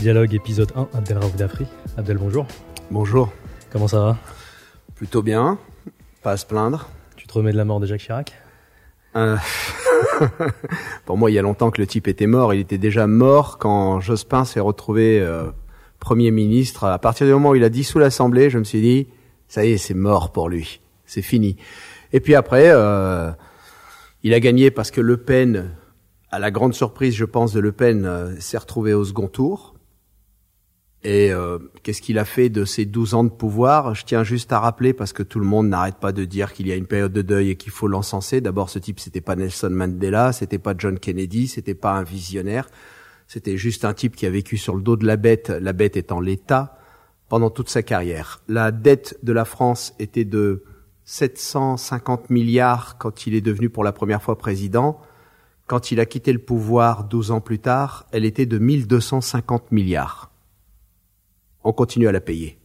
Dialogue épisode 1, Abdel Raouf Dafri. Abdel, bonjour. Bonjour. Comment ça va? Plutôt bien, pas à se plaindre. Tu te remets de la mort de Jacques Chirac? Euh, Pour moi, il y a longtemps que le type était mort. Il était déjà mort quand Jospin s'est retrouvé euh, Premier ministre. À partir du moment où il a dissous l'Assemblée, je me suis dit, ça y est, c'est mort pour lui. C'est fini. Et puis après, euh, il a gagné parce que Le Pen, à la grande surprise, je pense, de Le Pen, euh, s'est retrouvé au second tour. Et euh, qu'est-ce qu'il a fait de ces 12 ans de pouvoir? Je tiens juste à rappeler, parce que tout le monde n'arrête pas de dire qu'il y a une période de deuil et qu'il faut l'encenser. D'abord, ce type, c'était pas Nelson Mandela, c'était pas John Kennedy, c'était pas un visionnaire. C'était juste un type qui a vécu sur le dos de la bête, la bête étant l'État, pendant toute sa carrière. La dette de la France était de 750 milliards quand il est devenu pour la première fois président. Quand il a quitté le pouvoir 12 ans plus tard, elle était de 1250 milliards on continue à la payer.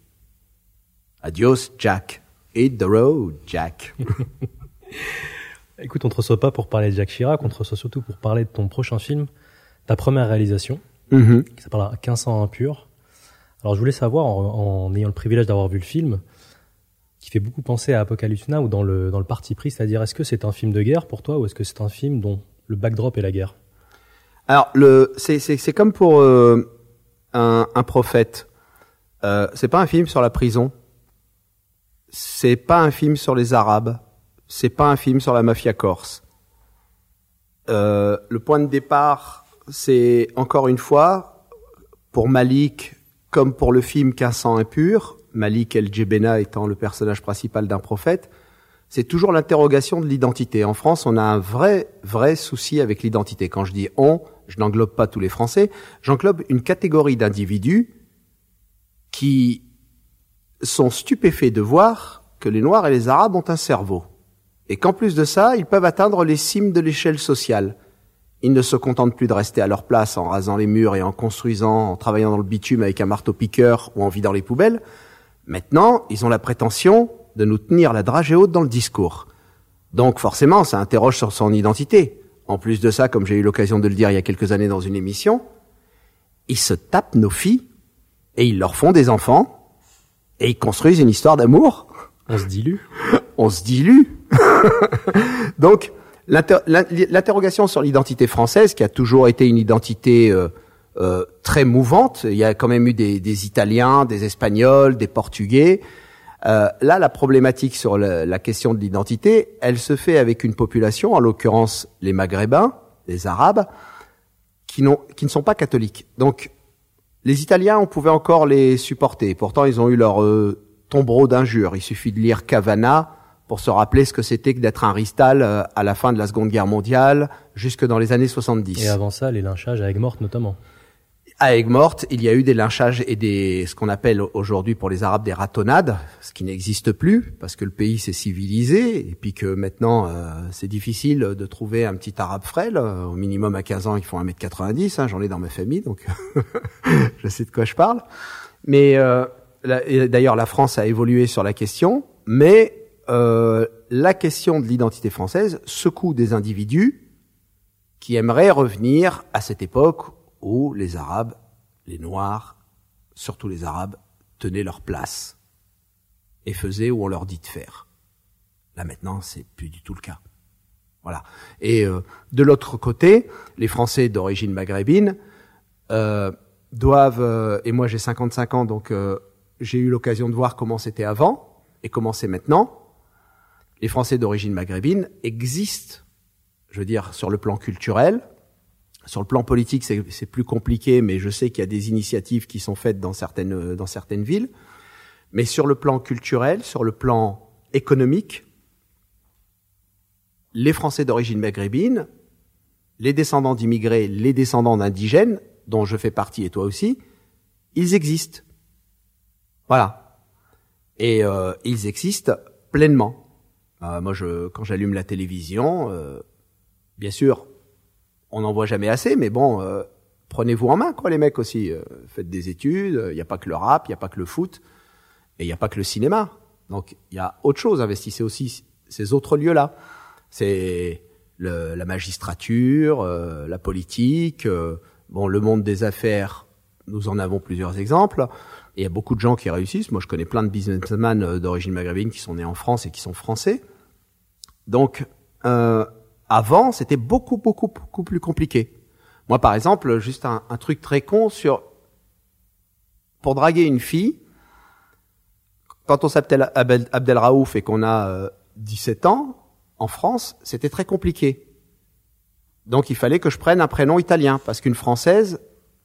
Adios, Jack. Hit the road, Jack. Écoute, on te reçoit pas pour parler de Jacques Chirac, on te reçoit surtout pour parler de ton prochain film, ta première réalisation, Mhm. qui s'appellera 1500 impur. Alors je voulais savoir, en, en ayant le privilège d'avoir vu le film, qui fait beaucoup penser à Apocalypse Now ou dans le, dans le parti pris, c'est-à-dire est-ce que c'est un film de guerre pour toi ou est-ce que c'est un film dont le backdrop est la guerre? Alors, le, c'est, c'est, c'est comme pour euh, un, un prophète. Euh, c'est pas un film sur la prison. C'est pas un film sur les Arabes. C'est pas un film sur la mafia corse. Euh, le point de départ, c'est encore une fois, pour Malik, comme pour le film 1500 impur, Malik El Djebena étant le personnage principal d'un prophète, c'est toujours l'interrogation de l'identité. En France, on a un vrai, vrai souci avec l'identité. Quand je dis on, je n'englobe pas tous les Français, j'englobe une catégorie d'individus qui sont stupéfaits de voir que les Noirs et les Arabes ont un cerveau. Et qu'en plus de ça, ils peuvent atteindre les cimes de l'échelle sociale. Ils ne se contentent plus de rester à leur place en rasant les murs et en construisant, en travaillant dans le bitume avec un marteau-piqueur ou en vidant les poubelles. Maintenant, ils ont la prétention de nous tenir la dragée haute dans le discours. Donc forcément, ça interroge sur son identité. En plus de ça, comme j'ai eu l'occasion de le dire il y a quelques années dans une émission, ils se tapent nos filles et ils leur font des enfants et ils construisent une histoire d'amour. On se dilue On se dilue. Donc l'inter- l'in- l'interrogation sur l'identité française, qui a toujours été une identité euh, euh, très mouvante, il y a quand même eu des, des Italiens, des Espagnols, des Portugais. Euh, là, la problématique sur la question de l'identité, elle se fait avec une population, en l'occurrence les Maghrébins, les Arabes, qui, n'ont- qui ne sont pas catholiques. Donc, les Italiens, on pouvait encore les supporter. Pourtant, ils ont eu leur euh, tombereau d'injures. Il suffit de lire Cavana pour se rappeler ce que c'était que d'être un ristal euh, à la fin de la Seconde Guerre mondiale, jusque dans les années 70. et avant ça les lynchages à Aigues-Mortes notamment. À Aigues-Mortes, il y a eu des lynchages et des ce qu'on appelle aujourd'hui pour les Arabes des ratonnades, ce qui n'existe plus parce que le pays s'est civilisé et puis que maintenant euh, c'est difficile de trouver un petit Arabe frêle. Euh, Au minimum à 15 ans, ils font 1m90. Hein, J'en ai dans ma famille, donc je sais de quoi je parle. Mais euh, d'ailleurs, la France a évolué sur la question, mais euh, la question de l'identité française secoue des individus qui aimeraient revenir à cette époque où les Arabes, les Noirs, surtout les Arabes, tenaient leur place et faisaient où on leur dit de faire. Là maintenant, c'est plus du tout le cas. Voilà. Et euh, de l'autre côté, les Français d'origine maghrébine euh, doivent, euh, et moi j'ai 55 ans, donc j'ai eu l'occasion de voir comment c'était avant et comment c'est maintenant. Les Français d'origine maghrébine existent, je veux dire, sur le plan culturel, sur le plan politique, c'est plus compliqué, mais je sais qu'il y a des initiatives qui sont faites dans certaines, dans certaines villes. Mais sur le plan culturel, sur le plan économique, les Français d'origine maghrébine, les descendants d'immigrés, les descendants d'indigènes, dont je fais partie et toi aussi, ils existent. Voilà. Et euh, ils existent pleinement. Euh, moi, je, quand j'allume la télévision, euh, bien sûr, on n'en voit jamais assez, mais bon, euh, prenez-vous en main, quoi, les mecs aussi. Euh, faites des études. Il n'y a pas que le rap, il n'y a pas que le foot, et il n'y a pas que le cinéma. Donc, il y a autre chose. Investissez aussi ces autres lieux-là. C'est la magistrature, euh, la politique, euh, bon, le monde des affaires, nous en avons plusieurs exemples. Il y a beaucoup de gens qui réussissent. Moi, je connais plein de businessmen euh, d'origine maghrébine qui sont nés en France et qui sont français. Donc, euh, avant, c'était beaucoup, beaucoup, beaucoup plus compliqué. Moi, par exemple, juste un, truc très con sur pour draguer une fille. Quand on s'appelle Abdel Raouf et qu'on a euh, 17 ans, en France, c'était très compliqué. Donc, il fallait que je prenne un prénom italien parce qu'une française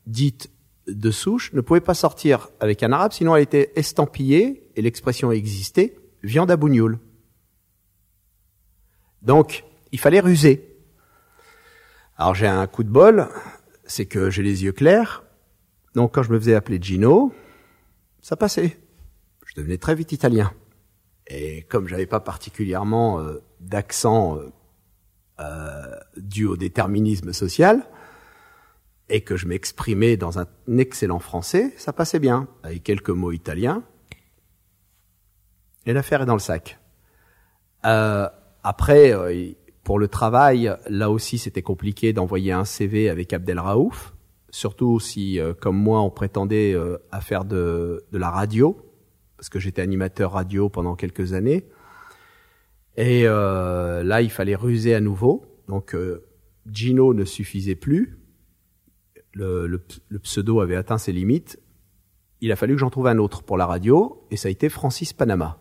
dite de souche ne pouvait pas sortir avec un arabe, sinon elle était estampillée, et l'expression existait, viande à bougnoul. Donc, il fallait ruser. Alors j'ai un coup de bol, c'est que j'ai les yeux clairs, donc quand je me faisais appeler Gino, ça passait. Je devenais très vite italien. Et comme j'avais pas particulièrement euh, d'accent euh, euh, dû au déterminisme social, et que je m'exprimais dans un excellent français, ça passait bien, avec quelques mots italiens. Et l'affaire est dans le sac. Euh, après, pour le travail, là aussi, c'était compliqué d'envoyer un CV avec Abdel Raouf, surtout si, euh, comme moi, on prétendait euh, à faire de, la radio, parce que j'étais animateur radio pendant quelques années. Et euh, là, il fallait ruser à nouveau. Donc, Gino ne suffisait plus le, pseudo avait atteint ses limites, il a fallu que j'en trouve un autre pour la radio, et ça a été Francis Panama.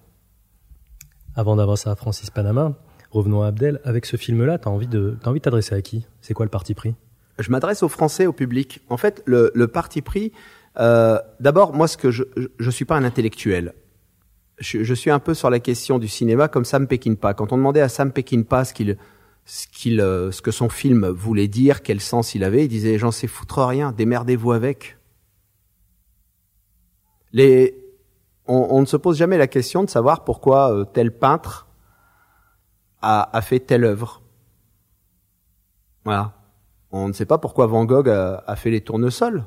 Avant d'avancer à Francis Panama, revenons à Abdel. Avec ce film-là, t'as envie de, t'as envie de t'adresser à qui? C'est quoi le parti pris? Je m'adresse aux Français, au public. En fait, le, parti pris, euh, d'abord, moi, ce que je, je, je suis pas un intellectuel. Je, suis un peu sur la question du cinéma comme Sam Peckinpah. Quand on demandait à Sam Peckinpah ce qu'il ce, qu'il, euh, ce que son film voulait dire, quel sens il avait. Il disait, j'en sais foutre rien, démerdez-vous avec. Les, on, on, ne se pose jamais la question de savoir pourquoi euh, tel peintre a, a, fait telle œuvre. Voilà. On ne sait pas pourquoi Van Gogh a, a fait les tournesols.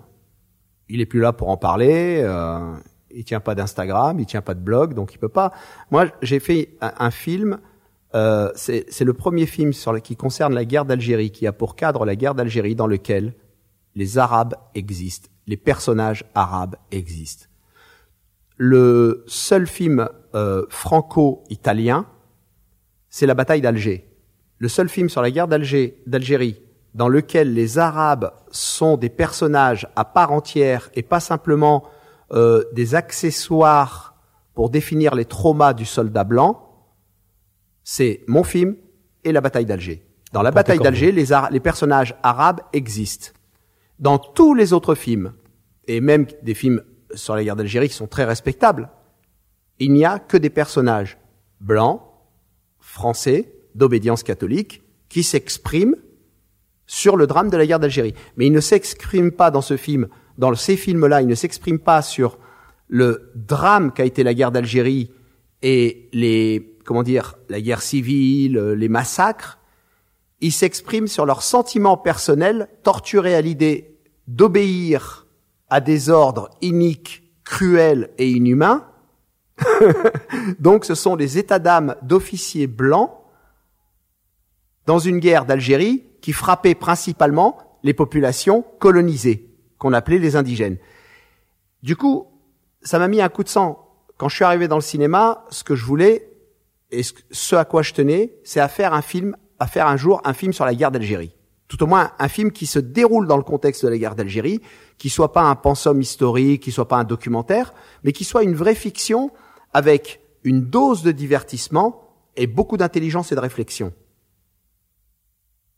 Il est plus là pour en parler. Euh, il tient pas d'Instagram, il tient pas de blog, donc il peut pas. Moi, j'ai fait un, film euh, c'est le premier film sur qui concerne la guerre d'Algérie, qui a pour cadre la guerre d'Algérie dans lequel les Arabes existent, les personnages arabes existent. Le seul film euh, franco-italien, c'est la bataille d'Alger. Le seul film sur la guerre d'Algérie dans lequel les Arabes sont des personnages à part entière et pas simplement euh, des accessoires pour définir les traumas du soldat blanc, c'est mon film et la bataille d'Alger. Dans la bataille d'Alger, les, les, personnages arabes existent. Dans tous les autres films, et même des films sur la guerre d'Algérie qui sont très respectables, il n'y a que des personnages blancs, français, d'obédience catholique, qui s'expriment sur le drame de la guerre d'Algérie. Mais ils ne s'expriment pas dans ce film, dans ces films-là, ils ne s'expriment pas sur le drame qu'a été la guerre d'Algérie et les, comment dire, la guerre civile, euh, les massacres, ils s'expriment sur leurs sentiments personnels, torturés à l'idée d'obéir à des ordres iniques, cruels et inhumains. Donc ce sont des états d'âme d'officiers blancs dans une guerre d'Algérie qui frappait principalement les populations colonisées, qu'on appelait les indigènes. Du coup, ça m'a mis un coup de sang. Quand je suis arrivé dans le cinéma, ce que je voulais, et ce à quoi je tenais, c'est à faire un film, à faire un jour un film sur la guerre d'Algérie. Tout au moins un film qui se déroule dans le contexte de la guerre d'Algérie, qui soit pas un pensum historique, qui soit pas un documentaire, mais qui soit une vraie fiction avec une dose de divertissement et beaucoup d'intelligence et de réflexion.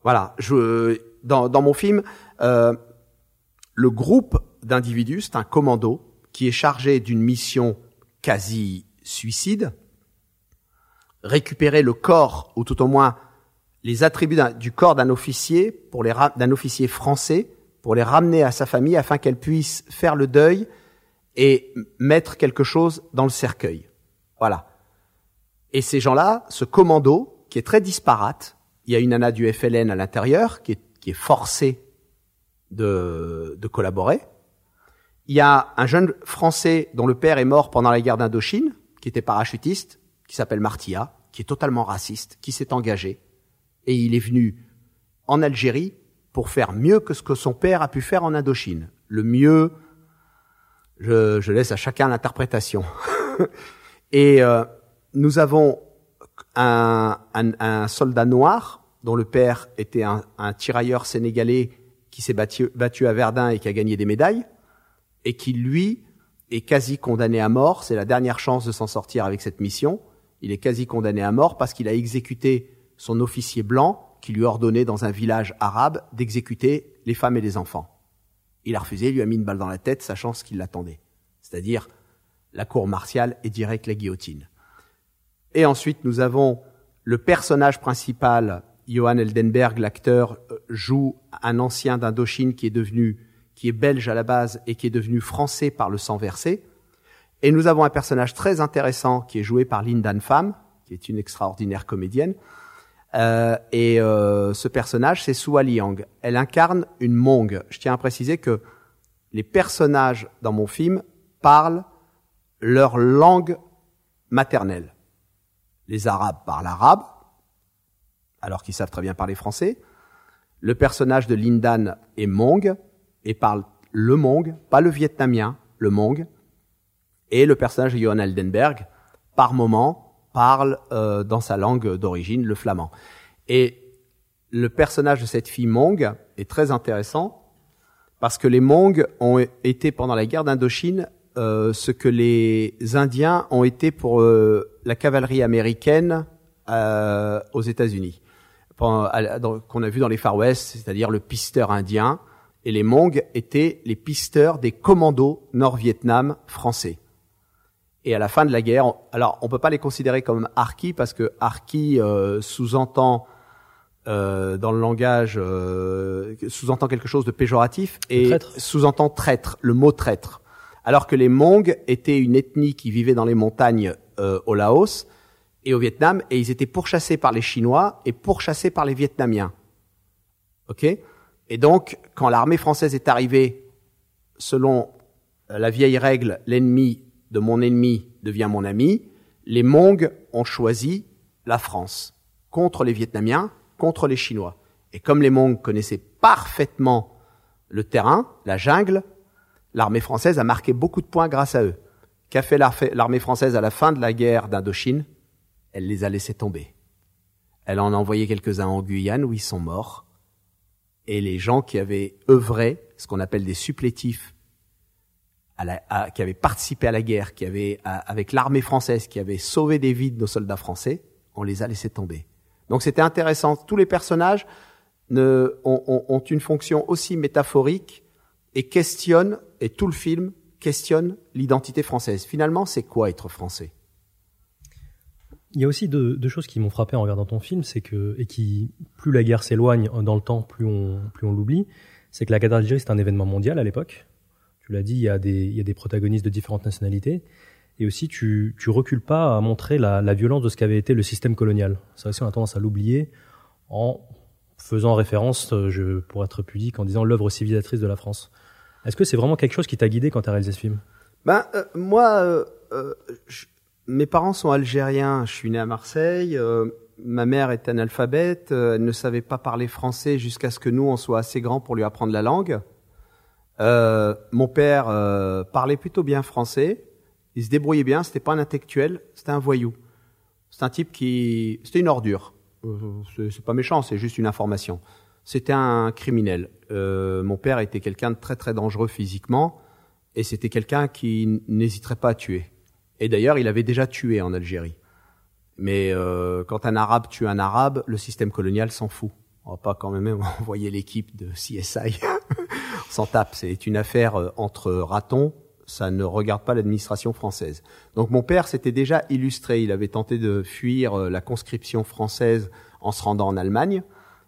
Voilà, je, dans, dans mon film, euh, le groupe d'individus, c'est un commando qui est chargé d'une mission quasi suicide, récupérer le corps, ou tout au moins les attributs du corps d'un officier, d'un officier français, pour les ramener à sa famille afin qu'elle puisse faire le deuil et mettre quelque chose dans le cercueil. Voilà. Et ces gens-là, ce commando, qui est très disparate, il y a une nana du FLN à l'intérieur qui est, qui est forcée de, de collaborer. Il y a un jeune Français dont le père est mort pendant la guerre d'Indochine, qui était parachutiste, qui s'appelle Martia, qui est totalement raciste, qui s'est engagé, et il est venu en Algérie pour faire mieux que ce que son père a pu faire en Indochine. Le mieux Je, laisse à chacun l'interprétation. Et euh, nous avons un, soldat noir dont le père était un, un tirailleur sénégalais qui s'est battu, battu à Verdun et qui a gagné des médailles, et qui lui est quasi condamné à mort. C'est la dernière chance de s'en sortir avec cette mission. Il est quasi condamné à mort parce qu'il a exécuté son officier blanc qui lui ordonnait dans un village arabe d'exécuter les femmes et les enfants. Il a refusé, il lui a mis une balle dans la tête, sachant ce qui l'attendait. C'est-à-dire la cour martiale et direct la guillotine. Et ensuite, nous avons le personnage principal, Johan Eldenberg, l'acteur, euh, joue un ancien d'Indochine qui est devenu, qui est belge à la base et qui est devenu français par le sang versé. Et nous avons un personnage très intéressant qui est joué par Lindan Pham, qui est une extraordinaire comédienne. Euh, et euh, ce personnage, c'est Sua Liang. Elle incarne une Mong. Je tiens à préciser que les personnages dans mon film parlent leur langue maternelle. Les Arabes parlent arabe, alors qu'ils savent très bien parler français. Le personnage de Lindan est Mong et parle le Mong, pas le vietnamien, le Mong. Et le personnage de Johan Aldenberg, par moment, parle euh, dans sa langue d'origine, le flamand. Et le personnage de cette fille Mong est très intéressant parce que les Mong ont été pendant la guerre d'Indochine euh, ce que les Indiens ont été pour euh, la cavalerie américaine aux États-Unis, qu'on a vu dans les Far West, c'est-à-dire le pisteur indien, et les Hmong étaient les pisteurs des commandos Nord-Vietnam français. Et à la fin de la guerre, alors on peut pas les considérer comme harkis parce que harki sous-entend euh, dans le langage sous-entend quelque chose de péjoratif et sous-entend traître, le mot traître. Alors que les Hmong étaient une ethnie qui vivait dans les montagnes euh, au Laos et au Vietnam, et ils étaient pourchassés par les Chinois et pourchassés par les Vietnamiens. Ok? Et donc, quand l'armée française est arrivée, selon euh, la vieille règle, l'ennemi de mon ennemi devient mon ami, les Hmong ont choisi la France contre les Vietnamiens, contre les Chinois. Et comme les Hmong connaissaient parfaitement le terrain, la jungle, l'armée française a marqué beaucoup de points grâce à eux. Qu'a fait l'armée française à la fin de la guerre d'Indochine? Elle les a laissés tomber. Elle en a envoyé quelques-uns en Guyane où ils sont morts. Et les gens qui avaient œuvré, ce qu'on appelle des supplétifs, qui avaient participé à la guerre, qui avaient, avec l'armée française, qui avaient sauvé des vies de nos soldats français, on les a laissés tomber. Donc c'était intéressant. Tous les personnages ne, ont une fonction aussi métaphorique et questionnent et tout le film questionne l'identité française. Finalement, c'est quoi être français? Il y a aussi deux, choses qui m'ont frappé en regardant ton film, c'est que et qui plus la guerre s'éloigne dans le temps, plus on plus on l'oublie, c'est que la guerre d'Algérie c'est un événement mondial à l'époque. Tu l'as dit, il y a des protagonistes de différentes nationalités. Et aussi, tu, tu recules pas à montrer la, violence de ce qu'avait été le système colonial. Ça aussi, on a tendance à l'oublier en faisant référence, euh, pour être pudique, en disant l'œuvre civilisatrice de la France. Est-ce que c'est vraiment quelque chose qui t'a guidé quand tu as réalisé ce film? Ben euh, moi, euh, mes parents sont algériens. Je suis né à Marseille. Ma mère est analphabète. elle ne savait pas parler français jusqu'à ce que nous on soit assez grands pour lui apprendre la langue. Mon père parlait plutôt bien français. Il se débrouillait bien. C'était pas un intellectuel. C'était un voyou. C'est un type qui, c'était une ordure. c'est pas méchant. C'est juste une information. C'était un criminel. Euh, mon père était quelqu'un de très très dangereux physiquement et c'était quelqu'un qui n'hésiterait pas à tuer. Et d'ailleurs, il avait déjà tué en Algérie. Mais euh, quand un arabe tue un arabe, le système colonial s'en fout. On va pas quand même envoyer l'équipe de CSI. S'en tape. C'est une affaire euh, entre ratons. Ça ne regarde pas l'administration française. Donc mon père s'était déjà illustré. Il avait tenté de fuir euh, la conscription française en se rendant en Allemagne.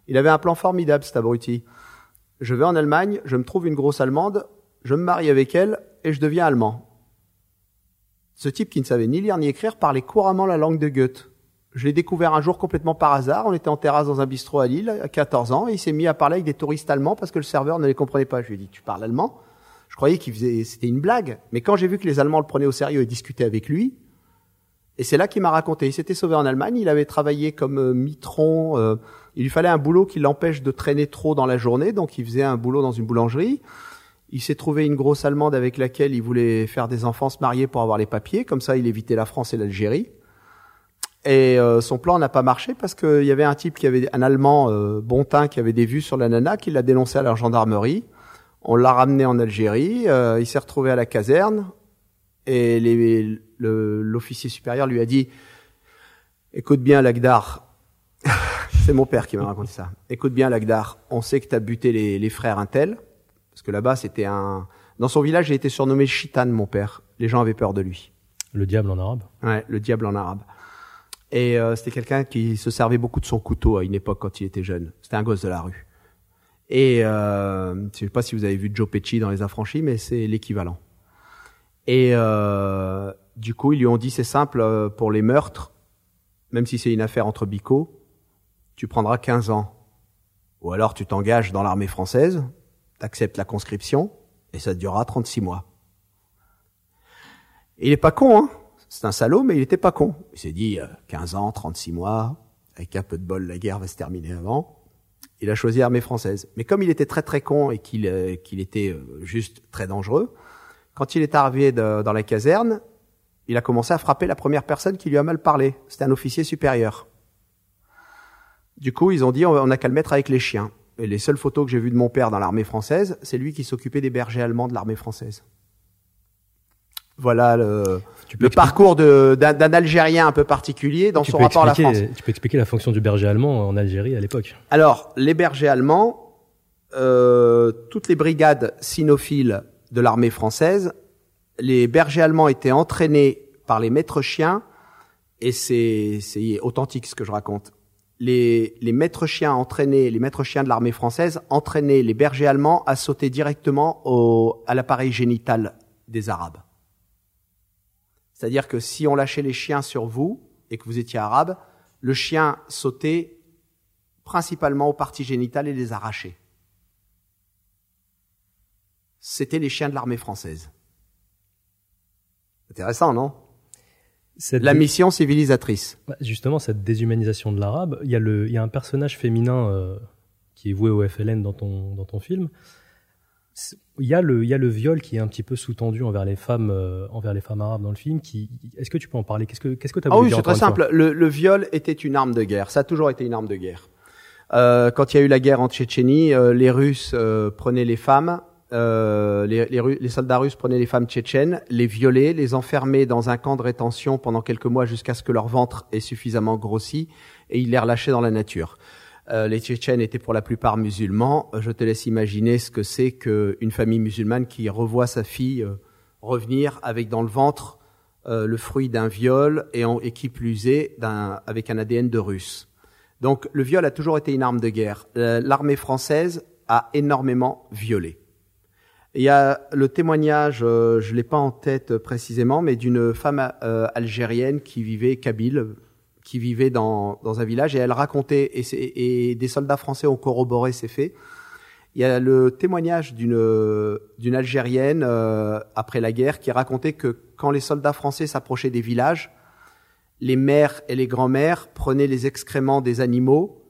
Il avait un plan formidable, cet abruti. Je vais en Allemagne, je me trouve une grosse Allemande, je me marie avec elle et je deviens allemand. Ce type qui ne savait ni lire ni écrire parlait couramment la langue de Goethe. Je l'ai découvert un jour complètement par hasard. On était en terrasse dans un bistrot à Lille, à 14 ans, et il s'est mis à parler avec des touristes allemands parce que le serveur ne les comprenait pas. Je lui ai dit, tu parles allemand? Je croyais qu'il faisait, c'était une blague. Mais quand j'ai vu que les Allemands le prenaient au sérieux et discutaient avec lui, et c'est là qu'il m'a raconté. Il s'était sauvé en Allemagne. Il avait travaillé comme euh, mitron. Euh, il lui fallait un boulot qui l'empêche de traîner trop dans la journée. Donc, il faisait un boulot dans une boulangerie. Il s'est trouvé une grosse Allemande avec laquelle il voulait faire des enfants, se marier pour avoir les papiers. Comme ça, il évitait la France et l'Algérie. Et euh, son plan n'a pas marché parce qu'il y avait un type qui avait un Allemand euh, bon teint qui avait des vues sur la nana, qui l'a dénoncé à la gendarmerie. On l'a ramené en Algérie. euh, il s'est retrouvé à la caserne et les- le- l'officier supérieur lui a dit "Écoute bien, Lagdar." C'est mon père qui m'a raconté ça. Écoute bien, Lagdar. On sait que tu as buté les, les frères Intel parce que là-bas c'était un. Dans son village, il était surnommé Chitan, mon père. Les gens avaient peur de lui. Le diable en arabe. Ouais, le diable en arabe. Et euh, c'était quelqu'un qui se servait beaucoup de son couteau à une époque quand il était jeune. C'était un gosse de la rue. Et euh, je sais pas si vous avez vu Joe Pesci dans Les Affranchis, mais c'est l'équivalent. Et euh, du coup, ils lui ont dit c'est simple euh, pour les meurtres, même si c'est une affaire entre bicots, tu prendras 15 ans. Ou alors tu t'engages dans l'armée française, t'acceptes la conscription, et ça durera 36 mois. Il est pas con, hein? C'est un salaud, mais il était pas con. Il s'est dit, euh, 15 ans, 36 mois, avec un peu de bol, la guerre va se terminer avant. Il a choisi l'armée française. Mais comme il était très très con et qu'il euh, qu'il était euh, juste très dangereux, quand il est arrivé dans la caserne, il a commencé à frapper la première personne qui lui a mal parlé. C'était un officier supérieur. Du coup, ils ont dit, on on a qu'à le mettre avec les chiens. Et les seules photos que j'ai vues de mon père dans l'armée française, c'est lui qui s'occupait des bergers allemands de l'armée française. Voilà le, le parcours d'un Algérien un peu particulier dans tu son peux rapport à la France. expliquer- Tu peux expliquer la fonction du berger allemand en Algérie à l'époque. Alors, les bergers allemands, euh, toutes les brigades cynophiles de l'armée française, les bergers allemands étaient entraînés par les maîtres chiens, et c'est authentique ce que je raconte. Les, les maîtres chiens entraînaient, les maîtres chiens de l'armée française entraînaient les bergers allemands à sauter directement au, à l'appareil génital des Arabes. C'est-à-dire que si on lâchait les chiens sur vous et que vous étiez arabe, le chien sautait principalement aux parties génitales et les arrachait. C'était les chiens de l'armée française. Intéressant, non? Cette La mission civilisatrice. Bah, Justement, cette déshumanisation de l'arabe, il y, a le- il y a un personnage féminin euh, qui est voué au FLN dans ton, dans ton film. Il y, a le, il y a le viol qui est un petit peu sous-tendu envers les femmes, euh, envers les femmes arabes dans le film. Qui, est-ce que tu peux en parler? Qu'est-ce que qu'est-ce que tu as Ah oui, c'est très simple. Le, le viol était une arme de guerre. Ça a toujours été une arme de guerre. Euh, quand il y a eu la guerre en Tchétchénie, euh, les Russes euh, prenaient les femmes, euh, les, les les soldats russes prenaient les femmes tchétchènes, les violaient, les enfermaient dans un camp de rétention pendant quelques mois jusqu'à ce que leur ventre ait suffisamment grossi et ils les relâchaient dans la nature. Euh, les Tchétchènes étaient pour la plupart musulmans. Je te laisse imaginer ce que c'est qu'une famille musulmane qui revoit sa fille euh, revenir avec dans le ventre euh, le fruit d'un viol et, en, et qui d'un, avec un ADN de russe. Donc le viol a toujours été une arme de guerre. Euh, L'armée française a énormément violé. Il y a le témoignage, euh, je l'ai pas en tête euh, précisément, mais d'une femme euh, algérienne qui vivait kabyle, qui vivait dans, dans un village et elle racontait et, et des soldats français ont corroboré ces faits. Il y a le témoignage d'une d'une algérienne euh, après la guerre qui racontait que quand les soldats français s'approchaient des villages, les mères et les grands-mères prenaient les excréments des animaux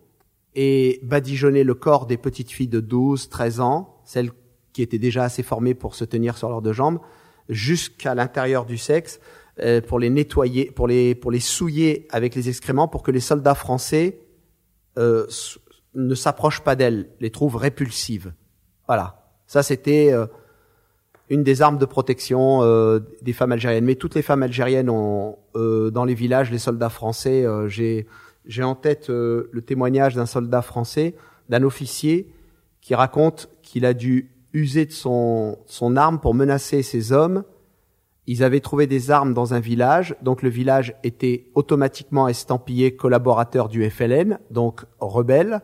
et badigeonnaient le corps des petites filles de 12, 13 ans, celles qui étaient déjà assez formées pour se tenir sur leurs deux jambes, jusqu'à l'intérieur du sexe, euh, pour les nettoyer, pour les, pour les souiller avec les excréments, pour que les soldats français euh, ne s'approchent pas d'elles, les trouvent répulsives. Voilà. Ça, c'était euh, une des armes de protection euh, des femmes algériennes. Mais toutes les femmes algériennes ont, euh, dans les villages, les soldats français, j'ai, j'ai en tête le témoignage d'un soldat français, d'un officier, qui raconte qu'il a dû user de son, son arme pour menacer ses hommes. Ils avaient trouvé des armes dans un village, donc le village était automatiquement estampillé collaborateur du FLN, donc rebelle.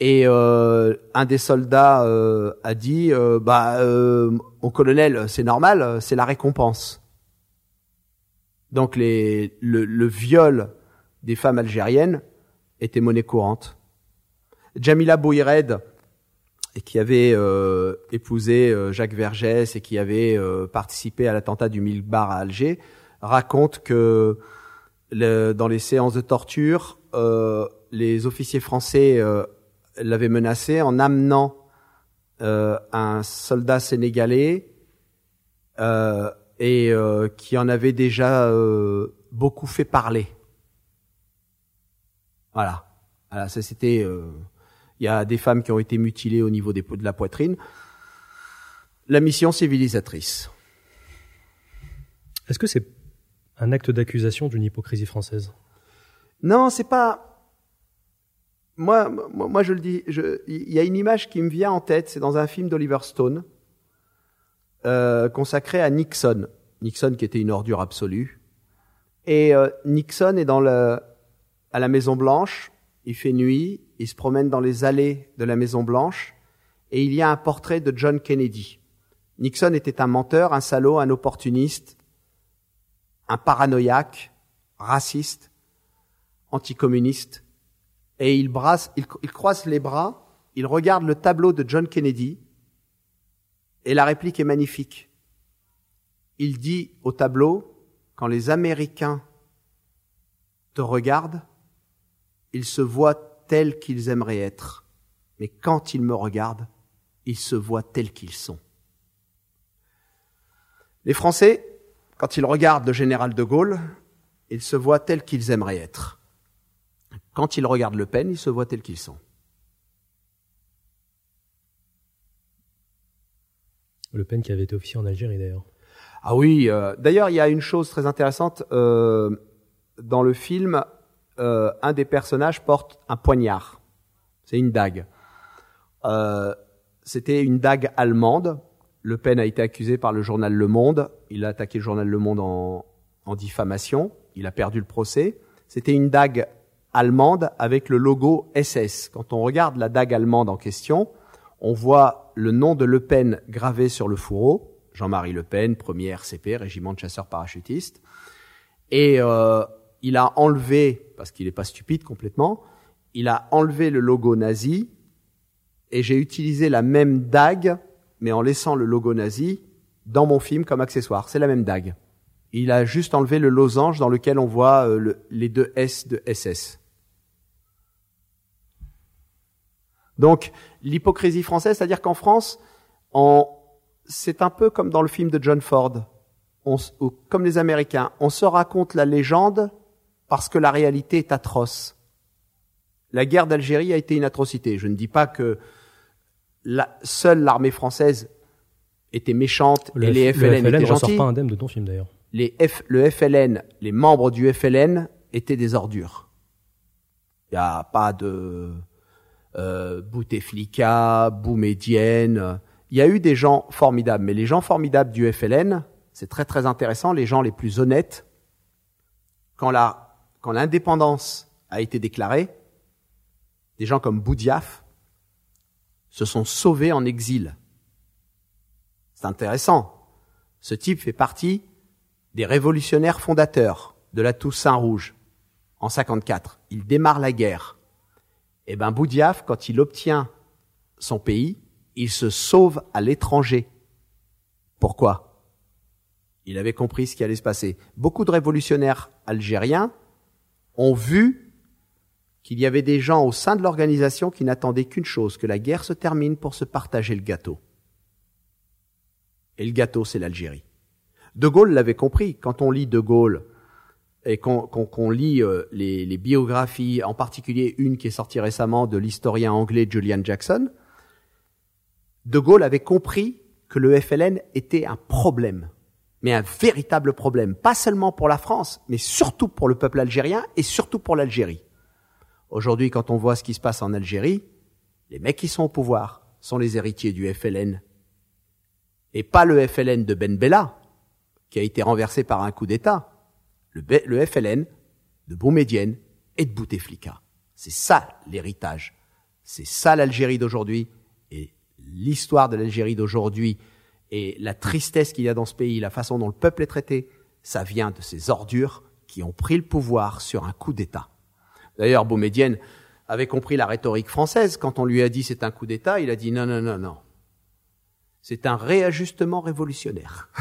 Et euh, un des soldats euh, a dit euh, bah euh, mon colonel c'est normal c'est la récompense. Donc le, viol des femmes algériennes était monnaie courante. Jamila Bouired et qui avait euh, épousé euh, Jacques Vergès et qui avait euh, participé à l'attentat du Mille Bar à Alger raconte que le- dans les séances de torture euh, les officiers français euh, l'avait menacé en amenant un soldat sénégalais et qui en avait déjà beaucoup fait parler. Voilà. voilà ça c'était. Il y a des femmes qui ont été mutilées au niveau des, de la poitrine. La mission civilisatrice. Est-ce que c'est un acte d'accusation d'une hypocrisie française? Non, c'est pas. Moi, moi, moi, je le dis. je- Il y a une image qui me vient en tête. C'est dans un film d'Oliver Stone euh, consacré à Nixon. Nixon qui était une ordure absolue. Et euh, Nixon est dans le, à la Maison Blanche. Il fait nuit. Il se promène dans les allées de la Maison Blanche. Et il y a un portrait de John Kennedy. Nixon était un menteur, un salaud, un opportuniste, un paranoïaque, raciste, anticommuniste. Et il, brasse, il, croise les bras, il regarde le tableau de John Kennedy, et la réplique est magnifique. Il dit au tableau, quand les Américains te regardent, ils se voient tels qu'ils aimeraient être, mais quand ils me regardent, ils se voient tels qu'ils sont. Les Français, quand ils regardent le général de Gaulle, ils se voient tels qu'ils aimeraient être. Quand ils regardent Le Pen, ils se voient tels qu'ils sont. Le Pen qui avait été officier en Algérie d'ailleurs. Ah oui, euh, d'ailleurs, il y a une chose très intéressante. euh, dans le film, euh, un des personnages porte un poignard. C'est une dague. Euh, C'était une dague allemande. Le Pen a été accusé par le journal Le Monde. Il a attaqué le journal Le Monde en, diffamation. Il a perdu le procès. C'était une dague allemande avec le logo SS. Quand on regarde la dague allemande en question, on voit le nom de Le Pen gravé sur le fourreau. Jean-Marie Le Pen, premier RCP, régiment de chasseurs parachutistes. Et euh, il a enlevé, parce qu'il n'est pas stupide complètement, il a enlevé le logo nazi et j'ai utilisé la même dague, mais en laissant le logo nazi dans mon film comme accessoire. C'est la même dague. Il a juste enlevé le losange dans lequel on voit euh, le- les deux S de SS. Donc, l'hypocrisie française, c'est-à-dire qu'en France, c'est un peu comme dans le film de John Ford, on comme les Américains, on se raconte la légende parce que la réalité est atroce. La guerre d'Algérie a été une atrocité. Je ne dis pas que la, seule l'armée française était méchante Le, et les F- le FLN, étaient ressort gentils. pas indemne de ton film d'ailleurs. Les F, le FLN, les membres du FLN étaient des ordures. Il n'y a pas de euh, Bouteflika, Boumedienne. Il y a eu des gens formidables, mais les gens formidables du FLN, c'est très très intéressant, les gens les plus honnêtes, quand la quand l'indépendance a été déclarée, des gens comme Boudiaf se sont sauvés en exil. C'est intéressant. Ce type fait partie des révolutionnaires fondateurs de la Toussaint Rouge en 54. Il démarre la guerre. Et ben Boudiaf, quand il obtient son pays, il se sauve à l'étranger. Pourquoi? Il avait compris ce qui allait se passer. Beaucoup de révolutionnaires algériens ont vu qu'il y avait des gens au sein de l'organisation qui n'attendaient qu'une chose, que la guerre se termine pour se partager le gâteau. Et le gâteau, c'est l'Algérie. De Gaulle l'avait compris. Quand on lit De Gaulle et qu'on qu'on- qu'on lit euh, les biographies, en particulier une qui est sortie récemment de l'historien anglais Julian Jackson, De Gaulle avait compris que le FLN était un problème, mais un véritable problème, pas seulement pour la France, mais surtout pour le peuple algérien et surtout pour l'Algérie. Aujourd'hui, quand on voit ce qui se passe en Algérie, les mecs qui sont au pouvoir sont les héritiers du FLN et pas le FLN de Ben Bella, qui a été renversé par un coup d'État. Le, FLN de Boumedienne et de Bouteflika. C'est ça l'héritage. C'est ça l'Algérie d'aujourd'hui. Et l'histoire de l'Algérie d'aujourd'hui et la tristesse qu'il y a dans ce pays, la façon dont le peuple est traité, ça vient de ces ordures qui ont pris le pouvoir sur un coup d'État. D'ailleurs, Boumedienne avait compris la rhétorique française. Quand on lui a dit c'est un coup d'État, il a dit non, non, non, non. C'est un réajustement révolutionnaire.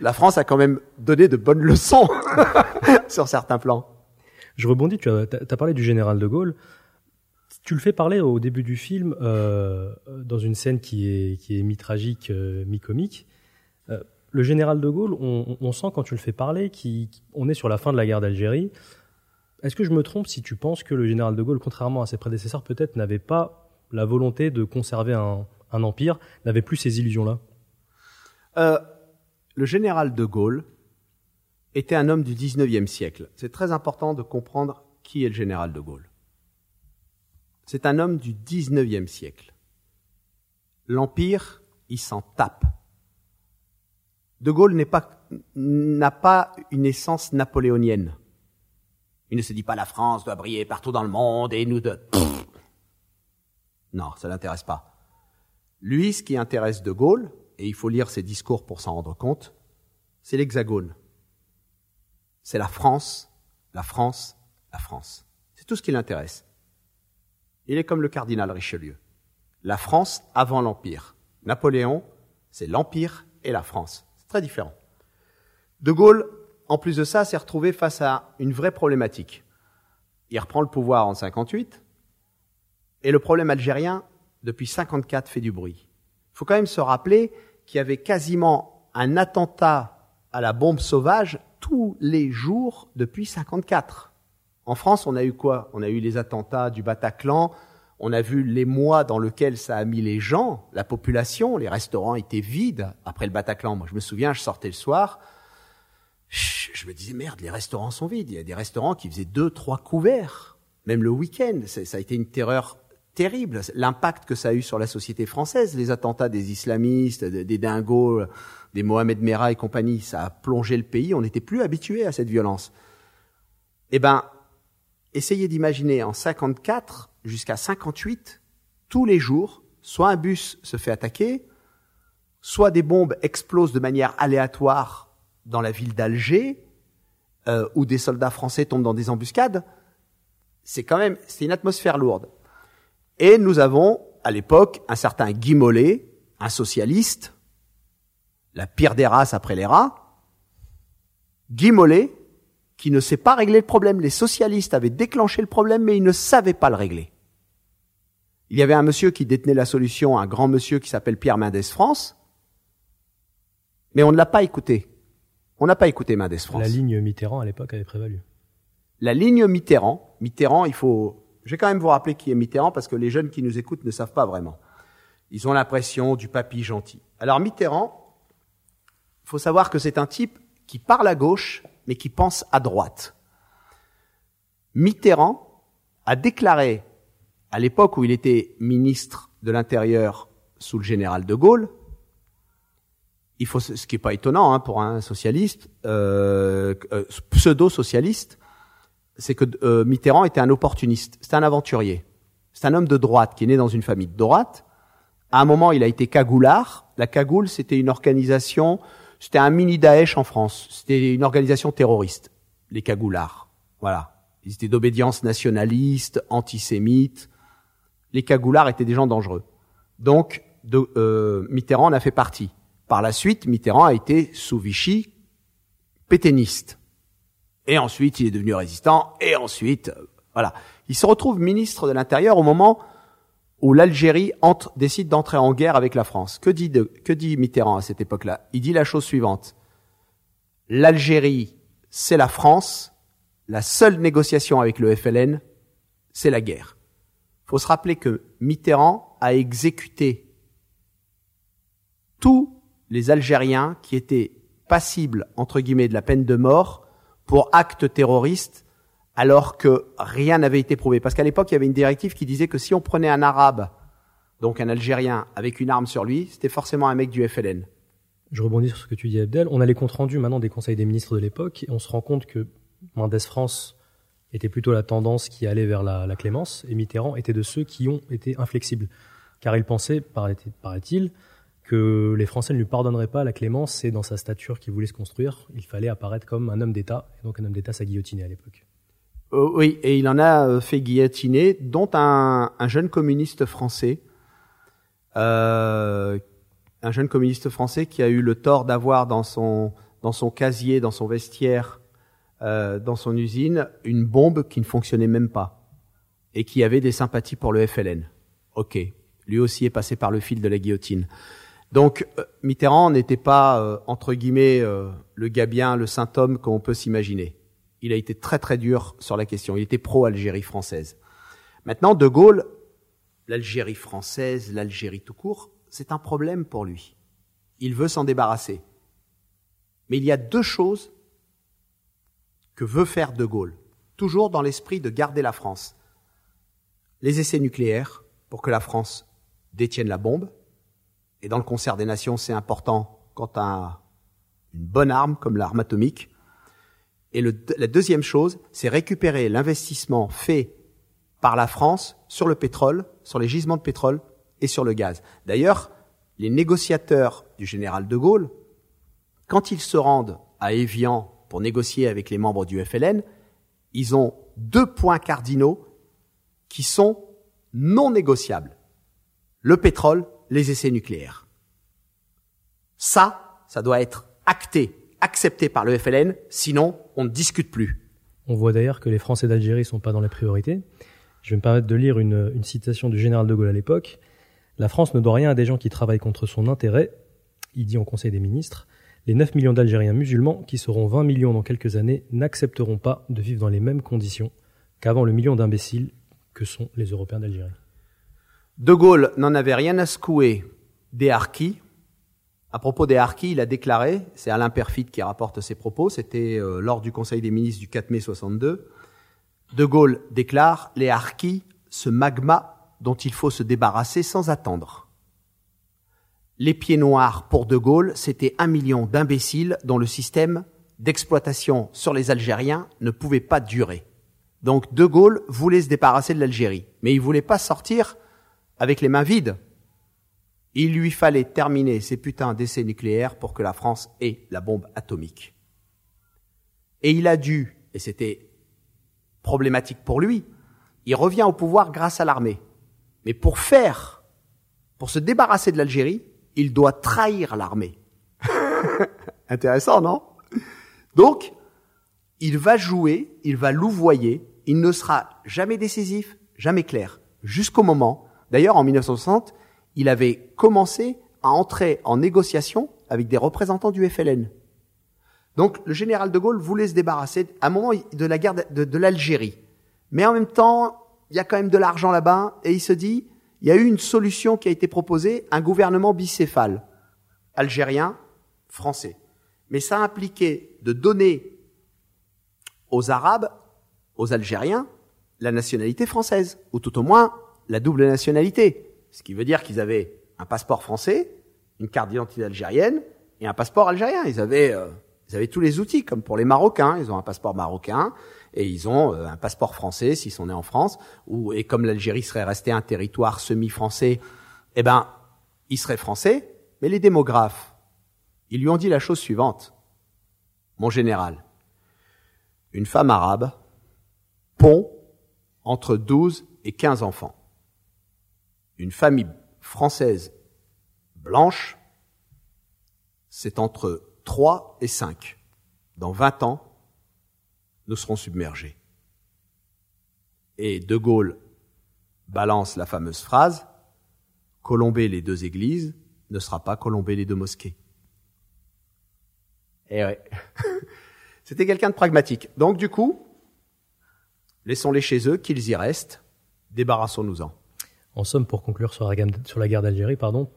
La France a quand même donné de bonnes leçons sur certains plans. Je rebondis, tu as, parlé du général de Gaulle. Tu le fais parler au début du film euh, dans une scène qui est, qui est mi-tragique, euh, mi-comique. Euh, le général de Gaulle, on, on, sent quand tu le fais parler qu'on est sur la fin de la guerre d'Algérie. Est-ce que je me trompe si tu penses que le général de Gaulle, contrairement à ses prédécesseurs, peut-être n'avait pas la volonté de conserver un, un empire, n'avait plus ces illusions-là? Euh, Le général de Gaulle était un homme du 19e siècle. C'est très important de comprendre qui est le général de Gaulle. C'est un homme du 19e siècle. L'Empire, il s'en tape. De Gaulle n'a pas, pas une essence napoléonienne. Il ne se dit pas la France doit briller partout dans le monde et nous de... Non, ça l'intéresse pas. Lui, ce qui intéresse De Gaulle, et il faut lire ses discours pour s'en rendre compte, c'est l'hexagone. C'est la France, la France, la France. C'est tout ce qui l'intéresse. Il est comme le cardinal Richelieu. La France avant l'Empire. Napoléon, c'est l'Empire et la France. C'est très différent. De Gaulle, en plus de ça, s'est retrouvé face à une vraie problématique. Il reprend le pouvoir en 58, et le problème algérien, depuis 54, fait du bruit. Il faut quand même se rappeler qu'il y avait quasiment un attentat à la bombe sauvage tous les jours depuis 54. En France, on a eu quoi? On a eu les attentats du Bataclan, on a vu les mois dans lesquels ça a mis les gens, la population, les restaurants étaient vides après le Bataclan. Moi, je me souviens, je sortais le soir, je me disais merde, les restaurants sont vides. Il y a des restaurants qui faisaient deux, trois couverts, même le week-end. Ça a été une terreur terrible. L'impact que ça a eu sur la société française, les attentats des islamistes, des dingos, des Mohamed Merah et compagnie, ça a plongé le pays. On n'était plus habitué à cette violence. Eh ben, essayez d'imaginer en 54 jusqu'à 58, tous les jours, soit un bus se fait attaquer, soit des bombes explosent de manière aléatoire dans la ville d'Alger, euh, où des soldats français tombent dans des embuscades. C'est quand même, c'est une atmosphère lourde. Et nous avons, à l'époque, un certain Guy Mollet, un socialiste, la pire des races après les rats, Guy Mollet, qui ne sait pas régler le problème. Les socialistes avaient déclenché le problème, mais ils ne savaient pas le régler. Il y avait un monsieur qui détenait la solution, un grand monsieur qui s'appelle Pierre Mendès France, mais on ne l'a pas écouté. On n'a pas écouté Mendès France. La ligne Mitterrand à l'époque avait prévalu. La ligne Mitterrand, Mitterrand, il faut, je vais quand même vous rappeler qui est Mitterrand parce que les jeunes qui nous écoutent ne savent pas vraiment. Ils ont l'impression du papy gentil. Alors Mitterrand, il faut savoir que c'est un type qui parle à gauche, mais qui pense à droite. Mitterrand a déclaré, à l'époque où il était ministre de l'Intérieur sous le général de Gaulle, il faut, ce qui n'est pas étonnant hein, pour un socialiste, euh, euh, pseudo-socialiste, c'est que euh, Mitterrand était un opportuniste, c'était un aventurier, c'est un homme de droite qui est né dans une famille de droite. À un moment, il a été cagoulard. La cagoule, c'était une organisation c'était un mini Daesh en France. C'était une organisation terroriste, les cagoulards. Voilà. Ils étaient d'obédience nationaliste, antisémite. Les cagoulards étaient des gens dangereux. Donc, euh, Mitterrand en a fait partie. Par la suite, Mitterrand a été sous Vichy pétainiste. Et ensuite, il est devenu résistant. Et ensuite, euh, voilà. Il se retrouve ministre de l'Intérieur au moment où l'Algérie décide d'entrer en guerre avec la France. Que dit, Mitterrand à cette époque-là? Il dit la chose suivante. L'Algérie, c'est la France. La seule négociation avec le FLN, c'est la guerre. Il faut se rappeler que Mitterrand a exécuté tous les Algériens qui étaient passibles, entre guillemets, de la peine de mort pour actes terroristes alors que rien n'avait été prouvé. Parce qu'à l'époque, il y avait une directive qui disait que si on prenait un arabe, donc un Algérien, avec une arme sur lui, c'était forcément un mec du FLN. Je rebondis sur ce que tu dis, Abdel. On a les comptes rendus maintenant des conseils des ministres de l'époque, et on se rend compte que Mendes France était plutôt la tendance qui allait vers la, clémence, et Mitterrand était de ceux qui ont été inflexibles. Car il pensait, paraît-il, que les Français ne lui pardonneraient pas la clémence, et dans sa stature qu'il voulait se construire, il fallait apparaître comme un homme d'État, et donc un homme d'État s'est guillotiné à l'époque. Euh, oui, et il en a euh, fait guillotiner, dont un, jeune communiste français, euh, un jeune communiste français qui a eu le tort d'avoir dans son dans son casier, dans son vestiaire, dans son usine, une bombe qui ne fonctionnait même pas. et qui avait des sympathies pour le FLN. Ok, lui aussi est passé par le fil de la guillotine. Donc Mitterrand n'était pas, entre guillemets, le gars bien, le saint homme qu'on peut s'imaginer. Il a été très très dur sur la question. Il était pro-Algérie française. Maintenant, De Gaulle, l'Algérie française, l'Algérie tout court, c'est un problème pour lui. Il veut s'en débarrasser. Mais il y a deux choses que veut faire De Gaulle, toujours dans l'esprit de garder la France. Les essais nucléaires, pour que la France détienne la bombe, et dans le concert des nations, c'est important quand à une bonne arme comme l'arme atomique. Et la deuxième chose, c'est récupérer l'investissement fait par la France sur le pétrole, sur les gisements de pétrole et sur le gaz. D'ailleurs, les négociateurs du général de Gaulle, quand ils se rendent à Évian pour négocier avec les membres du FLN, ils ont deux points cardinaux qui sont non négociables. Le pétrole les essais nucléaires. Ça, ça doit être acté, accepté par le FLN, sinon on ne discute plus. On voit d'ailleurs que les Français d'Algérie ne sont pas dans les priorités. Je vais me permettre de lire une, une citation du général de Gaulle à l'époque. La France ne doit rien à des gens qui travaillent contre son intérêt. Il dit au Conseil des ministres, les 9 millions d'Algériens musulmans, qui seront 20 millions dans quelques années, n'accepteront pas de vivre dans les mêmes conditions qu'avant le million d'imbéciles que sont les Européens d'Algérie. De Gaulle n'en avait rien à secouer des harkis. À propos des harkis, il a déclaré, c'est Alain Perfit qui rapporte ses propos, c'était euh, lors du Conseil des ministres du 4 mai 62, De Gaulle déclare les harkis, ce magma dont il faut se débarrasser sans attendre. Les pieds noirs pour De Gaulle, c'était un million d'imbéciles dont le système d'exploitation sur les Algériens ne pouvait pas durer. Donc De Gaulle voulait se débarrasser de l'Algérie, mais il voulait pas sortir avec les mains vides. Il lui fallait terminer ces putains d'essais nucléaires pour que la France ait la bombe atomique. Et il a dû, et c'était problématique pour lui, il revient au pouvoir grâce à l'armée. Mais pour faire, pour se débarrasser de l'Algérie, il doit trahir l'armée. Intéressant, non? Donc, il va jouer, il va louvoyer, il ne sera jamais décisif, jamais clair, jusqu'au moment D'ailleurs, en 1960, il avait commencé à entrer en négociation avec des représentants du FLN. Donc, le général de Gaulle voulait se débarrasser à un moment de la guerre de, l'Algérie. Mais en même temps, il y a quand même de l'argent là-bas, et il se dit, il y a eu une solution qui a été proposée, un gouvernement bicéphale, algérien, français. Mais ça impliquait de donner aux Arabes, aux Algériens, la nationalité française, ou tout au moins la double nationalité. Ce qui veut dire qu'ils avaient un passeport français, une carte d'identité algérienne et un passeport algérien. Ils avaient, euh, ils avaient tous les outils, comme pour les Marocains. Ils ont un passeport marocain et ils ont euh, un passeport français s'ils sont nés en France. Ou, et comme l'Algérie serait restée un territoire semi-français, eh ben, ils seraient français. Mais les démographes, ils lui ont dit la chose suivante. Mon général, une femme arabe pond entre 12 et 15 enfants une famille française blanche, c'est entre 3 et 5. Dans 20 ans, nous serons submergés. Et De Gaulle balance la fameuse phrase Colomber les deux églises ne sera pas colomber les deux mosquées. Eh ouais. C'était quelqu'un de pragmatique. Donc du coup, laissons-les chez eux, qu'ils y restent, débarrassons-nous-en. En somme, pour conclure sur la, guerre d'Algérie, pardon,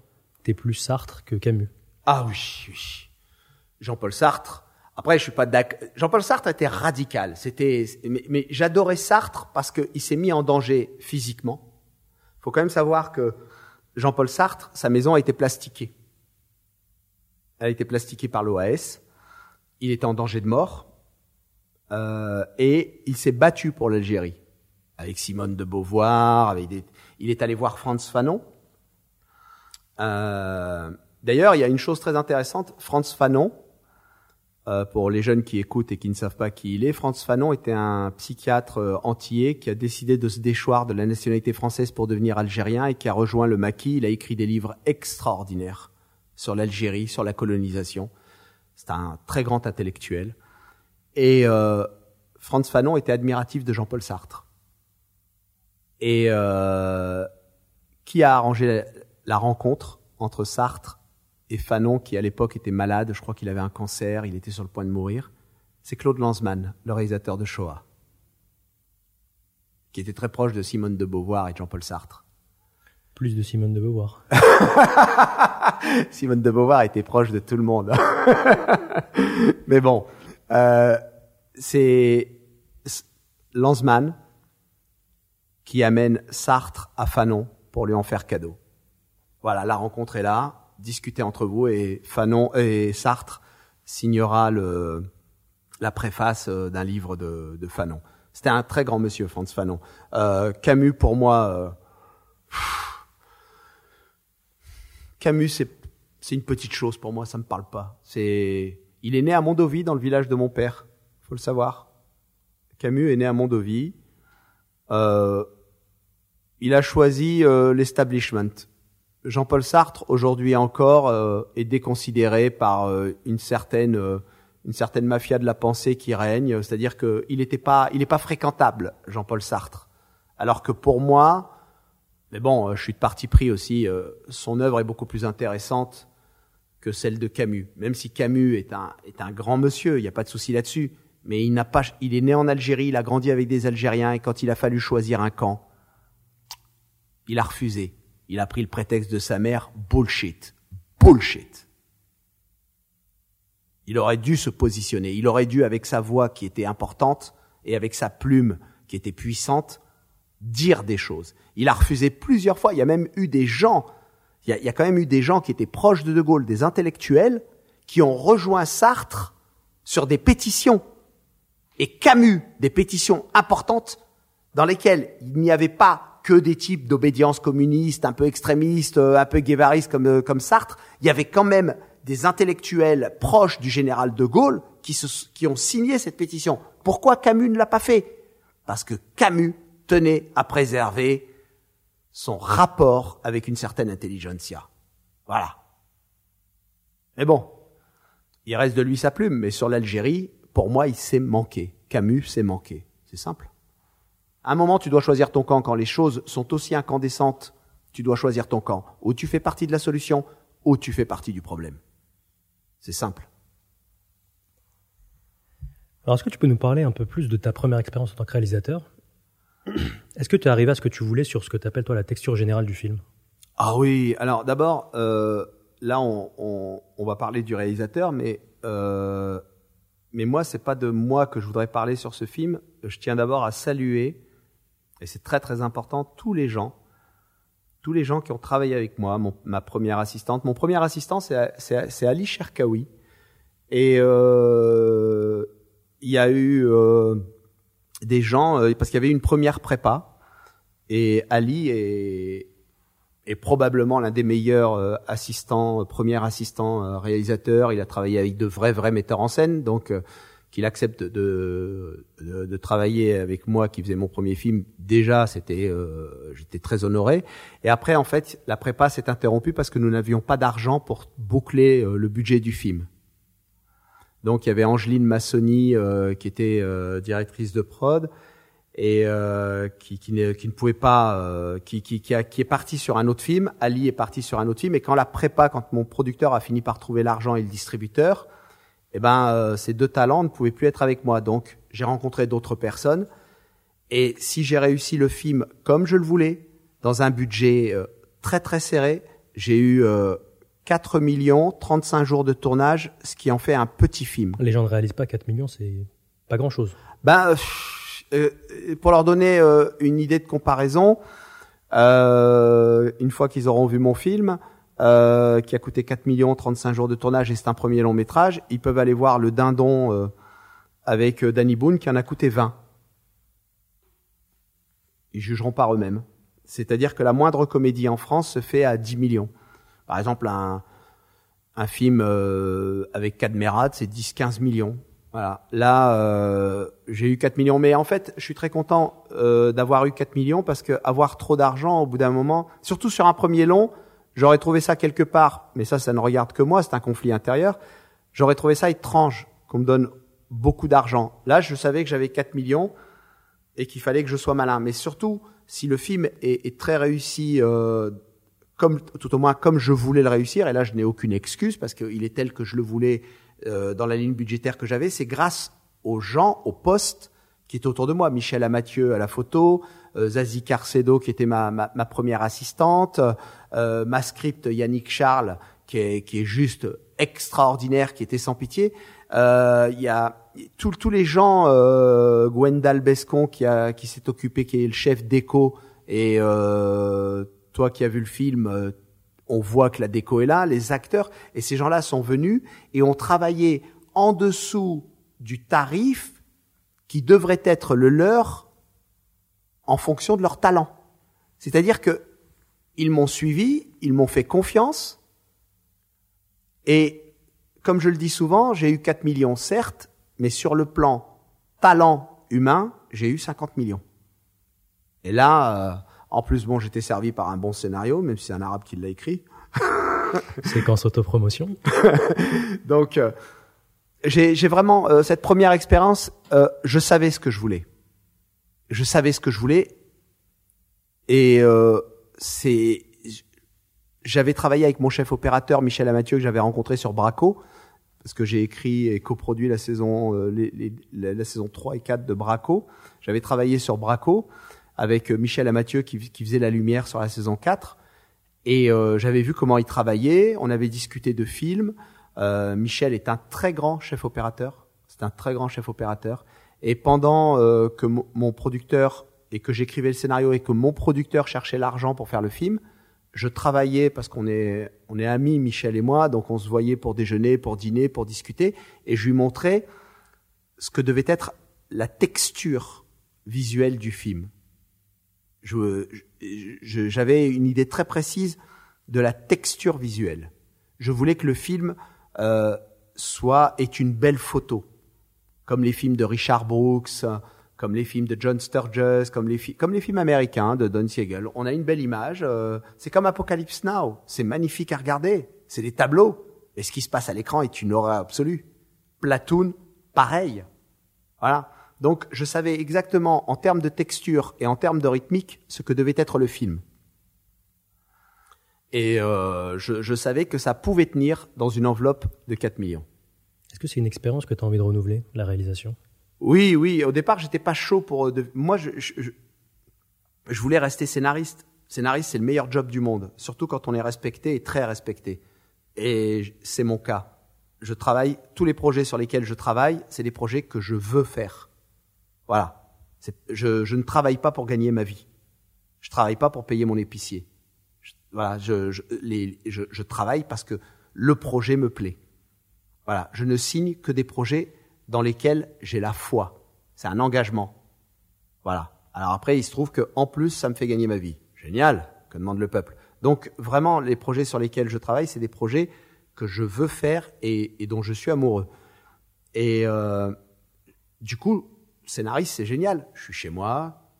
t'es plus Sartre que Camus. Ah oui, oui. Jean-Paul Sartre. Après, je suis pas d'accord. Jean-Paul Sartre était radical. C'était, mais, mais j'adorais Sartre parce qu'il s'est mis en danger physiquement. Faut quand même savoir que Jean-Paul Sartre, sa maison a été plastiquée. Elle a été plastiquée par l'OAS. Il était en danger de mort. Euh, et il s'est battu pour l'Algérie. Avec Simone de Beauvoir, avec des, il est allé voir Franz Fanon. Euh, D'ailleurs, il y a une chose très intéressante. Franz Fanon, euh, pour les jeunes qui écoutent et qui ne savent pas qui il est, Franz Fanon était un psychiatre euh, antillais qui a décidé de se déchoir de la nationalité française pour devenir algérien et qui a rejoint le maquis. Il a écrit des livres extraordinaires sur l'Algérie, sur la colonisation. C'est un très grand intellectuel. Et euh, Franz Fanon était admiratif de Jean-Paul Sartre. Et euh, qui a arrangé la, rencontre entre Sartre et Fanon, qui à l'époque était malade, je crois qu'il avait un cancer, il était sur le point de mourir C'est Claude Lanzmann, le réalisateur de Shoah, qui était très proche de Simone de Beauvoir et de Jean-Paul Sartre. Plus de Simone de Beauvoir. Simone de Beauvoir était proche de tout le monde. Mais bon, euh, c'est Lanzmann qui amène Sartre à Fanon pour lui en faire cadeau. Voilà, la rencontre est là, discutez entre vous et Fanon et Sartre signera le, la préface euh, d'un livre de, de Fanon. C'était un très grand monsieur, Franz Fanon. Euh, Camus, pour moi, euh, Camus, c'est c'est une petite chose pour moi, ça me parle pas. C'est, il est né à Mondovie, dans le village de mon père. Faut le savoir. Camus est né à Mondovie. Euh, il a choisi euh, l'establishment. Jean-Paul Sartre, aujourd'hui encore, euh, est déconsidéré par euh, une certaine euh, une certaine mafia de la pensée qui règne. C'est-à-dire qu'il pas, il n'est pas fréquentable, Jean-Paul Sartre. Alors que pour moi, mais bon, euh, je suis de parti pris aussi. euh, son œuvre est beaucoup plus intéressante que celle de Camus. Même si Camus est un est un grand monsieur, il n'y a pas de souci là-dessus. Mais il n'a pas, il est né en Algérie, il a grandi avec des Algériens et quand il a fallu choisir un camp, il a refusé. Il a pris le prétexte de sa mère. Bullshit, bullshit. Il aurait dû se positionner. Il aurait dû, avec sa voix qui était importante et avec sa plume qui était puissante, dire des choses. Il a refusé plusieurs fois. Il y a même eu des gens, il y a, quand même eu des gens qui étaient proches de De Gaulle, des intellectuels, qui ont rejoint Sartre sur des pétitions. Et Camus, des pétitions importantes dans lesquelles il n'y avait pas que des types d'obédience communiste, un peu extrémistes, euh, un peu guévaristes comme, euh, comme Sartre. Il y avait quand même des intellectuels proches du général de Gaulle qui, se, qui ont signé cette pétition. Pourquoi Camus ne l'a pas fait? Parce que Camus tenait à préserver son rapport avec une certaine intelligentsia. Voilà. Mais bon, il reste de lui sa plume, mais sur l'Algérie, pour moi, il s'est manqué. Camus s'est manqué. C'est simple. À un moment, tu dois choisir ton camp. Quand les choses sont aussi incandescentes, tu dois choisir ton camp. Ou tu fais partie de la solution, ou tu fais partie du problème. C'est simple. Alors, est-ce que tu peux nous parler un peu plus de ta première expérience en tant que réalisateur? Est-ce que tu es arrivé à ce que tu voulais sur ce que tu appelles toi la texture générale du film? Ah oui, alors d'abord, euh, là on, on, on va parler du réalisateur, mais euh, mais moi c'est pas de moi que je voudrais parler sur ce film. Je tiens d'abord à saluer, et c'est très très important, tous les gens, tous les gens qui ont travaillé avec moi, mon, ma première assistante. Mon premier assistant c'est Ali Cherkaoui, et euh, il y a eu euh, des gens euh, parce qu'il y avait une première prépa, et Ali est est probablement l'un des meilleurs euh, assistants, euh, premier assistant réalisateur. Il a travaillé avec de vrais, vrais metteurs en scène, donc qu'il accepte de, de, de, travailler avec moi, qui faisait mon premier film. Déjà, c'était, euh, j'étais très honoré. Et après, en fait, la prépa s'est interrompue parce que nous n'avions pas d'argent pour boucler euh, le budget du film. Donc, il y avait Angeline Massoni euh, qui était euh, directrice de prod et euh, qui, qui, ne, qui, ne, pouvait pas, qui, qui, qui, est parti sur un autre film. Ali est parti sur un autre film. Et quand la prépa, quand mon producteur a fini par trouver l'argent et le distributeur, eh ben, euh, ces deux talents ne pouvaient plus être avec moi. Donc, j'ai rencontré d'autres personnes. Et si j'ai réussi le film comme je le voulais, dans un budget euh, très très serré, j'ai eu 4 millions, 35 jours de tournage, ce qui en fait un petit film. Les gens ne réalisent pas 4 millions, c'est pas grand-chose. Ben, euh, pour leur donner euh, une idée de comparaison, euh, une fois qu'ils auront vu mon film, euh, qui a coûté 4 millions, 35 jours de tournage et c'est un premier long métrage, ils peuvent aller voir Le Dindon euh, avec Danny Boone qui en a coûté 20. Ils jugeront par eux-mêmes. C'est-à-dire que la moindre comédie en France se fait à 10 millions. Par exemple, un, un film euh, avec Cadmerade, c'est 10-15 millions. Voilà. Là, euh, j'ai eu 4 millions, mais en fait, je suis très content euh, d'avoir eu 4 millions parce que avoir trop d'argent, au bout d'un moment, surtout sur un premier long, j'aurais trouvé ça quelque part, mais ça, ça ne regarde que moi, c'est un conflit intérieur. J'aurais trouvé ça étrange qu'on me donne beaucoup d'argent. Là, je savais que j'avais 4 millions et qu'il fallait que je sois malin. Mais surtout, si le film est, est très réussi, euh, comme tout au moins comme je voulais le réussir, et là je n'ai aucune excuse parce qu'il est tel que je le voulais euh, dans la ligne budgétaire que j'avais, c'est grâce aux gens, aux postes qui étaient autour de moi. Michel Amathieu à la photo, euh, Zazie Carcedo qui était ma, ma, ma première assistante, euh, ma script Yannick Charles qui est, qui est juste extraordinaire, qui était sans pitié. Euh, Il y a tous les gens, euh, Gwendal Bescon qui, a, qui s'est occupé, qui est le chef déco, et euh, toi qui as vu le film, euh, on voit que la déco est là, les acteurs, et ces gens-là sont venus et ont travaillé en dessous du tarif qui devrait être le leur en fonction de leur talent. C'est-à-dire que ils m'ont suivi, ils m'ont fait confiance, et comme je le dis souvent, j'ai eu 4 millions, certes, mais sur le plan talent humain, j'ai eu 50 millions. Et là, euh, en plus, bon, j'étais servi par un bon scénario, même si c'est un arabe qui l'a écrit. Séquence autopromotion. Donc, euh, j'ai vraiment euh, cette première expérience. euh, je savais ce que je voulais. Je savais ce que je voulais, et euh, c'est. J'avais travaillé avec mon chef opérateur Michel Amathieu que j'avais rencontré sur Braco parce que j'ai écrit et coproduit la saison euh, la, saison 3 et 4 de Braco. J'avais travaillé sur Braco avec euh, Michel Amathieu qui, qui faisait la lumière sur la saison 4 et euh, j'avais vu comment il travaillait, on avait discuté de films. Euh, Michel est un très grand chef opérateur, c'est un très grand chef opérateur et pendant euh, que mo- mon producteur et que j'écrivais le scénario et que mon producteur cherchait l'argent pour faire le film, je travaillais parce qu'on est on est amis Michel et moi, donc on se voyait pour déjeuner, pour dîner, pour discuter, et je lui montrais ce que devait être la texture visuelle du film. Je- je- J'avais une idée très précise de la texture visuelle. Je voulais que le film euh, soit est une belle photo, comme les films de Richard Brooks, comme les films de John Sturges, comme les, comme les films américains de Don Siegel. On a une belle image. euh, c'est comme Apocalypse Now. C'est magnifique à regarder. C'est des tableaux. Et ce qui se passe à l'écran est une horreur absolue. Platoon, pareil. Voilà. Donc, je savais exactement, en termes de texture et en termes de rythmique, ce que devait être le film. Et euh, je, je savais que ça pouvait tenir dans une enveloppe de 4 millions. Est-ce que c'est une expérience que tu as envie de renouveler, la réalisation? Oui, oui. Au départ, j'étais pas chaud pour. euh, de- Moi, je, je, je- voulais rester scénariste. Scénariste, c'est le meilleur job du monde, surtout quand on est respecté et très respecté. Et c'est mon cas. Je travaille. Tous les projets sur lesquels je travaille, c'est des projets que je veux faire. Voilà. Je, je ne travaille pas pour gagner ma vie. Je travaille pas pour payer mon épicier. Je- voilà. Je, je travaille parce que le projet me plaît. Voilà, je ne signe que des projets dans lesquels j'ai la foi. C'est un engagement. Voilà. Alors après, il se trouve que en plus, ça me fait gagner ma vie. Génial, que demande le peuple? Donc vraiment, les projets sur lesquels je travaille, c'est des projets que je veux faire et, dont je suis amoureux. Et euh, du coup, scénariste, c'est génial. Je suis chez moi,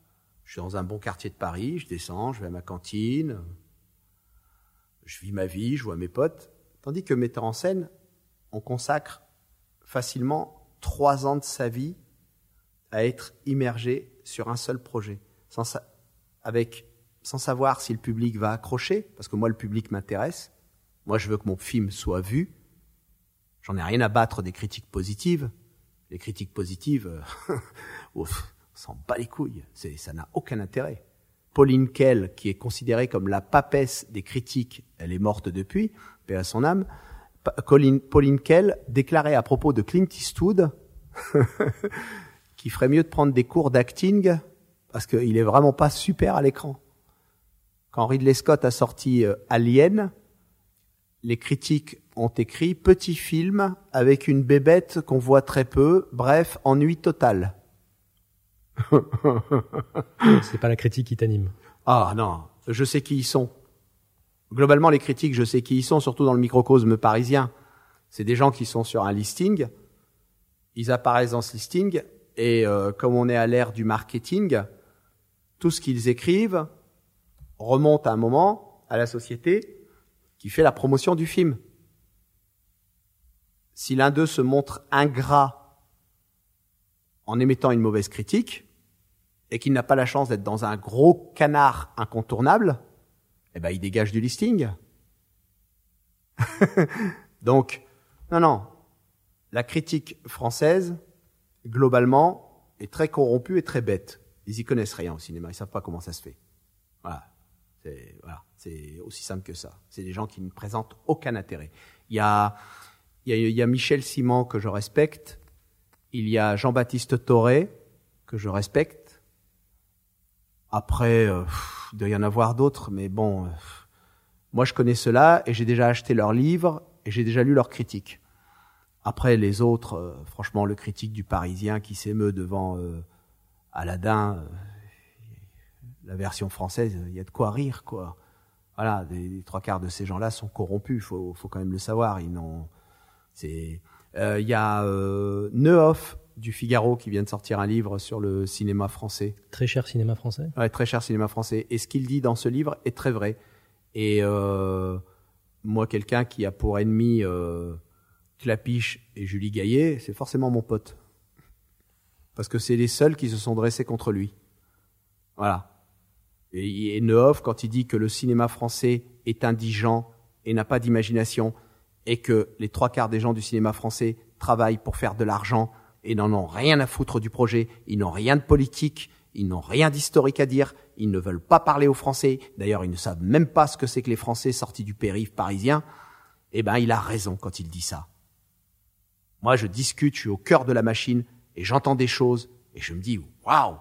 je suis dans un bon quartier de Paris, je descends, je vais à ma cantine, je vis ma vie, je vois mes potes. Tandis que metteur en scène, on consacre facilement trois ans de sa vie à être immergé sur un seul projet, sans, sa- avec, sans savoir si le public va accrocher, parce que moi, le public m'intéresse. Moi, je veux que mon film soit vu. J'en ai rien à battre des critiques positives. Les critiques positives, euh, ouf, on s'en bat les couilles. Ça n'a aucun intérêt. Pauline Kell, qui est considérée comme la papesse des critiques, elle est morte depuis, paix à son âme. Colin- Pauline Kell déclarait à propos de Clint Eastwood qu'il ferait mieux de prendre des cours d'acting parce qu'il est vraiment pas super à l'écran. Quand Ridley Scott a sorti euh, Alien, les critiques ont écrit petit film avec une bébête qu'on voit très peu, bref, ennui total. C'est pas la critique qui t'anime. Ah non, je sais qui ils sont. Globalement, les critiques, je sais qui ils sont, surtout dans le microcosme parisien. C'est des gens qui sont sur un listing, ils apparaissent dans ce listing, et euh, comme on est à l'ère du marketing, tout ce qu'ils écrivent remonte à un moment à la société qui fait la promotion du film. Si l'un d'eux se montre ingrat en émettant une mauvaise critique, et qu'il n'a pas la chance d'être dans un gros canard incontournable, eh ben, il dégage du listing. Donc, non, non. La critique française, globalement, est très corrompue et très bête. Ils y connaissent rien au cinéma, ils savent pas comment ça se fait. Voilà. C'est, voilà. C'est aussi simple que ça. C'est des gens qui ne présentent aucun intérêt. Il y a, il y a, il y a Michel Simon que je respecte. Il y a Jean-Baptiste Toré que je respecte. Après, euh, il doit y en avoir d'autres, mais bon, euh, moi je connais ceux-là et j'ai déjà acheté leurs livres et j'ai déjà lu leurs critiques. Après les autres, euh, franchement, le critique du Parisien qui s'émeut devant euh, Aladdin, la version française, il y a de quoi rire, quoi. Voilà, des, des trois quarts de ces gens-là sont corrompus, faut, faut quand même le savoir. Ils n'ont, c'est, il y a Neuhoff du Figaro qui vient de sortir un livre sur le cinéma français. Très cher cinéma français. Ouais, très cher cinéma français. Et ce qu'il dit dans ce livre est très vrai. Et euh, moi, quelqu'un qui a pour ennemi euh, Clapiche et Julie Gaillet, c'est forcément mon pote. Parce que c'est les seuls qui se sont dressés contre lui. Voilà. Et, et quand il dit que le cinéma français est indigent et n'a pas d'imagination, et que les trois quarts des gens du cinéma français travaillent pour faire de l'argent et n'en ont rien à foutre du projet, ils n'ont rien de politique, ils n'ont rien d'historique à dire, ils ne veulent pas parler aux Français, d'ailleurs ils ne savent même pas ce que c'est que les Français sortis du périph' parisien, eh ben il a raison quand il dit ça. Moi je discute, je suis au cœur de la machine et j'entends des choses et je me dis waouh,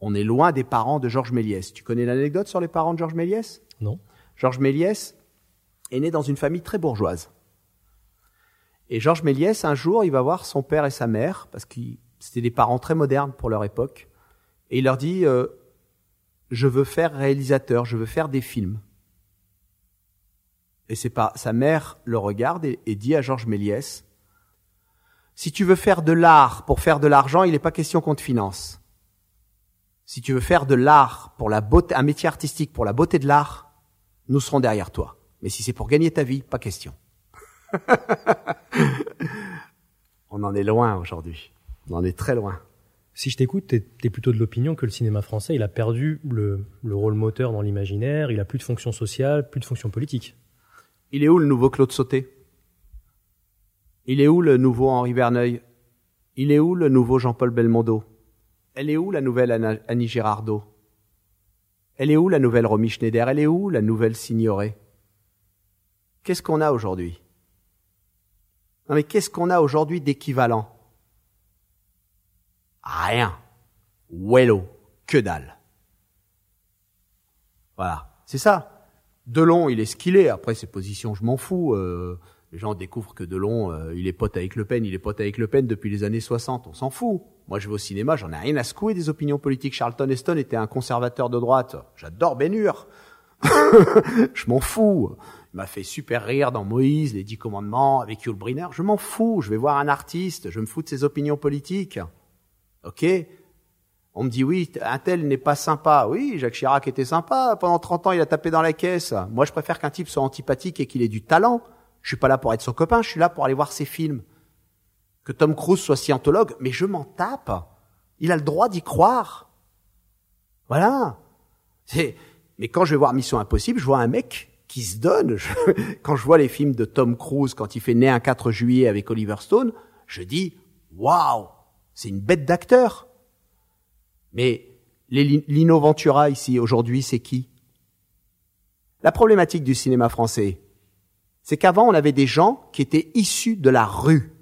on est loin des parents de Georges Méliès. Tu connais l'anecdote sur les parents de Georges Méliès? Non. Georges Méliès est né dans une famille très bourgeoise. Et Georges Méliès, un jour, il va voir son père et sa mère, parce que c'était des parents très modernes pour leur époque, et il leur dit euh, Je veux faire réalisateur, je veux faire des films. Et c'est pas sa mère le regarde et, et dit à Georges Méliès Si tu veux faire de l'art pour faire de l'argent, il n'est pas question qu'on te finance. Si tu veux faire de l'art pour la beauté, un métier artistique pour la beauté de l'art, nous serons derrière toi. Mais si c'est pour gagner ta vie, pas question. On en est loin aujourd'hui. On en est très loin. Si je t'écoute, t'es es plutôt de l'opinion que le cinéma français, il a perdu le, le rôle moteur dans l'imaginaire, il a plus de fonction sociale, plus de fonction politique. Il est où le nouveau Claude Sauté? Il est où le nouveau Henri Verneuil? Il est où le nouveau Jean-Paul Belmondo? Elle est où la nouvelle Anna- Annie Girardot? Elle est où la nouvelle Romy Schneider? Elle est où la nouvelle Signoret? Qu'est-ce qu'on a aujourd'hui? Non mais qu'est-ce qu'on a aujourd'hui d'équivalent? Rien. Wello. Que dalle. Voilà. C'est ça. Delon, il est ce qu'il est. Après, ses positions, je m'en fous. Euh, les gens découvrent que Delon, euh, il est pote avec Le Pen. Il est pote avec Le Pen depuis les années 60. On s'en fout. Moi, je vais au cinéma, j'en ai rien à secouer des opinions politiques. Charlton Heston était un conservateur de droite. J'adore Bénur. je m'en fous. M'a fait super rire dans Moïse, les Dix Commandements, avec Yul. Je m'en fous. Je vais voir un artiste. Je me fous de ses opinions politiques. Ok? On me dit oui, un tel n'est pas sympa. Oui, Jacques Chirac était sympa. Pendant 30 ans, il a tapé dans la caisse. Moi, je préfère qu'un type soit antipathique et qu'il ait du talent. Je suis pas là pour être son copain, je suis là pour aller voir ses films. Que Tom Cruise soit scientologue, mais je m'en tape. Il a le droit d'y croire. Voilà. Mais quand je vais voir Mission Impossible, je vois un mec qui se donne. Je- Quand je vois les films de Tom Cruise, quand il fait Né un 4 juillet avec Oliver Stone, je dis, waouh, c'est une bête d'acteur. Mais Lino Ventura ici, aujourd'hui, c'est qui? La problématique du cinéma français, c'est qu'avant, on avait des gens qui étaient issus de la rue.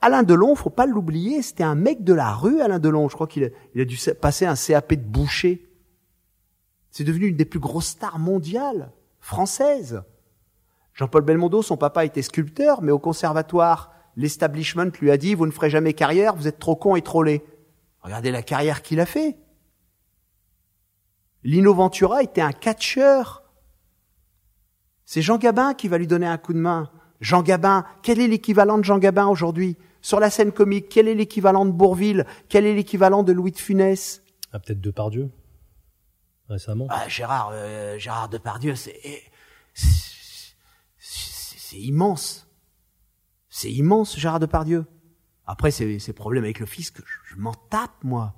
Alain Delon, faut pas l'oublier, c'était un mec de la rue, Alain Delon. Je crois qu'il a, il a dû passer un CAP de boucher. C'est devenu une des plus grosses stars mondiales, françaises. Jean-Paul Belmondo, son papa était sculpteur, mais au conservatoire, l'establishment lui a dit, vous ne ferez jamais carrière, vous êtes trop con et trop laid. Regardez la carrière qu'il a fait. Lino Ventura était un catcheur. C'est Jean Gabin qui va lui donner un coup de main. Jean Gabin, quel est l'équivalent de Jean Gabin aujourd'hui? Sur la scène comique, quel est l'équivalent de Bourville? Quel est l'équivalent de Louis de Funès? Ah, peut-être Depardieu récemment. ah, Gérard, euh, Gérard Depardieu, c'est c'est- c'est immense. C'est immense, Gérard Depardieu. Après, ses, ses problèmes avec le fisc, je, m'en tape, moi.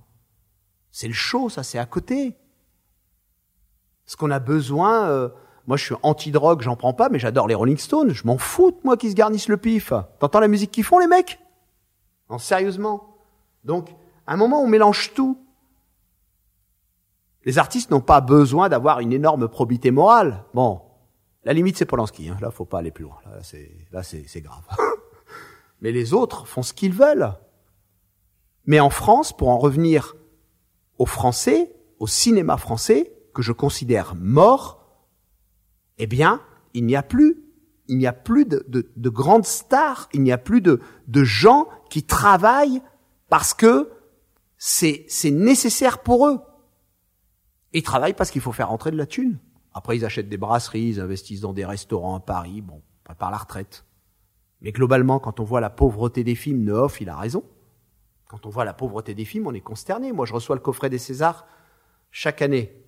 C'est le show, ça, c'est à côté. Ce qu'on a besoin, euh, moi je suis anti-drogue, j'en prends pas, mais j'adore les Rolling Stones, je m'en fous, moi, qui se garnissent le pif. T'entends la musique qu'ils font, les mecs? Non, sérieusement. Donc, à un moment, on mélange tout. Les artistes n'ont pas besoin d'avoir une énorme probité morale. Bon, la limite, c'est Polanski. Hein. Là, faut pas aller plus loin. Là, c'est, grave. Mais les autres font ce qu'ils veulent. Mais en France, pour en revenir aux Français, au cinéma français, que je considère mort, eh bien, il n'y a plus, il n'y a plus de, de, de grandes stars, il n'y a plus de, gens qui travaillent parce que c'est nécessaire pour eux. Ils travaillent parce qu'il faut faire rentrer de la thune. Après, ils achètent des brasseries, ils investissent dans des restaurants à Paris, bon, préparent la retraite. Mais globalement, quand on voit la pauvreté des films, Neuf, il a raison. Quand on voit la pauvreté des films, on est consterné. Moi, je reçois le coffret des Césars chaque année.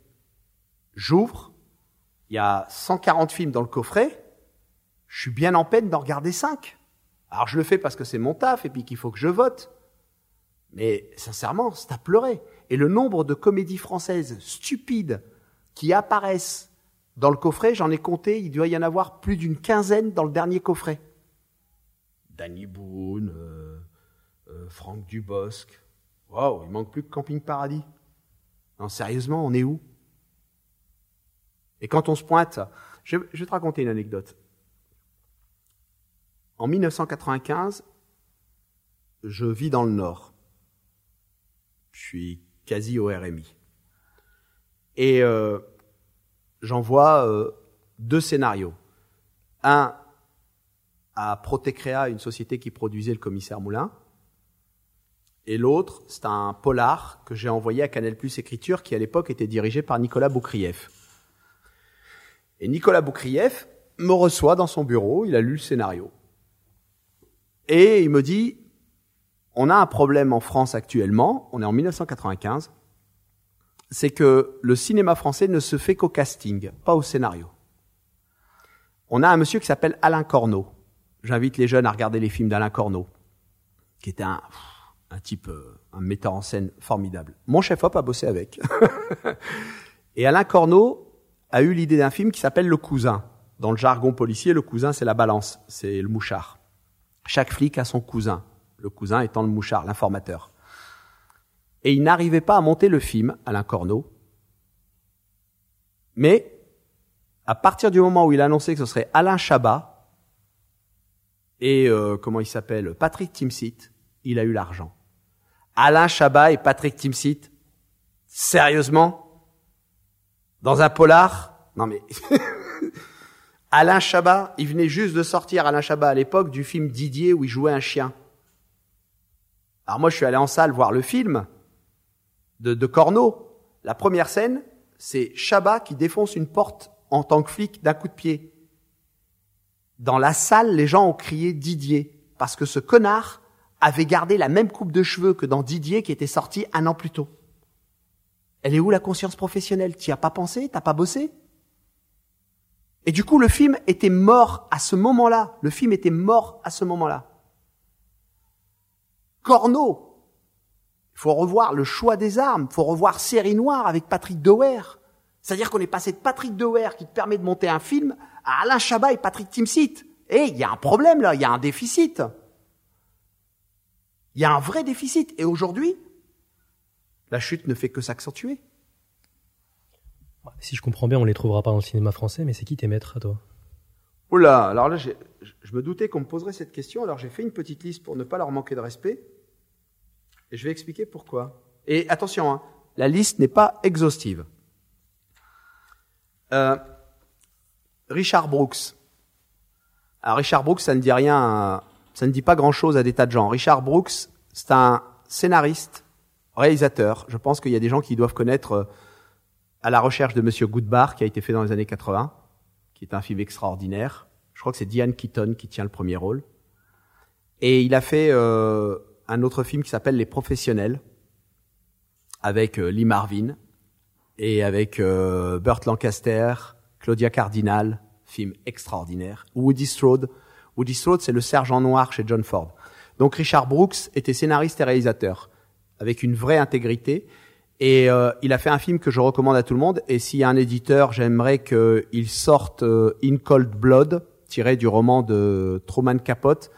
J'ouvre, il y a 140 films dans le coffret, je suis bien en peine d'en regarder 5. Alors je le fais parce que c'est mon taf et puis qu'il faut que je vote. Mais sincèrement, c'est à pleurer. Et le nombre de comédies françaises stupides qui apparaissent dans le coffret, j'en ai compté, il doit y en avoir plus d'une quinzaine dans le dernier coffret. Danny Boone, euh, euh, Franck Dubosc. Waouh, il manque plus que Camping Paradis. Non, sérieusement, on est où? Et quand on se pointe, je, je vais te raconter une anecdote. En 1995, je vis dans le Nord. Je suis au RMI. Et euh, j'envoie euh, deux scénarios. Un à Protecrea, une société qui produisait le commissaire Moulin. Et l'autre, c'est un polar que j'ai envoyé à Canal Plus Écriture, qui à l'époque était dirigé par Nicolas Boukrieff. Et Nicolas Boukrieff me reçoit dans son bureau, il a lu le scénario. Et il me dit, on a un problème en France actuellement, on est en 1995, c'est que le cinéma français ne se fait qu'au casting, pas au scénario. On a un monsieur qui s'appelle Alain Corneau. J'invite les jeunes à regarder les films d'Alain Corneau, qui était un, un type, euh, un metteur en scène formidable. Mon chef-op a bossé avec. Et Alain Corneau a eu l'idée d'un film qui s'appelle Le Cousin. Dans le jargon policier, le cousin, c'est la balance, c'est le mouchard. Chaque flic a son cousin, le cousin étant le mouchard, l'informateur. Et il n'arrivait pas à monter le film, Alain Corneau. Mais, à partir du moment où il a annoncé que ce serait Alain Chabat, et euh, comment il s'appelle, Patrick Timsit, il a eu l'argent. Alain Chabat et Patrick Timsit, sérieusement? Dans un polar? Non mais... Alain Chabat, il venait juste de sortir, Alain Chabat à l'époque, du film Didier où il jouait un chien. Alors moi je suis allé en salle voir le film, de, de Corneau. La première scène, c'est Chabat qui défonce une porte en tant que flic d'un coup de pied. Dans la salle, les gens ont crié Didier, parce que ce connard avait gardé la même coupe de cheveux que dans Didier qui était sorti un an plus tôt. Elle est où la conscience professionnelle? T'y as pas pensé? T'as pas bossé? Et du coup, le film était mort à ce moment-là. Le film était mort à ce moment-là. Corneau, il faut revoir le choix des armes, il faut revoir Série Noire avec Patrick Dower. C'est-à-dire qu'on est passé de Patrick Dower qui te permet de monter un film à Alain Chabat et Patrick Timsit. Et il y a un problème là, il y a un déficit. Il y a un vrai déficit. Et aujourd'hui, la chute ne fait que s'accentuer. Si je comprends bien, on les trouvera pas dans le cinéma français, mais c'est qui tes maîtres à toi? Oula, alors là, je me doutais qu'on me poserait cette question, alors j'ai fait une petite liste pour ne pas leur manquer de respect. Et je vais expliquer pourquoi. Et attention, hein, la liste n'est pas exhaustive. Euh, Richard Brooks. Alors Richard Brooks, ça ne dit rien, ça ne dit pas grand-chose à des tas de gens. Richard Brooks, c'est un scénariste, réalisateur. Je pense qu'il y a des gens qui doivent connaître euh, À la recherche de Monsieur Goodbar, qui a été fait dans les années 80, qui est un film extraordinaire. Je crois que c'est Diane Keaton qui tient le premier rôle. Et il a fait euh, un autre film qui s'appelle Les Professionnels, avec euh, Lee Marvin et avec euh, Burt Lancaster, Claudia Cardinal, film extraordinaire. Woody Strode. Woody Strode, c'est le sergent noir chez John Ford. Donc Richard Brooks était scénariste et réalisateur, avec une vraie intégrité. Et euh, il a fait un film que je recommande à tout le monde. Et s'il y a un éditeur, j'aimerais qu'il sorte In Cold Blood, tiré du roman de Truman Capote,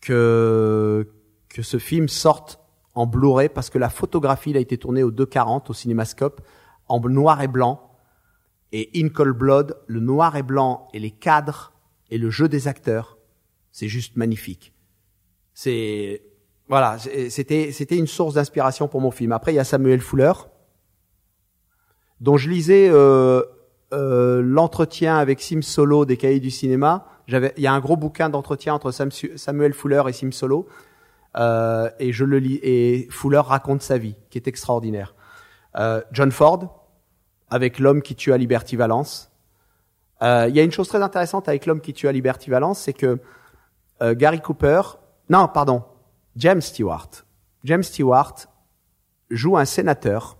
que que ce film sorte en Blu-ray parce que la photographie il a été tournée au 240 au cinémascope en noir et blanc. Et In Cold Blood, le noir et blanc et les cadres et le jeu des acteurs, c'est juste magnifique. C'est voilà, c'était c'était une source d'inspiration pour mon film. Après, il y a Samuel Fuller, dont je lisais euh, euh, l'entretien avec Sim Solo des Cahiers du cinéma. J'avais, il y a un gros bouquin d'entretien entre Samuel Fuller et Sim Solo, euh, et je le lis. Et Fuller raconte sa vie, qui est extraordinaire. Euh, John Ford, avec l'homme qui tue à Liberty Valence. Euh, il y a une chose très intéressante avec l'homme qui tue à Liberty Valence, c'est que euh, Gary Cooper, non, pardon, James Stewart. James Stewart joue un sénateur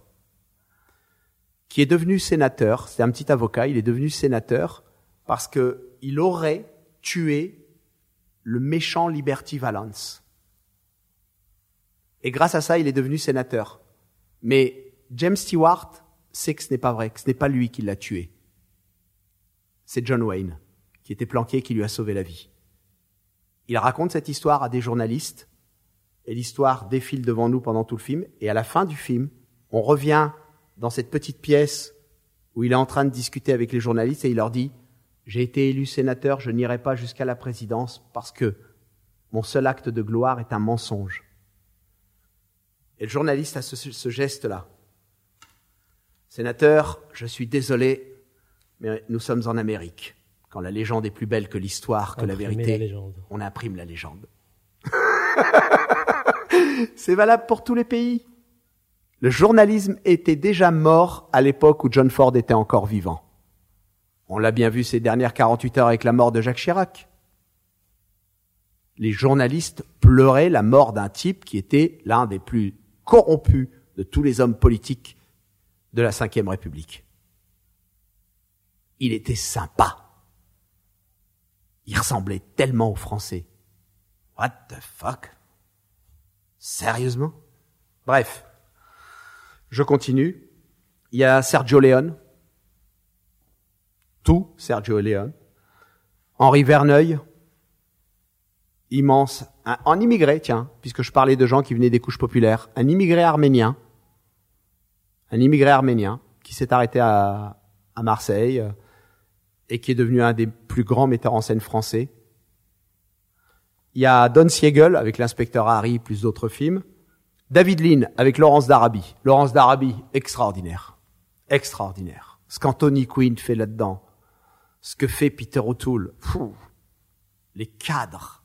qui est devenu sénateur. C'est un petit avocat. Il est devenu sénateur parce que il aurait tué le méchant Liberty Valance. Et grâce à ça, il est devenu sénateur. Mais James Stewart sait que ce n'est pas vrai, que ce n'est pas lui qui l'a tué. C'est John Wayne, qui était planqué, qui lui a sauvé la vie. Il raconte cette histoire à des journalistes et l'histoire défile devant nous pendant tout le film. Et à la fin du film, on revient dans cette petite pièce où il est en train de discuter avec les journalistes et il leur dit J'ai été élu sénateur, je n'irai pas jusqu'à la présidence parce que mon seul acte de gloire est un mensonge. Et le journaliste a ce, ce geste-là. Sénateur, je suis désolé, mais nous sommes en Amérique. Quand la légende est plus belle que l'histoire, que la vérité, on imprime la légende. C'est valable pour tous les pays. Le journalisme était déjà mort à l'époque où John Ford était encore vivant. On l'a bien vu ces dernières 48 heures avec la mort de Jacques Chirac. Les journalistes pleuraient la mort d'un type qui était l'un des plus corrompus de tous les hommes politiques de la Ve République. Il était sympa. Il ressemblait tellement aux Français. What the fuck? Sérieusement? Bref, je continue. Il y a Sergio Leone. Tout Sergio Leone. Henri Verneuil. Immense. Un, immigré, tiens, puisque je parlais de gens qui venaient des couches populaires. Un immigré arménien. Un immigré arménien qui s'est arrêté à, Marseille euh, et qui est devenu un des plus grands metteurs en scène français il y a Don Siegel avec l'inspecteur Harry plus d'autres films. David Lean avec Laurence d'Arabie. Laurence d'Arabie, extraordinaire. Extraordinaire. Ce qu'Anthony Quinn fait là-dedans. Ce que fait Peter O'Toole. les cadres.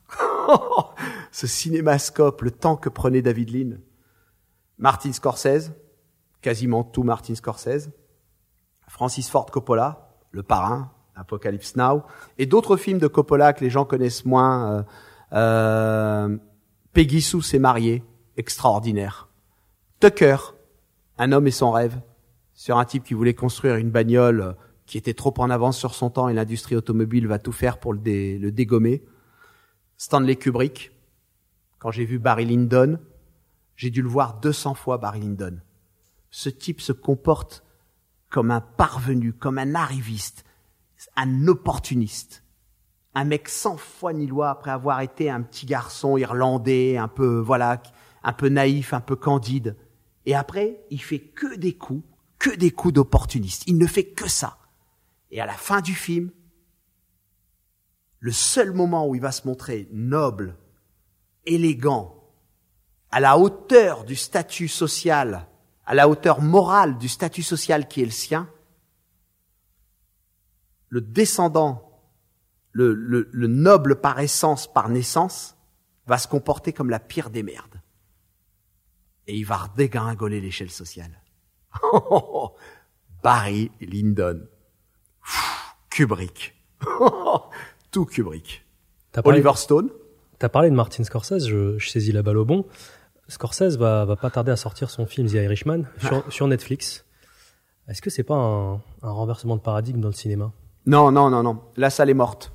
Ce cinémascope, le temps que prenait David Lean. Martin Scorsese. Quasiment tout Martin Scorsese. Francis Ford Coppola. Le parrain. Apocalypse Now. Et d'autres films de Coppola que les gens connaissent moins. Euh, euh, Peggy Sue s'est mariée, extraordinaire. Tucker, un homme et son rêve, sur un type qui voulait construire une bagnole qui était trop en avance sur son temps et l'industrie automobile va tout faire pour le dégommer. Stanley Kubrick, quand j'ai vu Barry Lyndon, j'ai dû le voir 200 fois Barry Lyndon. Ce type se comporte comme un parvenu, comme un arriviste, un opportuniste un mec sans foi ni loi après avoir été un petit garçon irlandais, un peu, voilà, un peu naïf, un peu candide. Et après, il fait que des coups, que des coups d'opportuniste. Il ne fait que ça. Et à la fin du film, le seul moment où il va se montrer noble, élégant, à la hauteur du statut social, à la hauteur morale du statut social qui est le sien, le descendant le, le, noble par essence, par naissance, va se comporter comme la pire des merdes. Et il va redégringoler l'échelle sociale. Barry Lyndon. Kubrick. Tout Kubrick. Oliver Stone. T'as parlé de Martin Scorsese, je, je, saisis la balle au bon. Scorsese va, va pas tarder à sortir son film The Irishman sur, sur Netflix. Est-ce que c'est pas un, un renversement de paradigme dans le cinéma? Non, non, non, non. La salle est morte.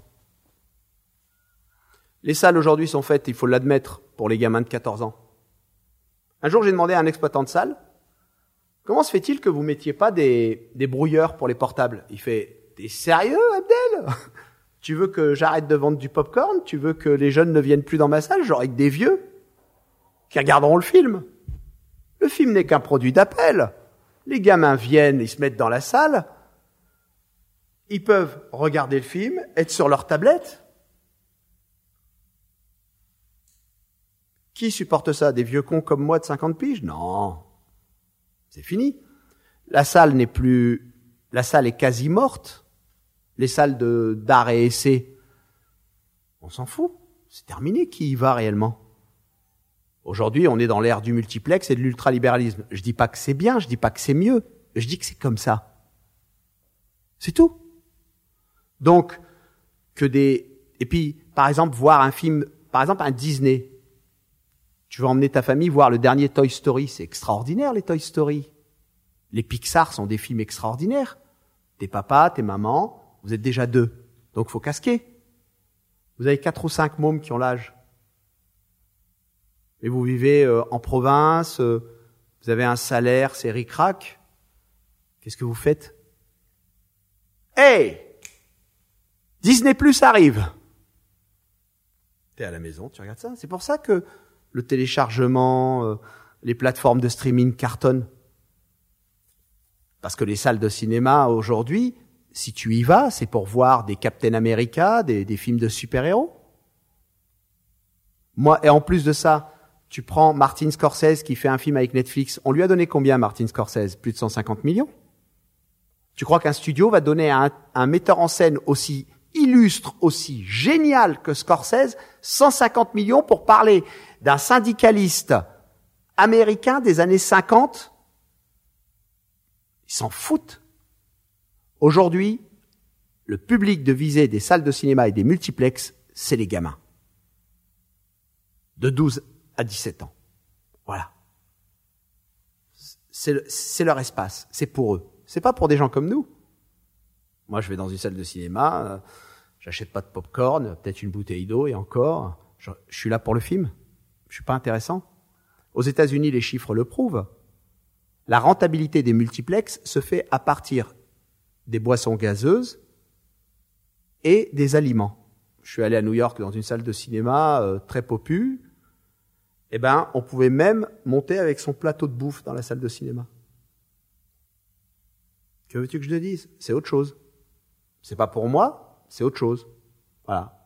Les salles aujourd'hui sont faites, il faut l'admettre, pour les gamins de 14 ans. Un jour, j'ai demandé à un exploitant de salle, Comment se fait-il que vous mettiez pas des, des brouilleurs pour les portables? Il fait, t'es sérieux, Abdel? Tu veux que j'arrête de vendre du popcorn? Tu veux que les jeunes ne viennent plus dans ma salle, genre avec des vieux qui regarderont le film Le film n'est qu'un produit d'appel. Les gamins viennent, ils se mettent dans la salle, ils peuvent regarder le film, être sur leur tablette. Qui supporte ça? Des vieux cons comme moi de 50 piges? Non. C'est fini. La salle n'est plus, la salle est quasi morte. Les salles de, d'art et essai, on s'en fout. C'est terminé. Qui y va réellement? Aujourd'hui, on est dans l'ère du multiplex et de l'ultralibéralisme. Je dis pas que c'est bien, je dis pas que c'est mieux. Je dis que c'est comme ça. C'est tout. Donc, que des, et puis, par exemple, voir un film, par exemple, un Disney. Tu veux emmener ta famille voir le dernier Toy Story, c'est extraordinaire, les Toy Story. Les Pixar sont des films extraordinaires. Tes papas, tes mamans, vous êtes déjà deux. Donc, faut casquer. Vous avez quatre ou cinq mômes qui ont l'âge. Et vous vivez euh, en province, euh, vous avez un salaire, c'est ric-rac. Qu'est-ce que vous faites? Hey Disney Plus arrive. T'es à la maison, tu regardes ça. C'est pour ça que le téléchargement, euh, les plateformes de streaming cartonnent. Parce que les salles de cinéma aujourd'hui, si tu y vas, c'est pour voir des Captain America, des, films de super-héros. Moi, et en plus de ça, tu prends Martin Scorsese qui fait un film avec Netflix. On lui a donné combien, Martin Scorsese? Plus de 150 millions? Tu crois qu'un studio va donner à un, un metteur en scène aussi illustre, aussi génial que Scorsese, 150 millions pour parler d'un syndicaliste américain des années 50 Ils s'en foutent. Aujourd'hui, le public de visée des salles de cinéma et des multiplex, c'est les gamins. De 12 à 17 ans. Voilà. C'est leur espace, c'est pour eux. C'est pas pour des gens comme nous. Moi, je vais dans une salle de cinéma, euh, j'achète pas de popcorn, peut-être une bouteille d'eau et encore, je, je, suis là pour le film. Je suis pas intéressant. Aux États-Unis, les chiffres le prouvent. La rentabilité des multiplex se fait à partir des boissons gazeuses et des aliments. Je suis allé à New York dans une salle de cinéma euh, très popue. Eh ben, on pouvait même monter avec son plateau de bouffe dans la salle de cinéma. Que veux-tu que je te dise? C'est autre chose. C'est pas pour moi, c'est autre chose. Voilà.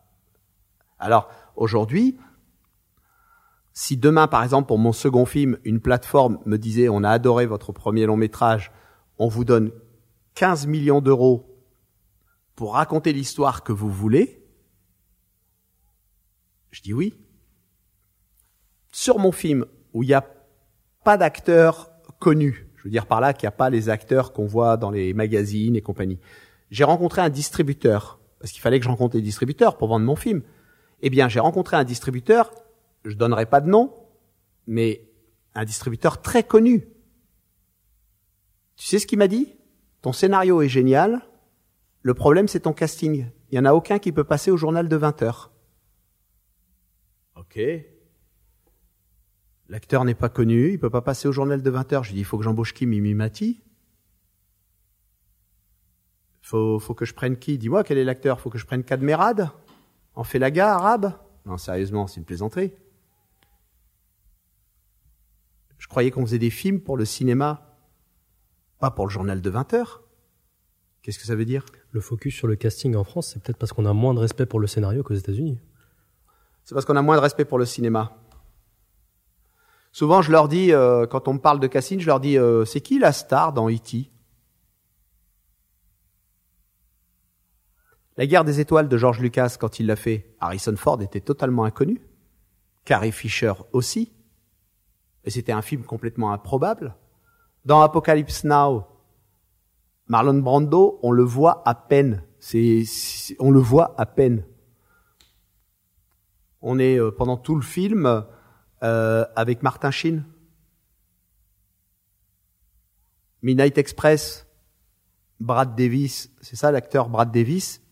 Alors, aujourd'hui, si demain, par exemple, pour mon second film, une plateforme me disait on a adoré votre premier long métrage, on vous donne 15 millions d'euros pour raconter l'histoire que vous voulez, je dis oui. Sur mon film, où il n'y a pas d'acteurs connus, je veux dire par là qu'il n'y a pas les acteurs qu'on voit dans les magazines et compagnie, j'ai rencontré un distributeur, parce qu'il fallait que je rencontre des distributeurs pour vendre mon film. Eh bien, j'ai rencontré un distributeur, je donnerai pas de nom, mais un distributeur très connu. Tu sais ce qu'il m'a dit? Ton scénario est génial, le problème c'est ton casting. Il n'y en a aucun qui peut passer au journal de 20 heures. Ok. L'acteur n'est pas connu, il peut pas passer au journal de 20 heures. Je lui dis, il faut que j'embauche qui Mimi Mati? Faut, faut que je prenne qui? Dis-moi, quel est l'acteur? Faut que je prenne Kadmerad En fait la gare arabe Non, sérieusement, c'est une plaisanterie. Je croyais qu'on faisait des films pour le cinéma, pas pour le journal de 20 heures. Qu'est-ce que ça veut dire? Le focus sur le casting en France, c'est peut-être parce qu'on a moins de respect pour le scénario qu'aux États-Unis. C'est parce qu'on a moins de respect pour le cinéma. Souvent, je leur dis, euh, quand on me parle de casting, je leur dis, euh, c'est qui la star dans E.T. La guerre des étoiles de George Lucas, quand il l'a fait, Harrison Ford était totalement inconnu. Carrie Fisher aussi. Et c'était un film complètement improbable. Dans Apocalypse Now, Marlon Brando, on le voit à peine. On le voit à peine. On est euh, pendant tout le film euh, avec Martin Sheen. Midnight Express, Brad Davis, c'est ça l'acteur Brad Davis,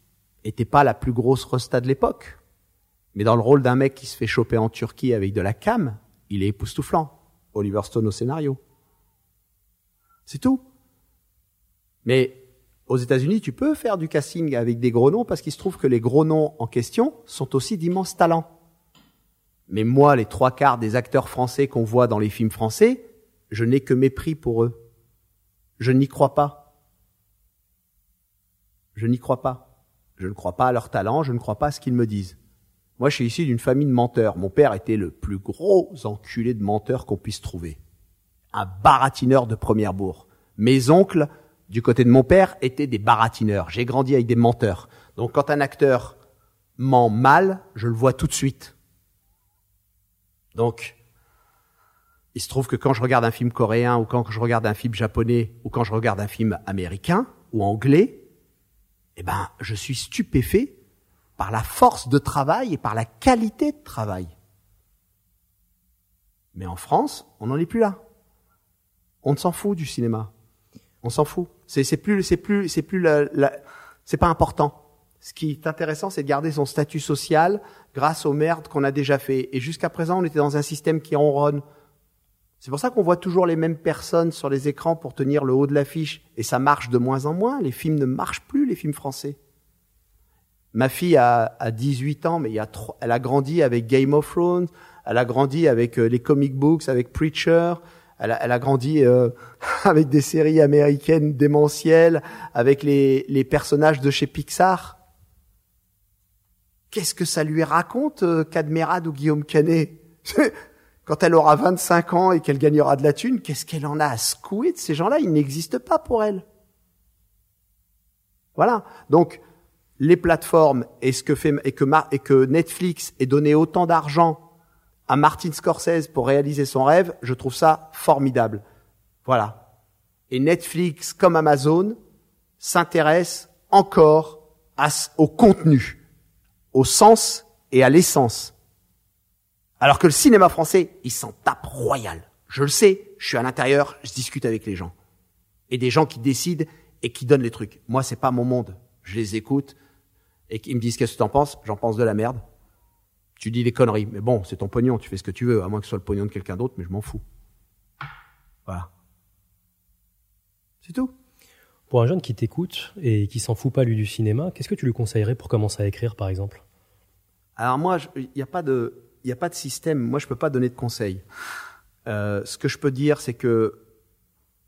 était pas la plus grosse rosta de l'époque. Mais dans le rôle d'un mec qui se fait choper en Turquie avec de la cam, il est époustouflant. Oliver Stone au scénario. C'est tout. Mais aux États-Unis, tu peux faire du casting avec des gros noms parce qu'il se trouve que les gros noms en question sont aussi d'immenses talents. Mais moi, les trois quarts des acteurs français qu'on voit dans les films français, je n'ai que mépris pour eux. Je n'y crois pas. Je n'y crois pas. Je ne crois pas à leur talent, je ne crois pas à ce qu'ils me disent. Moi, je suis issu d'une famille de menteurs. Mon père était le plus gros enculé de menteurs qu'on puisse trouver. Un baratineur de première bourre. Mes oncles, du côté de mon père, étaient des baratineurs. J'ai grandi avec des menteurs. Donc quand un acteur ment mal, je le vois tout de suite. Donc, il se trouve que quand je regarde un film coréen ou quand je regarde un film japonais ou quand je regarde un film américain ou anglais, eh ben, je suis stupéfait par la force de travail et par la qualité de travail. Mais en France, on n'en est plus là. On s'en fout du cinéma. On s'en fout. C'est, plus, c'est plus, c'est plus la, la, c'est pas important. Ce qui est intéressant, c'est de garder son statut social grâce aux merdes qu'on a déjà fait. Et jusqu'à présent, on était dans un système qui ronronne. C'est pour ça qu'on voit toujours les mêmes personnes sur les écrans pour tenir le haut de l'affiche. Et ça marche de moins en moins. Les films ne marchent plus, les films français. Ma fille a, a 18 ans, mais il y a elle a grandi avec Game of Thrones, elle a grandi avec euh, les comic books, avec Preacher, elle a, grandi euh, avec des séries américaines démentielles, avec les, personnages de chez Pixar. Qu'est-ce que ça lui raconte, euh, ou Guillaume Canet? Quand elle aura 25 ans et qu'elle gagnera de la thune, qu'est-ce qu'elle en a à secouer de ces gens-là? Ils n'existent pas pour elle. Voilà. Donc, les plateformes et ce que fait et que Netflix ait donné autant d'argent à Martin Scorsese pour réaliser son rêve, je trouve ça formidable. Voilà. Et Netflix, comme Amazon, s'intéresse encore au contenu, au sens et à l'essence. Alors que le cinéma français, il s'en tape royal. Je le sais, je suis à l'intérieur, je discute avec les gens. Et des gens qui décident et qui donnent les trucs. Moi, c'est pas mon monde. Je les écoute et qu'ils me disent qu'est-ce que t'en penses J'en pense de la merde. Tu dis des conneries, mais bon, c'est ton pognon, tu fais ce que tu veux, à moins que ce soit le pognon de quelqu'un d'autre, mais je m'en fous. Voilà. C'est tout. Pour un jeune qui t'écoute et qui s'en fout pas lui du cinéma, qu'est-ce que tu lui conseillerais pour commencer à écrire, par exemple? Alors moi, il n'y a pas de, il a pas de système. Moi, je peux pas donner de conseils. Euh, ce que je peux dire, c'est que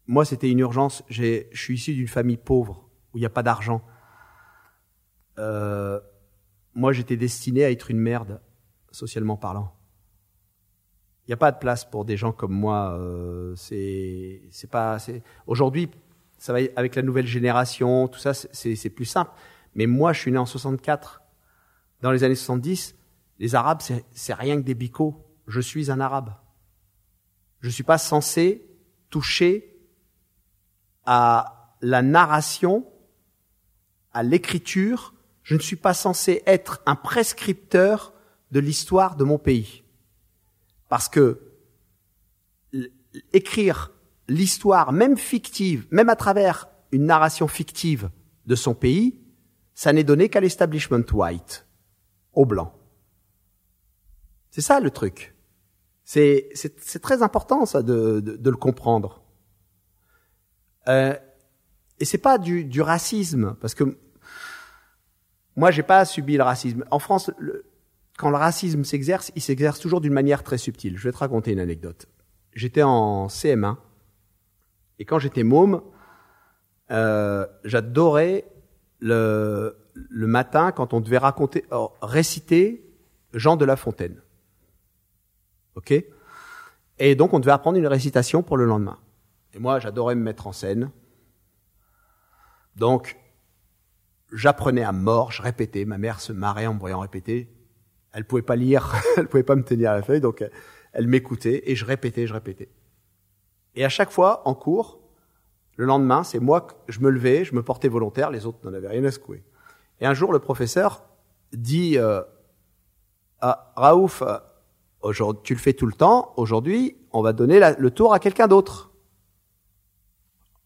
moi, c'était une urgence. Je suis issu d'une famille pauvre où il n'y a pas d'argent. Euh, moi, j'étais destiné à être une merde socialement parlant. Il n'y a pas de place pour des gens comme moi. Euh, c'est, c'est pas. Aujourd'hui, ça va avec la nouvelle génération, tout ça, c'est, plus simple. Mais moi, je suis né en 64. Dans les années 70, les Arabes, c'est, c'est rien que des bicots. Je suis un Arabe. Je ne suis pas censé toucher à la narration, à l'écriture. Je ne suis pas censé être un prescripteur de l'histoire de mon pays. Parce que écrire l'histoire, même fictive, même à travers une narration fictive de son pays, ça n'est donné qu'à l'establishment white, au blanc. C'est ça le truc. C'est, très important ça de, de, le comprendre. Euh, et c'est pas du, racisme, parce que moi j'ai pas subi le racisme. En France, quand le racisme s'exerce, il s'exerce toujours d'une manière très subtile. Je vais te raconter une anecdote. J'étais en CM1 et quand j'étais môme, euh, j'adorais le, le matin quand on devait raconter, oh, réciter Jean de La Fontaine. Ok? Et donc on devait apprendre une récitation pour le lendemain. Et moi, j'adorais me mettre en scène. Donc, j'apprenais à mort, je répétais. Ma mère se marrait en me voyant répéter elle pouvait pas lire, elle pouvait pas me tenir à la feuille, donc elle m'écoutait et je répétais, je répétais. Et à chaque fois, en cours, le lendemain, c'est moi que je me levais, je me portais volontaire, les autres n'en avaient rien à secouer. Et un jour, le professeur dit euh, Raouf, aujourd'hui, tu le fais tout le temps, aujourd'hui, on va donner le tour à quelqu'un d'autre.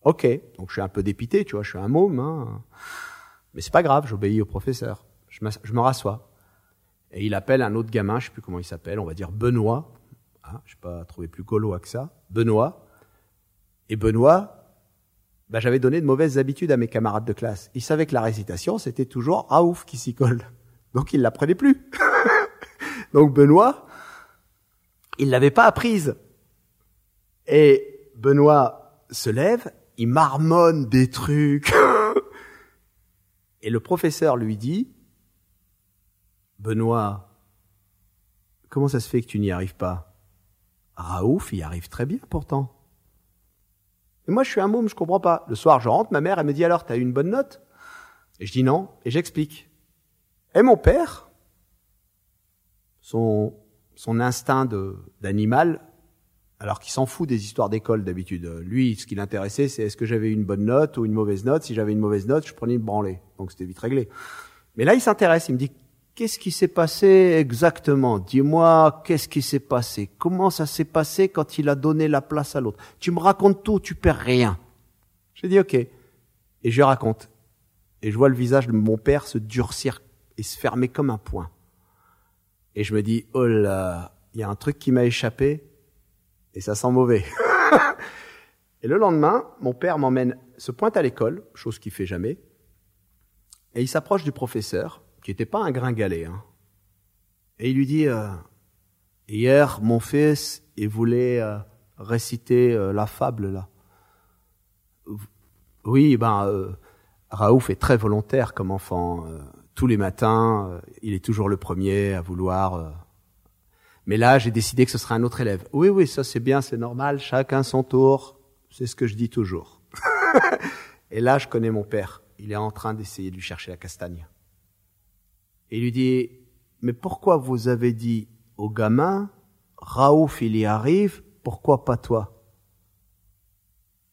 Ok, donc je suis un peu dépité, tu vois, je suis un môme, hein. mais c'est pas grave, j'obéis au professeur. Je, je me rassois. Et il appelle un autre gamin, je sais plus comment il s'appelle, on va dire Benoît. Ah, je n'ai pas trouvé plus gaulois que ça. Benoît. Et Benoît, bah, j'avais donné de mauvaises habitudes à mes camarades de classe. Ils savaient que la récitation, c'était toujours Raouf qui s'y colle. Donc ils l'apprenaient plus. Donc Benoît, il l'avait pas apprise. Et Benoît se lève, il marmonne des trucs. Et le professeur lui dit, Benoît, comment ça se fait que tu n'y arrives pas? Raouf, y arrive très bien pourtant. Et moi, je suis un môme, je comprends pas. Le soir, je rentre, ma mère, elle me dit alors, t'as eu une bonne note? Et je dis non, et j'explique. Et mon père, son, son instinct d'animal, alors qu'il s'en fout des histoires d'école d'habitude. Lui, ce qui l'intéressait, c'est est-ce que j'avais une bonne note ou une mauvaise note? Si j'avais une mauvaise note, je prenais une branlée. Donc c'était vite réglé. Mais là, il s'intéresse, il me dit, qu'est-ce qui s'est passé exactement? Dis-moi, qu'est-ce qui s'est passé? Comment ça s'est passé quand il a donné la place à l'autre? Tu me racontes tout, tu perds rien. J'ai dit ok. Et je raconte. Et je vois le visage de mon père se durcir et se fermer comme un poing. Et je me dis, oh là, il y a un truc qui m'a échappé et ça sent mauvais. et le lendemain, mon père m'emmène, se pointe à l'école, chose qu'il fait jamais, et il s'approche du professeur qui n'était pas un gringalet. Hein. Et il lui dit, euh, hier, mon fils, il voulait euh, réciter euh, la fable là. Oui, ben, Raouf est très volontaire comme enfant. tous les matins, il est toujours le premier à vouloir. mais là, j'ai décidé que ce serait un autre élève. Oui, oui, ça c'est bien, c'est normal. Chacun son tour. C'est ce que je dis toujours. Et là, je connais mon père. Il est en train d'essayer de lui chercher la castagne. Il lui dit, mais pourquoi vous avez dit au gamin, Raouf il y arrive, pourquoi pas toi?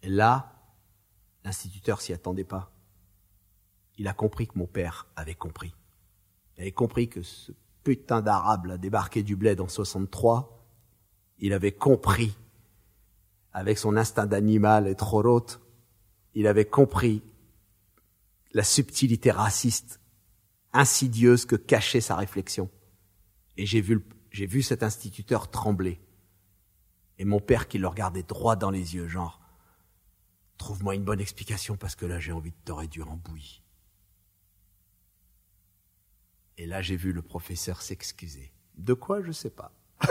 Et là, l'instituteur s'y attendait pas. Il a compris que mon père avait compris. Il avait compris que ce putain d'arabe a débarqué du bled en 63. Il avait compris, avec son instinct d'animal et trop il avait compris la subtilité raciste insidieuse que cachait sa réflexion. Et j'ai vu, j'ai vu cet instituteur trembler. Et mon père qui le regardait droit dans les yeux, genre, trouve-moi une bonne explication parce que là j'ai envie de réduire en bouillie. Et là j'ai vu le professeur s'excuser. De quoi, je sais pas.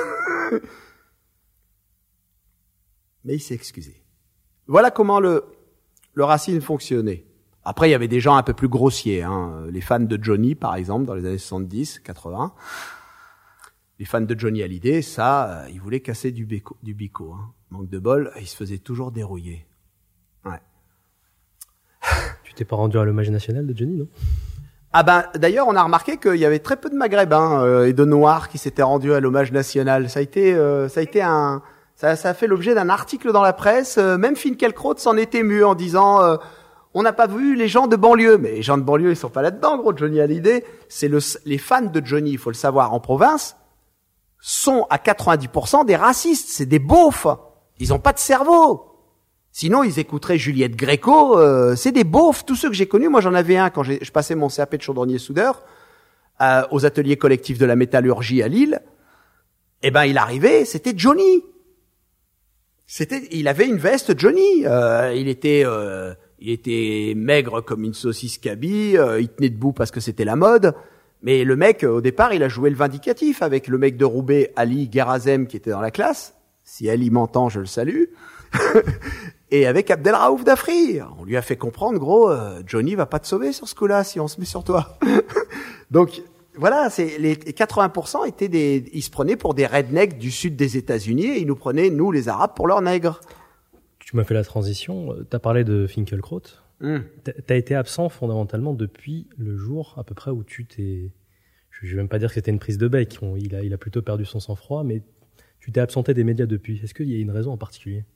Mais il s'est excusé. Voilà comment le, le racine fonctionnait. Après, il y avait des gens un peu plus grossiers, hein. les fans de Johnny, par exemple, dans les années 70, 80. Les fans de Johnny Hallyday, ça, euh, ils voulaient casser du, bico. Du bico hein. Manque de bol, ils se faisaient toujours dérouiller. Ouais. Tu t'es pas rendu à l'hommage national de Johnny, non? Ah ben, d'ailleurs, on a remarqué qu'il y avait très peu de Maghrébins euh, et de Noirs qui s'étaient rendus à l'hommage national. Ça a été, euh, ça a été un, ça, ça a fait l'objet d'un article dans la presse. même Finkielkraut s'en était ému en disant on n'a pas vu les gens de banlieue. Mais les gens de banlieue, ils sont pas là-dedans, gros. Johnny Hallyday, c'est le, les fans de Johnny, il faut le savoir, en province, sont à 90% des racistes. C'est des beaufs. Ils ont pas de cerveau. Sinon, ils écouteraient Juliette Gréco. Euh, c'est des beaufs. Tous ceux que j'ai connus, moi j'en avais un quand je passais mon CAP de chaudronnier soudeur euh, aux ateliers collectifs de la métallurgie à Lille. Eh ben, il arrivait, c'était Johnny. C'était, il avait une veste Johnny. Euh, il était euh, il était maigre comme une saucisse cabie, euh, il tenait debout parce que c'était la mode. Mais le mec, au départ, il a joué le vindicatif avec le mec de Roubaix, Ali Gerazem, qui était dans la classe. Si Ali m'entend, je le salue. et avec Abdelraouf Dafri. On lui a fait comprendre, gros, euh, Johnny va pas te sauver sur ce coup-là si on se met sur toi. Donc, voilà, c'est les 80% étaient des, ils se prenaient pour des rednecks du sud des États-Unis et ils nous prenaient nous les Arabes pour leurs nègres tu m'as fait la transition. Tu as parlé de Finkelkraut. Mm. Tu as été absent fondamentalement depuis le jour à peu près où tu t'es. Je ne vais même pas dire que c'était une prise de bec. il, a, il a plutôt perdu son sang-froid, mais tu t'es absenté des médias depuis. Est-ce qu'il y a une raison en particulier?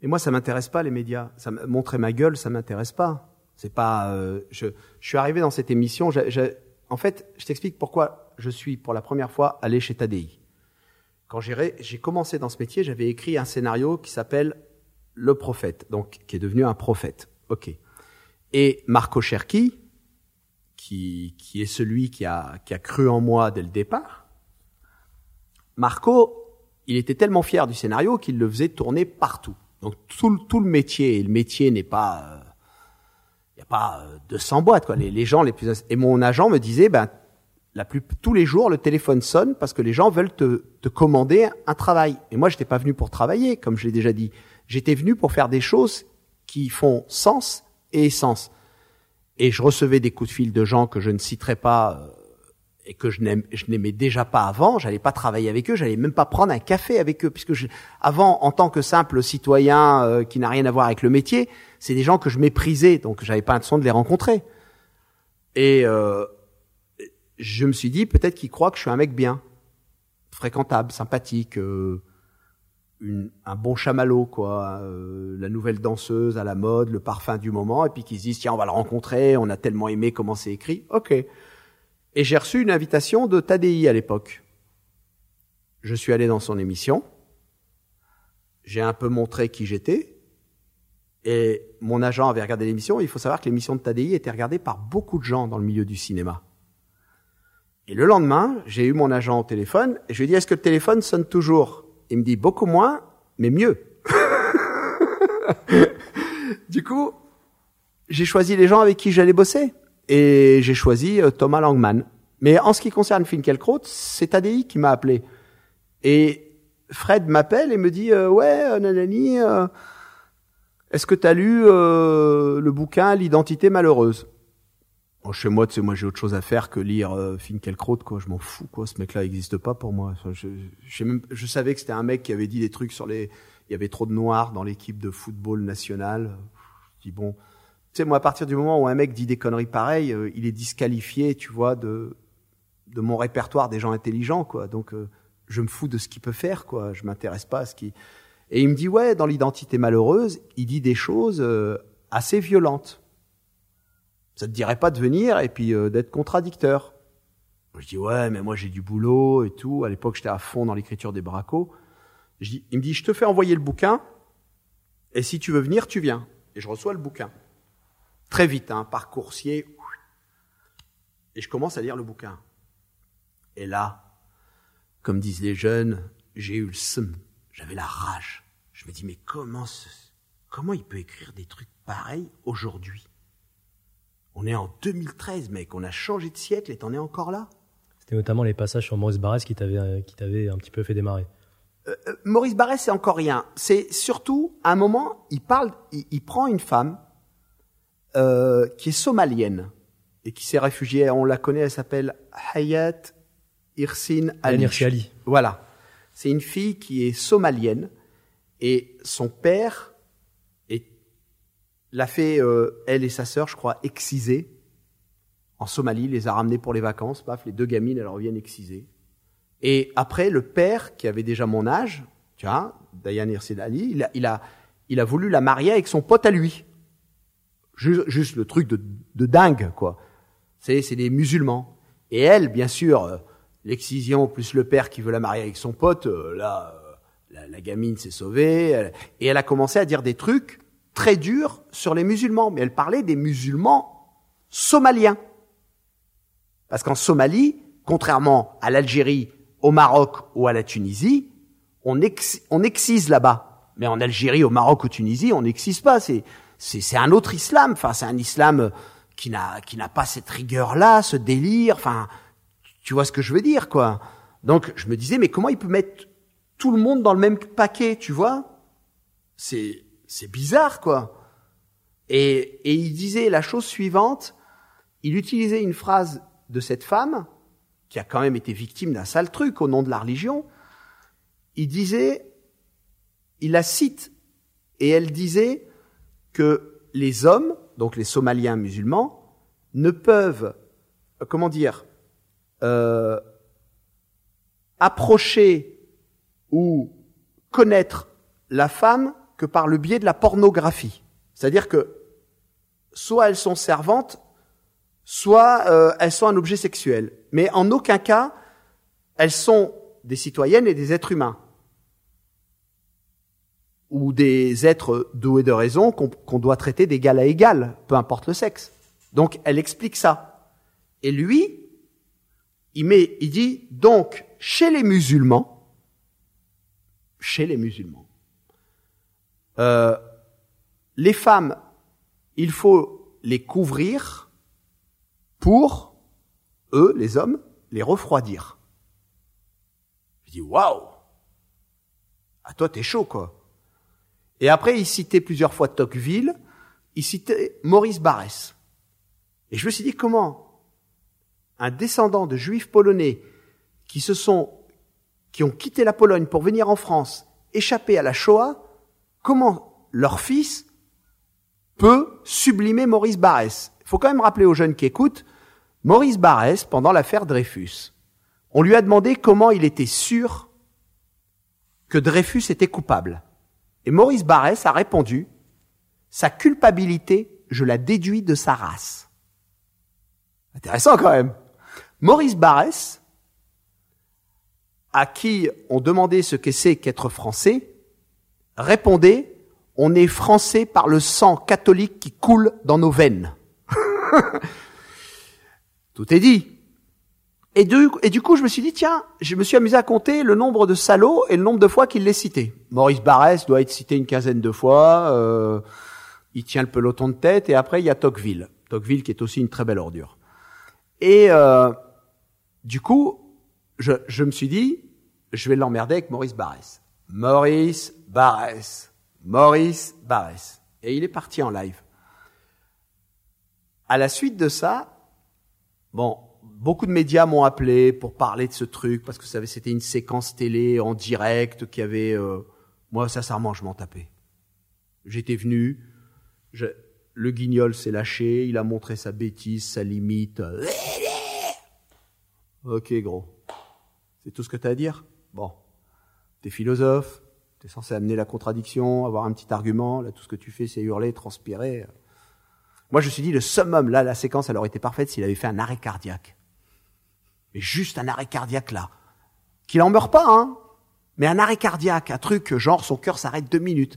Et moi, ça m'intéresse pas les médias. Ça montrer ma gueule, ça m'intéresse pas. C'est pas. Euh, je, je, suis arrivé dans cette émission. en fait, je t'explique pourquoi je suis pour la première fois allé chez Tadi. Quand j'ai commencé dans ce métier, j'avais écrit un scénario qui s'appelle le prophète, donc qui est devenu un prophète. Ok. Et Marco Cherki, qui, qui est celui qui a, qui a cru en moi dès le départ, Marco, il était tellement fier du scénario qu'il le faisait tourner partout. Donc tout, le- tout le métier, et le métier n'est pas, il n'y a pas euh, 200 boîtes quoi. Les, les gens les plus et mon agent me disait ben la plus tous les jours le téléphone sonne parce que les gens veulent te, te commander un travail. Et moi j'étais pas venu pour travailler comme je l'ai déjà dit. J'étais venu pour faire des choses qui font sens et essence. Et je recevais des coups de fil de gens que je ne citerai pas euh, et que je n'aimais déjà pas avant, j'allais pas travailler avec eux, j'allais même pas prendre un café avec eux, puisque je, avant, en tant que simple citoyen euh, qui n'a rien à voir avec le métier, c'est des gens que je méprisais, donc j'avais pas l'intention de les rencontrer. Et euh, je me suis dit peut-être qu'ils croient que je suis un mec bien, fréquentable, sympathique, euh, une- un bon chamallow, quoi, euh, la nouvelle danseuse à la mode, le parfum du moment, et puis qu'ils se disent tiens on va le rencontrer, on a tellement aimé comment c'est écrit, ok. Et j'ai reçu une invitation de Tadei à l'époque. Je suis allé dans son émission. J'ai un peu montré qui j'étais. Et mon agent avait regardé l'émission. Il faut savoir que l'émission de Tadei était regardée par beaucoup de gens dans le milieu du cinéma. Et le lendemain, j'ai eu mon agent au téléphone et je lui ai dit, est-ce que le téléphone sonne toujours? Il me dit, beaucoup moins, mais mieux. du coup, j'ai choisi les gens avec qui j'allais bosser. Et j'ai choisi euh, Thomas Langman. Mais en ce qui concerne Finkielkraut, c'est Tadei qui m'a appelé. Et Fred m'appelle et me dit euh, ouais euh, nanani est-ce que tu as lu le bouquin l'identité malheureuse? Bon, chez moi tu sais moi j'ai autre chose à faire que lire euh, Finkielkraut quoi je m'en fous quoi ce mec là n'existe pas pour moi je savais que c'était un mec qui avait dit des trucs sur les il y avait trop de noirs dans l'équipe de football national je dis bon tu sais moi à partir du moment où un mec dit des conneries pareilles euh, il est disqualifié tu vois de de mon répertoire des gens intelligents quoi donc euh, je me fous de ce qu'il peut faire, quoi. Je m'intéresse pas à ce qui. Et il me dit ouais, dans l'identité malheureuse, il dit des choses euh, assez violentes. Ça te dirait pas de venir et puis euh, d'être contradicteur. Je dis ouais, mais moi j'ai du boulot et tout. À l'époque, j'étais à fond dans l'écriture des bracos. Je dis, il me dit je te fais envoyer le bouquin et si tu veux venir, tu viens. Et je reçois le bouquin très vite, hein, par coursier. Et je commence à lire le bouquin. Et là, comme disent les jeunes, j'ai eu le seum, j'avais la rage. Je me dis, mais comment, ce- comment il peut écrire des trucs pareils aujourd'hui? On est en 2013, mec, on a changé de siècle et t'en es encore là C'était notamment les passages sur Maurice Barrès qui t'avaient qui t'avaient un petit peu fait démarrer. Euh, Maurice Barrès, c'est encore rien. C'est surtout, à un moment, il parle, il, il prend une femme euh, qui est somalienne et qui s'est réfugiée, on la connaît, elle s'appelle Hayat Irsin Ali. Al Ali. Voilà. C'est une fille qui est somalienne et son père l'a fait, euh, elle et sa sœur, je crois, exciser en Somalie, les a ramenés pour les vacances, paf, les deux gamines, elles reviennent excisées. Et après, le père, qui avait déjà mon âge, tu vois, Dayan Irsin Ali, il a, il a, il a voulu la marier avec son pote à lui. Juste, juste le truc de, de dingue, quoi. C'est, c'est des musulmans. Et elle, bien sûr, euh, l'excision plus le père qui veut la marier avec son pote, euh, là, euh, la, la gamine s'est sauvée. et elle a commencé à dire des trucs très durs sur les musulmans. Mais elle parlait des musulmans somaliens. Parce qu'en Somalie, contrairement à l'Algérie, au Maroc ou à la Tunisie, on, ex- excise là-bas. Mais en Algérie, au Maroc, ou Tunisie, on n'excise pas. C'est, c'est, un autre islam. Enfin, c'est un islam qui n'a, qui n'a pas cette rigueur-là, ce délire. Enfin, tu vois ce que je veux dire, quoi. Donc, je me disais, mais comment il peut mettre tout le monde dans le même paquet, tu vois? C'est, c'est bizarre, quoi. Et, il disait la chose suivante. Il utilisait une phrase de cette femme qui a quand même été victime d'un sale truc au nom de la religion. Il disait, il la cite, et elle disait que les hommes, donc les Somaliens musulmans, ne peuvent, euh, comment dire, euh, approcher ou connaître la femme que par le biais de la pornographie. C'est-à-dire que soit elles sont servantes, soit euh, elles sont un objet sexuel. Mais en aucun cas, elles sont des citoyennes et des êtres humains. Ou des êtres doués de raison qu'on doit traiter d'égal à égal, peu importe le sexe. Donc elle explique ça. Et lui, il dit donc chez les musulmans, chez les musulmans, Euh, les femmes, il faut les couvrir pour eux, les hommes, les refroidir. Je dis waouh, à toi t'es chaud quoi. Et après il citait plusieurs fois Tocqueville, il citait Maurice Barrès. Et je me suis dit comment un descendant de juifs polonais qui se sont qui ont quitté la Pologne pour venir en France, échapper à la Shoah, comment leur fils peut sublimer Maurice Barrès. Il faut quand même rappeler aux jeunes qui écoutent, Maurice Barrès, pendant l'affaire Dreyfus, on lui a demandé comment il était sûr que Dreyfus était coupable. Et Maurice Barrès a répondu, sa culpabilité, je la déduis de sa race. Intéressant quand même. Maurice Barrès, à qui on demandait ce que c'est qu'être français, répondait on est français par le sang catholique qui coule dans nos veines. Tout est dit. Et du, et du coup, je me suis dit, tiens, je me suis amusé à compter le nombre de salauds et le nombre de fois qu'il l'est cité. Maurice Barrès doit être cité une quinzaine de fois. Euh, il tient le peloton de tête. Et après, il y a Tocqueville. Tocqueville qui est aussi une très belle ordure. Et euh, du coup, je, je me suis dit, je vais l'emmerder avec Maurice Barrès. Maurice Barrès. Maurice Barrès. Et il est parti en live. À la suite de ça, bon, beaucoup de médias m'ont appelé pour parler de ce truc parce que c'était une séquence télé en direct qui avait. Euh, moi, sincèrement, je m'en tapais. J'étais venu, je, le guignol s'est lâché, il a montré sa bêtise, sa limite. Ok, gros. C'est tout ce que tu as à dire? Bon. T'es philosophe, t'es censé amener la contradiction, avoir un petit argument. Là, tout ce que tu fais, c'est hurler, transpirer. Moi, je me suis dit, le summum, là, la séquence, elle aurait été parfaite s'il avait fait un arrêt cardiaque. Mais juste un arrêt cardiaque, là. Qu'il en meurt pas, hein. Mais un arrêt cardiaque, un truc, genre, son cœur s'arrête deux minutes.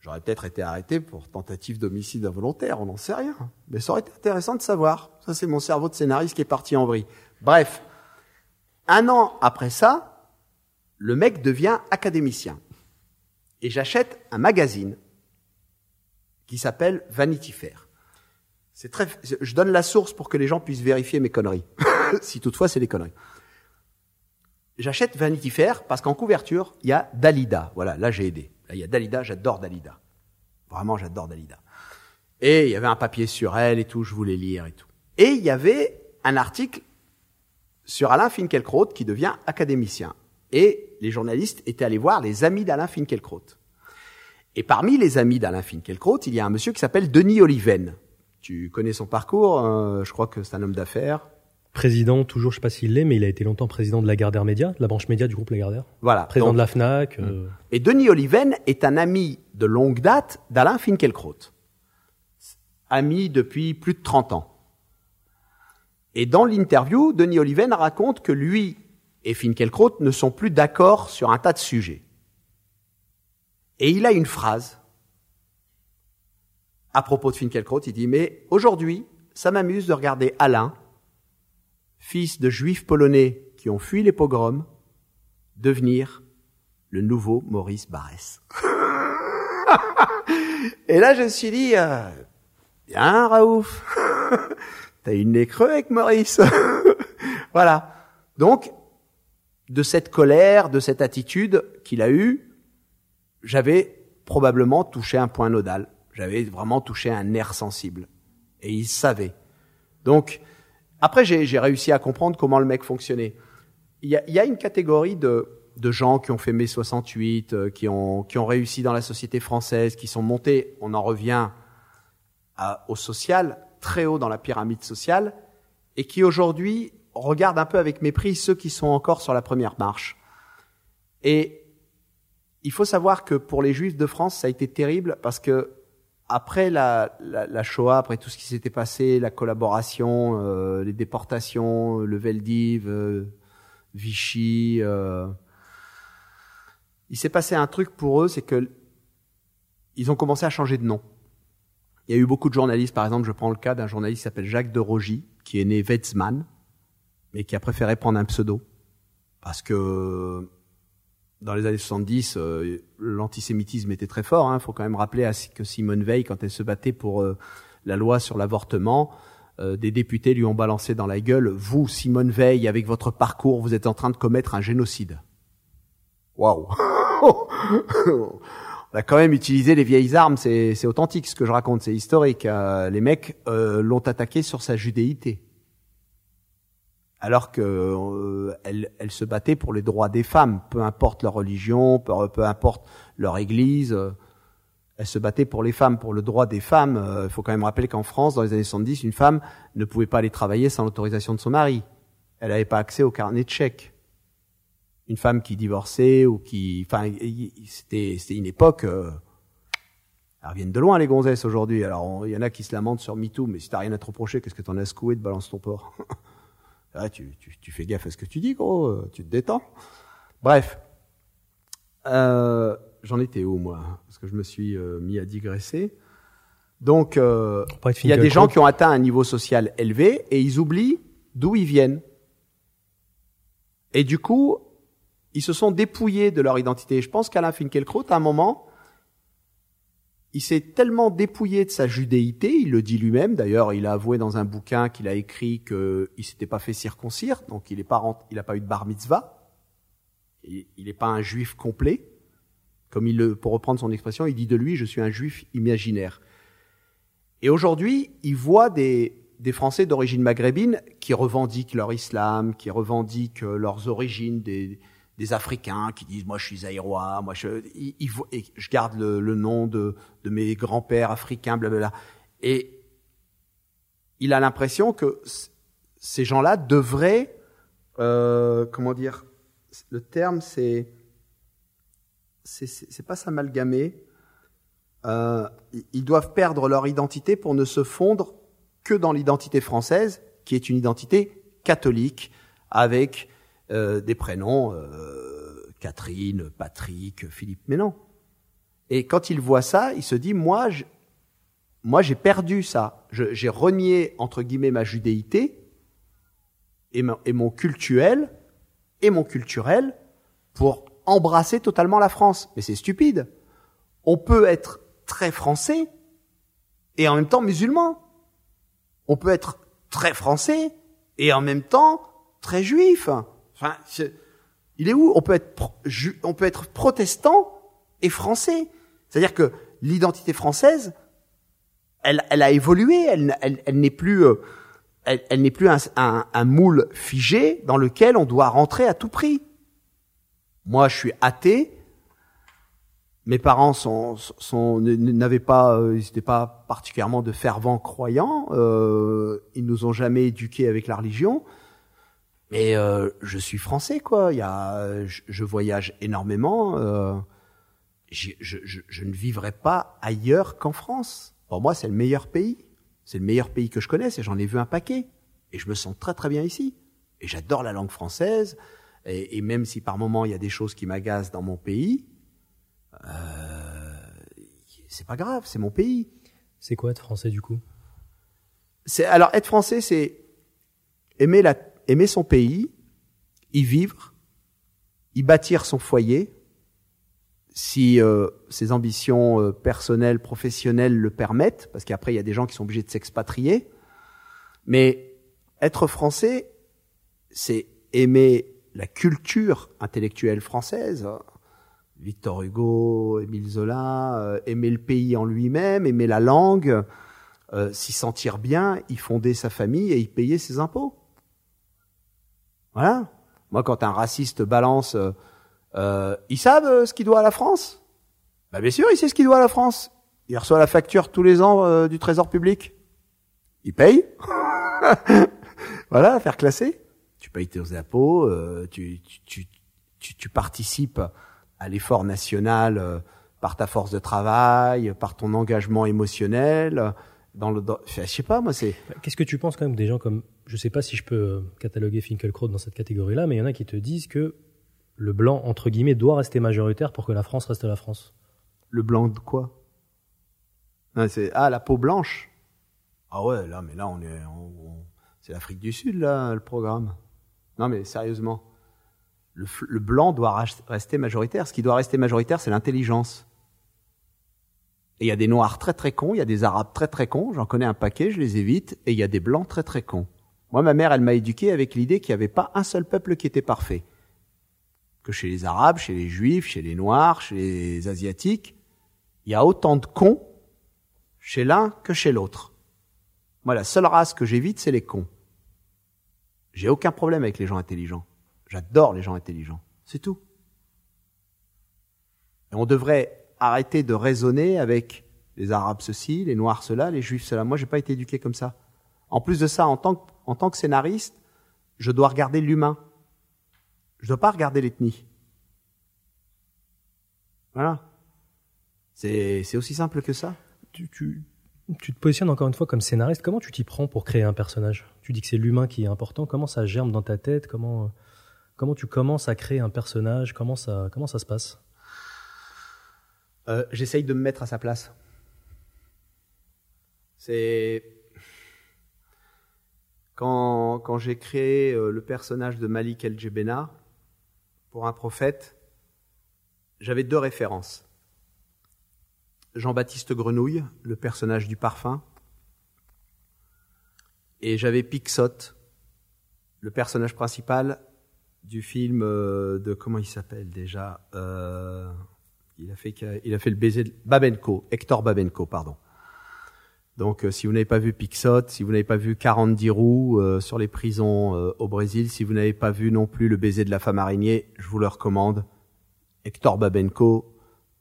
J'aurais peut-être été arrêté pour tentative d'homicide involontaire, on n'en sait rien. Mais ça aurait été intéressant de savoir. Ça, c'est mon cerveau de scénariste qui est parti en vrille. Bref. Un an après ça, le mec devient académicien. Et j'achète un magazine qui s'appelle Vanity Fair. C'est très, je donne la source pour que les gens puissent vérifier mes conneries. si toutefois c'est des conneries. J'achète Vanity Fair parce qu'en couverture, il y a Dalida. Voilà, là j'ai aidé. Là, il y a Dalida, j'adore Dalida. Vraiment, j'adore Dalida. Et il y avait un papier sur elle et tout, je voulais lire et tout. Et il y avait un article sur Alain Finkielkraut qui devient académicien. Et les journalistes étaient allés voir les amis d'Alain Finkielkraut. Et parmi les amis d'Alain Finkielkraut, il y a un monsieur qui s'appelle Denis Oliven. Tu connais son parcours, euh, je crois que c'est un homme d'affaires. Président, toujours, je sais pas s'il l'est, mais il a été longtemps président de la Gardère Média, de la branche média du groupe Lagardère. Voilà. Président de la FNAC. Euh... Et Denis Oliven est un ami de longue date d'Alain Finkielkraut. Ami depuis plus de 30 ans. Et dans l'interview, Denis Oliven raconte que lui et Finkielkraut ne sont plus d'accord sur un tas de sujets. Et il a une phrase à propos de Finkielkraut. Il dit, mais aujourd'hui, ça m'amuse de regarder Alain, fils de juifs polonais qui ont fui les pogroms, devenir le nouveau Maurice Barrès. Et là, je me suis dit, euh, bien, Raouf, t'as une nez creux avec Maurice. voilà. Donc, de cette colère, de cette attitude qu'il a eue, j'avais probablement touché un point nodal. J'avais vraiment touché un nerf sensible. Et il savait. Donc, après, j'ai réussi à comprendre comment le mec fonctionnait. Il y a, il y a une catégorie de, de, gens qui ont fait mai 68, euh, qui, ont, qui ont réussi dans la société française, qui sont montés, on en revient à, au social, très haut dans la pyramide sociale, et qui aujourd'hui regardent un peu avec mépris ceux qui sont encore sur la première marche. Et il faut savoir que pour les Juifs de France, ça a été terrible parce que après la, la, Shoah, après tout ce qui s'était passé, la collaboration, euh, les déportations, le Veldiv, euh, Vichy, euh, il s'est passé un truc pour eux, c'est que ils ont commencé à changer de nom. Il y a eu beaucoup de journalistes, par exemple, je prends le cas d'un journaliste qui s'appelle Jacques de Rogy, qui est né Wetzmann, mais qui a préféré prendre un pseudo parce que dans les années 70, euh, l'antisémitisme était très fort. Il hein. faut quand même rappeler que Simone Veil, quand elle se battait pour euh, la loi sur l'avortement, euh, des députés lui ont balancé dans la gueule, vous, Simone Veil, avec votre parcours, vous êtes en train de commettre un génocide. Waouh On a quand même utilisé les vieilles armes, c'est authentique ce que je raconte, c'est historique. les mecs l'ont attaqué sur sa judéité alors que euh, se battait pour les droits des femmes, peu importe leur religion, peu, importe leur église. Euh, elle se battait pour les femmes, pour le droit des femmes. Euh, il faut quand même rappeler qu'en France, dans les années 70, une femme ne pouvait pas aller travailler sans l'autorisation de son mari. Elle n'avait pas accès au carnet de chèques. Une femme qui divorçait ou qui, enfin, c'était c'était une époque. Euh, elles reviennent de loin les gonzesses aujourd'hui. Alors il y en a qui se lamentent sur MeToo, mais si t'as rien à te reprocher, qu'est-ce que t'en as secoué de balance ton porc Ah, tu, fais gaffe à ce que tu dis, gros, euh, tu te détends. Bref, euh, j'en étais où, moi? Parce que je me suis euh, mis à digresser. Donc, il y a des gens qui ont atteint un niveau social élevé et ils oublient d'où ils viennent. Et du coup, ils se sont dépouillés de leur identité. Je pense qu'Alain Finkielkraut, à un moment, il s'est tellement dépouillé de sa judéité, il le dit lui-même. D'ailleurs, il a avoué dans un bouquin qu'il a écrit qu'il s'était pas fait circoncire, donc il n'a pas, eu de bar mitzvah. Il n'est pas un juif complet, comme il le, pour reprendre son expression, il dit de lui, je suis un juif imaginaire. Et aujourd'hui, il voit des, des Français d'origine maghrébine qui revendiquent leur islam, qui revendiquent leurs origines, des, des Africains qui disent moi je suis zaïrois, moi je, je garde le, nom de, de mes grands-pères africains, blablabla. Et il a l'impression que ces gens-là devraient, euh, comment dire, le terme c'est, c'est pas s'amalgamer. Euh, ils doivent perdre leur identité pour ne se fondre que dans l'identité française, qui est une identité catholique, avec euh, des prénoms euh, Catherine, Patrick, Philippe. Mais non. Et quand il voit ça, il se dit moi, moi j'ai perdu ça. J'ai renié entre guillemets ma judéité et, et mon cultuel et mon culturel pour embrasser totalement la France. Mais c'est stupide. On peut être très français et en même temps musulman. On peut être très français et en même temps très juif. Enfin, il est où On peut être on peut être protestant et français? C'est-à-dire que l'identité française, elle, elle a évolué. Elle, elle, elle n'est plus, euh, elle, n'est plus un, moule figé dans lequel on doit rentrer à tout prix. Moi, je suis athée. Mes parents n'avaient pas, euh, ils n'étaient pas particulièrement de fervents croyants. Euh, ils nous ont jamais éduqués avec la religion. Mais euh, je suis français, quoi. Il y a, je, voyage énormément. Euh, je, je, je, ne vivrai pas ailleurs qu'en France. Pour moi, c'est le meilleur pays. C'est le meilleur pays que je connaisse et j'en ai vu un paquet. Et je me sens très très bien ici. Et j'adore la langue française. Et, et, même si par moments il y a des choses qui m'agacent dans mon pays, euh, c'est pas grave, c'est mon pays. C'est quoi être français du coup? C'est alors être français, c'est aimer la aimer son pays, y vivre, y bâtir son foyer, si euh, ses ambitions euh, personnelles, professionnelles le permettent, parce qu'après il y a des gens qui sont obligés de s'expatrier. Mais être français, c'est aimer la culture intellectuelle française. Victor Hugo, Émile Zola, euh, aimer le pays en lui-même, aimer la langue, s'y sentir bien, y fonder sa famille et y payer ses impôts. Voilà. Moi, quand un raciste balance, euh, euh ils savent euh, ce qu'il doit à la France? Bah, Bien sûr, il sait ce qu'il doit à la France. Il reçoit la facture tous les ans euh, du Trésor public. Il paye. voilà, faire classer. Tu payes tes impôts, tu, tu, tu, tu, participes à l'effort national par ta force de travail, par ton engagement émotionnel. Dans le, je sais pas, moi, c'est. Qu'est-ce que tu penses quand même des gens comme je ne sais pas si je peux euh, cataloguer Finkelkraut dans cette catégorie-là, mais il y en a qui te disent que le blanc, entre guillemets, doit rester majoritaire pour que la France reste la France. Le blanc de quoi? Ah, la peau blanche? Ah ouais, là, mais là, on est... c'est l'Afrique du Sud, là, le programme. Non, mais sérieusement. Le, blanc doit rester majoritaire. Ce qui doit rester majoritaire, c'est l'intelligence. Et il y a des noirs très très cons, il y a des arabes très très cons, j'en connais un paquet, je les évite, et il y a des blancs très très cons. Moi, ma mère, elle m'a éduqué avec l'idée qu'il n'y avait pas un seul peuple qui était parfait. Que chez les arabes, chez les juifs, chez les noirs, chez les asiatiques, il y a autant de cons chez l'un que chez l'autre. Moi, la seule race que j'évite, c'est les cons. J'ai aucun problème avec les gens intelligents. J'adore les gens intelligents. C'est tout. Et on devrait arrêter de raisonner avec les arabes ceci, les noirs cela, les juifs cela. Moi, j'ai pas été éduqué comme ça. En plus de ça, en tant que, en tant que scénariste, je dois regarder l'humain. Je dois pas regarder l'ethnie. Voilà. C'est, c'est aussi simple que ça. Tu, tu, tu te positionnes encore une fois comme scénariste. Comment tu t'y prends pour créer un personnage? Tu dis que c'est l'humain qui est important. Comment ça germe dans ta tête? Comment comment tu commences à créer un personnage? Comment ça comment ça se passe? Euh, j'essaye de me mettre à sa place. C'est quand, j'ai créé euh, le personnage de Malik El Jebena pour un prophète, j'avais deux références. Jean-Baptiste Grenouille, le personnage du parfum, et j'avais Pixot, le personnage principal du film euh, de comment il s'appelle déjà euh, il a fait il a fait le baiser de Babenko, Hector Babenko, pardon. Donc euh, si vous n'avez pas vu Pixot, si vous n'avez pas vu 40 roues euh, sur les prisons euh, au Brésil, si vous n'avez pas vu non plus le baiser de la femme araignée, je vous le recommande. Hector Babenko,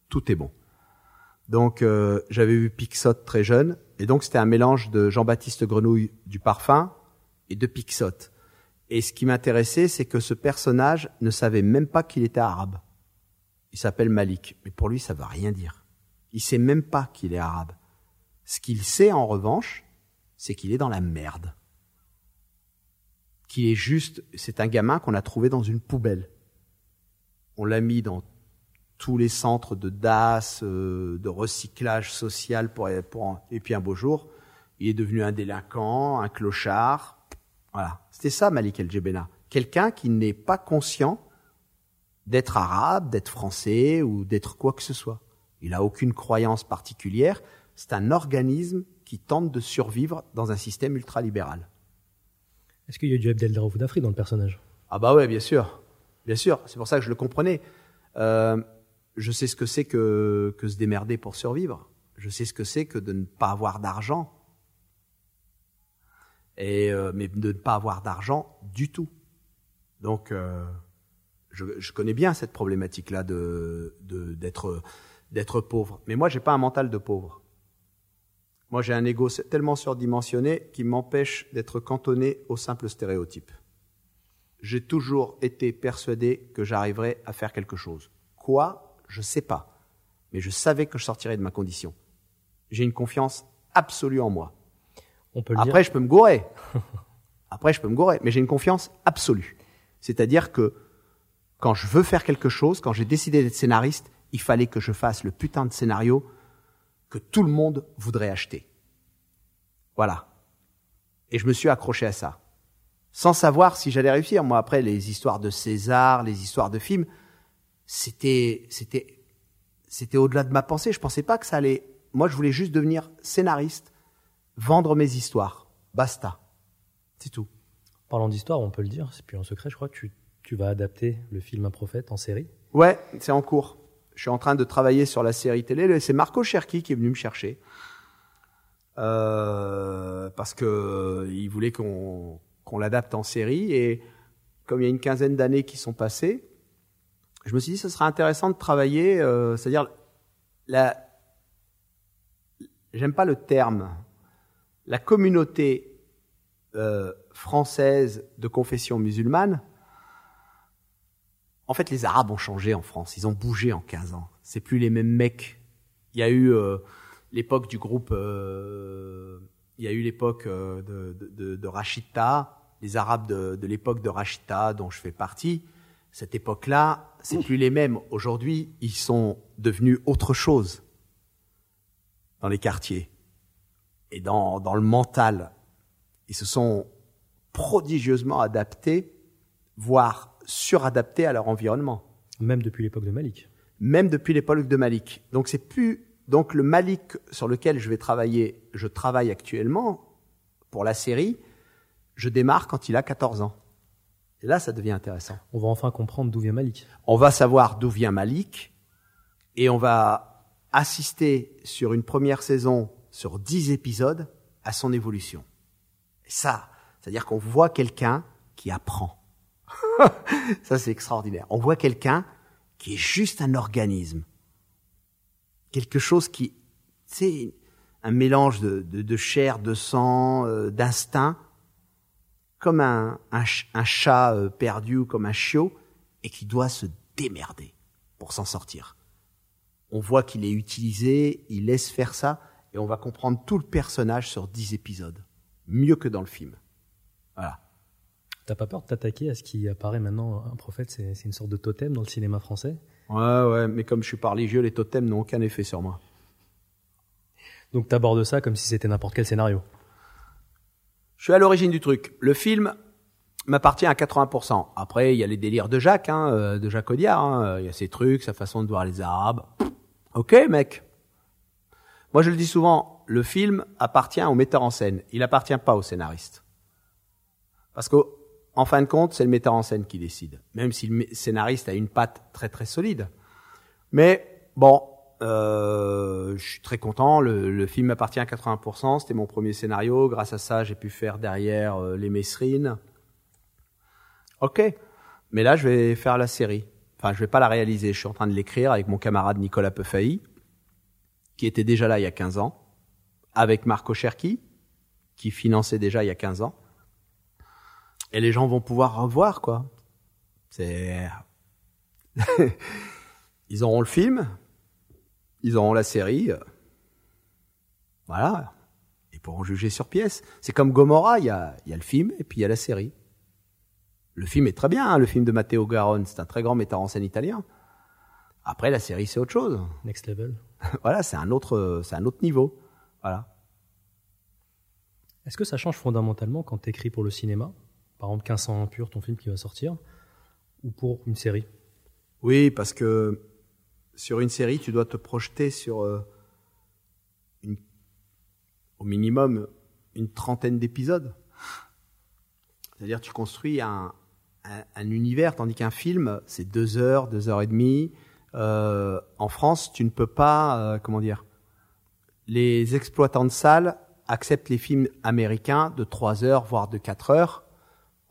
tout est bon. Donc euh, j'avais vu Pixot très jeune et donc c'était un mélange de Jean-Baptiste Grenouille du parfum et de Pixot. Et ce qui m'intéressait, c'est que ce personnage ne savait même pas qu'il était arabe. Il s'appelle Malik, mais pour lui, ça ne veut rien dire. Il sait même pas qu'il est arabe. Ce qu'il sait, en revanche, c'est qu'il est dans la merde. Qu'il est juste, c'est un gamin qu'on a trouvé dans une poubelle. On l'a mis dans tous les centres de DAS, euh, de recyclage social pour, pour, et puis un beau jour, il est devenu un délinquant, un clochard. Voilà. C'était ça, Malik El Jebena. Quelqu'un qui n'est pas conscient d'être arabe, d'être français ou d'être quoi que ce soit. Il n'a aucune croyance particulière. C'est un organisme qui tente de survivre dans un système ultralibéral. Est-ce qu'il y a du Abdel Dafri dans le personnage? Ah bah ouais, bien sûr. Bien sûr. C'est pour ça que je le comprenais. Euh, je sais ce que c'est que, que se démerder pour survivre. Je sais ce que c'est que de ne pas avoir d'argent. Et, euh, mais de ne pas avoir d'argent du tout. Donc, euh, je, je connais bien cette problématique-là de, de, d'être, d'être pauvre. Mais moi, j'ai pas un mental de pauvre. Moi, j'ai un ego tellement surdimensionné qui m'empêche d'être cantonné au simple stéréotype. J'ai toujours été persuadé que j'arriverais à faire quelque chose. Quoi? Je sais pas. Mais je savais que je sortirais de ma condition. J'ai une confiance absolue en moi. On peut le Après, dire. je peux me gourer. Après, je peux me gourer. Mais j'ai une confiance absolue. C'est-à-dire que quand je veux faire quelque chose, quand j'ai décidé d'être scénariste, il fallait que je fasse le putain de scénario que tout le monde voudrait acheter. Voilà. Et je me suis accroché à ça. Sans savoir si j'allais réussir. Moi, après, les histoires de César, les histoires de films, c'était, c'était, c'était au-delà de ma pensée. Je pensais pas que ça allait. Moi, je voulais juste devenir scénariste, vendre mes histoires. Basta. C'est tout. Parlant d'histoire, on peut le dire, c'est plus un secret, je crois que tu, tu vas adapter le film Un prophète en série? Ouais, c'est en cours. Je suis en train de travailler sur la série télé. C'est Marco Cherki qui est venu me chercher. Euh, parce que euh, il voulait qu'on qu'on l'adapte en série. Et comme il y a une quinzaine d'années qui sont passées, je me suis dit ce serait intéressant de travailler, euh, c'est-à-dire la. J'aime pas le terme. La communauté euh, française de confession musulmane. En fait, les Arabes ont changé en France. Ils ont bougé en 15 ans. C'est plus les mêmes mecs. Il y a eu euh, l'époque du groupe. euh, il y a eu l'époque euh, de, de, de, Rachida, les Arabes de, de l'époque de Rachida, dont je fais partie. Cette époque-là, c'est plus les mêmes. Aujourd'hui, ils sont devenus autre chose dans les quartiers et dans, dans le mental. Ils se sont prodigieusement adaptés, voire suradaptés à leur environnement. Même depuis l'époque de Malik. Même depuis l'époque de Malik. Donc c'est plus donc le Malik sur lequel je vais travailler, je travaille actuellement pour la série, je démarre quand il a 14 ans. Et là, ça devient intéressant. On va enfin comprendre d'où vient Malik. On va savoir d'où vient Malik et on va assister sur une première saison, sur 10 épisodes, à son évolution. Et ça, c'est-à-dire qu'on voit quelqu'un qui apprend. ça, c'est extraordinaire. On voit quelqu'un qui est juste un organisme. Quelque chose qui, c'est un mélange de, chair, de sang, euh, d'instinct, comme un chat euh, perdu ou comme un chiot, et qui doit se démerder pour s'en sortir. On voit qu'il est utilisé, il laisse faire ça, et on va comprendre tout le personnage sur dix épisodes. Mieux que dans le film. T'as pas peur de t'attaquer à ce qui apparaît maintenant un prophète C'est une sorte de totem dans le cinéma français? Ouais, ouais, mais comme je suis pas religieux, les totems n'ont aucun effet sur moi. Donc t'abordes ça comme si c'était n'importe quel scénario? Je suis à l'origine du truc. Le film m'appartient à 80%. Après, il y a les délires de Jacques, hein, euh, de Jacques Audiard. Hein. Il y a ses trucs, sa façon de voir les Arabes. Ok, mec. Moi, je le dis souvent, le film appartient au metteur en scène. Il appartient pas au scénariste. Parce que en fin de compte, c'est le metteur en scène qui décide, même si le scénariste a une patte très très solide. Mais bon, euh, je suis très content. Le, film m'appartient à 80%. C'était mon premier scénario. Grâce à ça, j'ai pu faire derrière euh, les Messrines. Ok, mais là, je vais faire la série. Enfin, je vais pas la réaliser. Je suis en train de l'écrire avec mon camarade Nicolas Peufailly, qui était déjà là il y a 15 ans, avec Marco Cherki, qui finançait déjà il y a 15 ans et les gens vont pouvoir revoir quoi. C'est ils auront le film, ils auront la série, voilà, ils pourront juger sur pièce. C'est comme Gomorrah, il y a, y a le film et puis il y a la série. Le film est très bien, hein, le film de Matteo Garonne, c'est un très grand metteur en scène italien. Après la série c'est autre chose. Next level. voilà, c'est un autre, c'est un autre niveau. Voilà. Est-ce que ça change fondamentalement quand tu écris pour le cinéma? Par exemple 1500 pur, ton film qui va sortir, ou pour une série Oui, parce que sur une série, tu dois te projeter sur euh, au minimum une trentaine d'épisodes. C'est-à-dire tu construis un univers, tandis qu'un film, c'est deux heures, deux heures et demie. Euh, en France, tu ne peux pas, euh, comment dire, les exploitants de salles acceptent les films américains de trois heures, voire de quatre heures,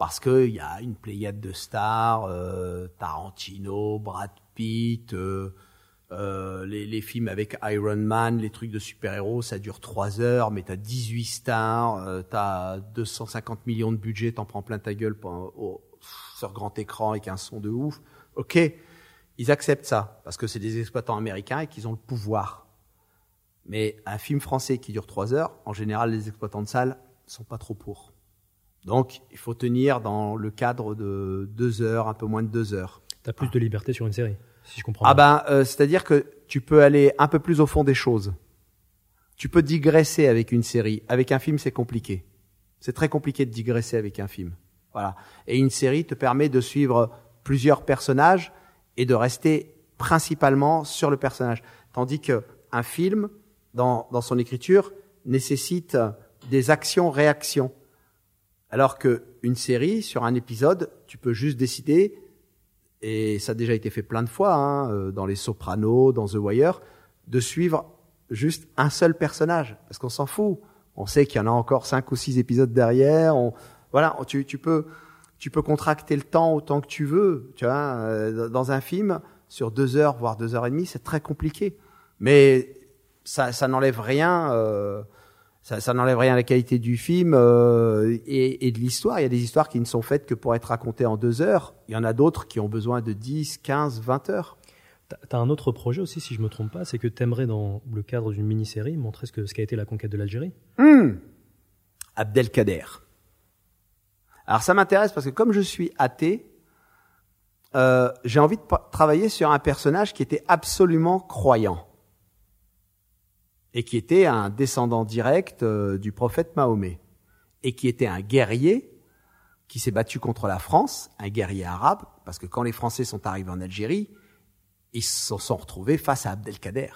parce qu'il y a une pléiade de stars, euh, Tarantino, Brad Pitt, euh, euh, les, films avec Iron Man, les trucs de super-héros, ça dure trois heures, mais t'as 18 stars, t'as 250 millions de budget, t'en prends plein ta gueule sur grand écran avec un son de ouf. Ok, ils acceptent ça, parce que c'est des exploitants américains et qu'ils ont le pouvoir. Mais un film français qui dure trois heures, en général, les exploitants de salles sont pas trop pour. Donc, il faut tenir dans le cadre de deux heures, un peu moins de deux heures. Tu as plus de liberté sur une série, si je comprends Ah bien. ben, euh, c'est-à-dire que tu peux aller un peu plus au fond des choses. Tu peux digresser avec une série. Avec un film, c'est compliqué. C'est très compliqué de digresser avec un film. Voilà. Et une série te permet de suivre plusieurs personnages et de rester principalement sur le personnage. Tandis que un film, dans, dans son écriture, nécessite des actions-réactions. Alors que une série, sur un épisode, tu peux juste décider, et ça a déjà été fait plein de fois, hein, euh, dans Les Sopranos, dans The Wire, de suivre juste un seul personnage, parce qu'on s'en fout. On sait qu'il y en a encore cinq ou six épisodes derrière. Voilà, tu, peux, tu peux contracter le temps autant que tu veux. Tu vois, euh, dans un film, sur deux heures voire deux heures et demie, c'est très compliqué. Mais ça, ça n'enlève rien. Euh, ça, ça n'enlève rien à la qualité du film euh, et, et, de l'histoire. Il y a des histoires qui ne sont faites que pour être racontées en deux heures. Il y en a d'autres qui ont besoin de 10, 15, 20 heures. T'as un autre projet aussi, si je me trompe pas, c'est que t'aimerais dans le cadre d'une mini-série montrer ce que ce qu'a été la conquête de l'Algérie? Mmh. Abdelkader. Alors ça m'intéresse parce que comme je suis athée, euh, j'ai envie de travailler sur un personnage qui était absolument croyant et qui était un descendant direct euh, du prophète Mahomet et qui était un guerrier qui s'est battu contre la France, un guerrier arabe, parce que quand les Français sont arrivés en Algérie, ils se sont retrouvés face à Abdelkader.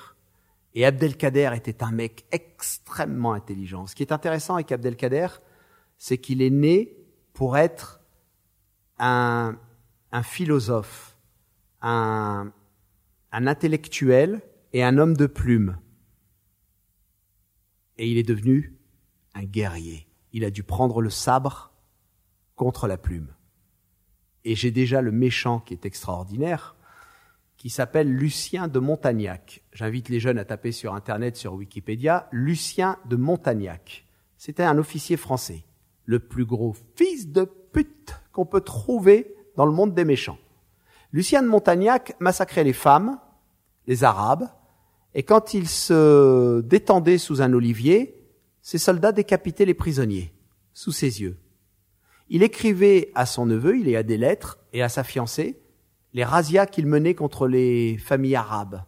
Et Abdelkader était un mec extrêmement intelligent. Ce qui est intéressant avec Abdelkader, c'est qu'il est né pour être un, philosophe, un, un intellectuel et un homme de plume. Et il est devenu un guerrier. Il a dû prendre le sabre contre la plume. Et j'ai déjà le méchant qui est extraordinaire, qui s'appelle Lucien de Montagnac. J'invite les jeunes à taper sur Internet, sur Wikipédia, Lucien de Montagnac. C'était un officier français, le plus gros fils de pute qu'on peut trouver dans le monde des méchants. Lucien de Montagnac massacrait les femmes, les Arabes, et quand il se détendait sous un olivier, ses soldats décapitaient les prisonniers, sous ses yeux. Il écrivait à son neveu, il y a des lettres, et à sa fiancée, les razzias qu'il menait contre les familles arabes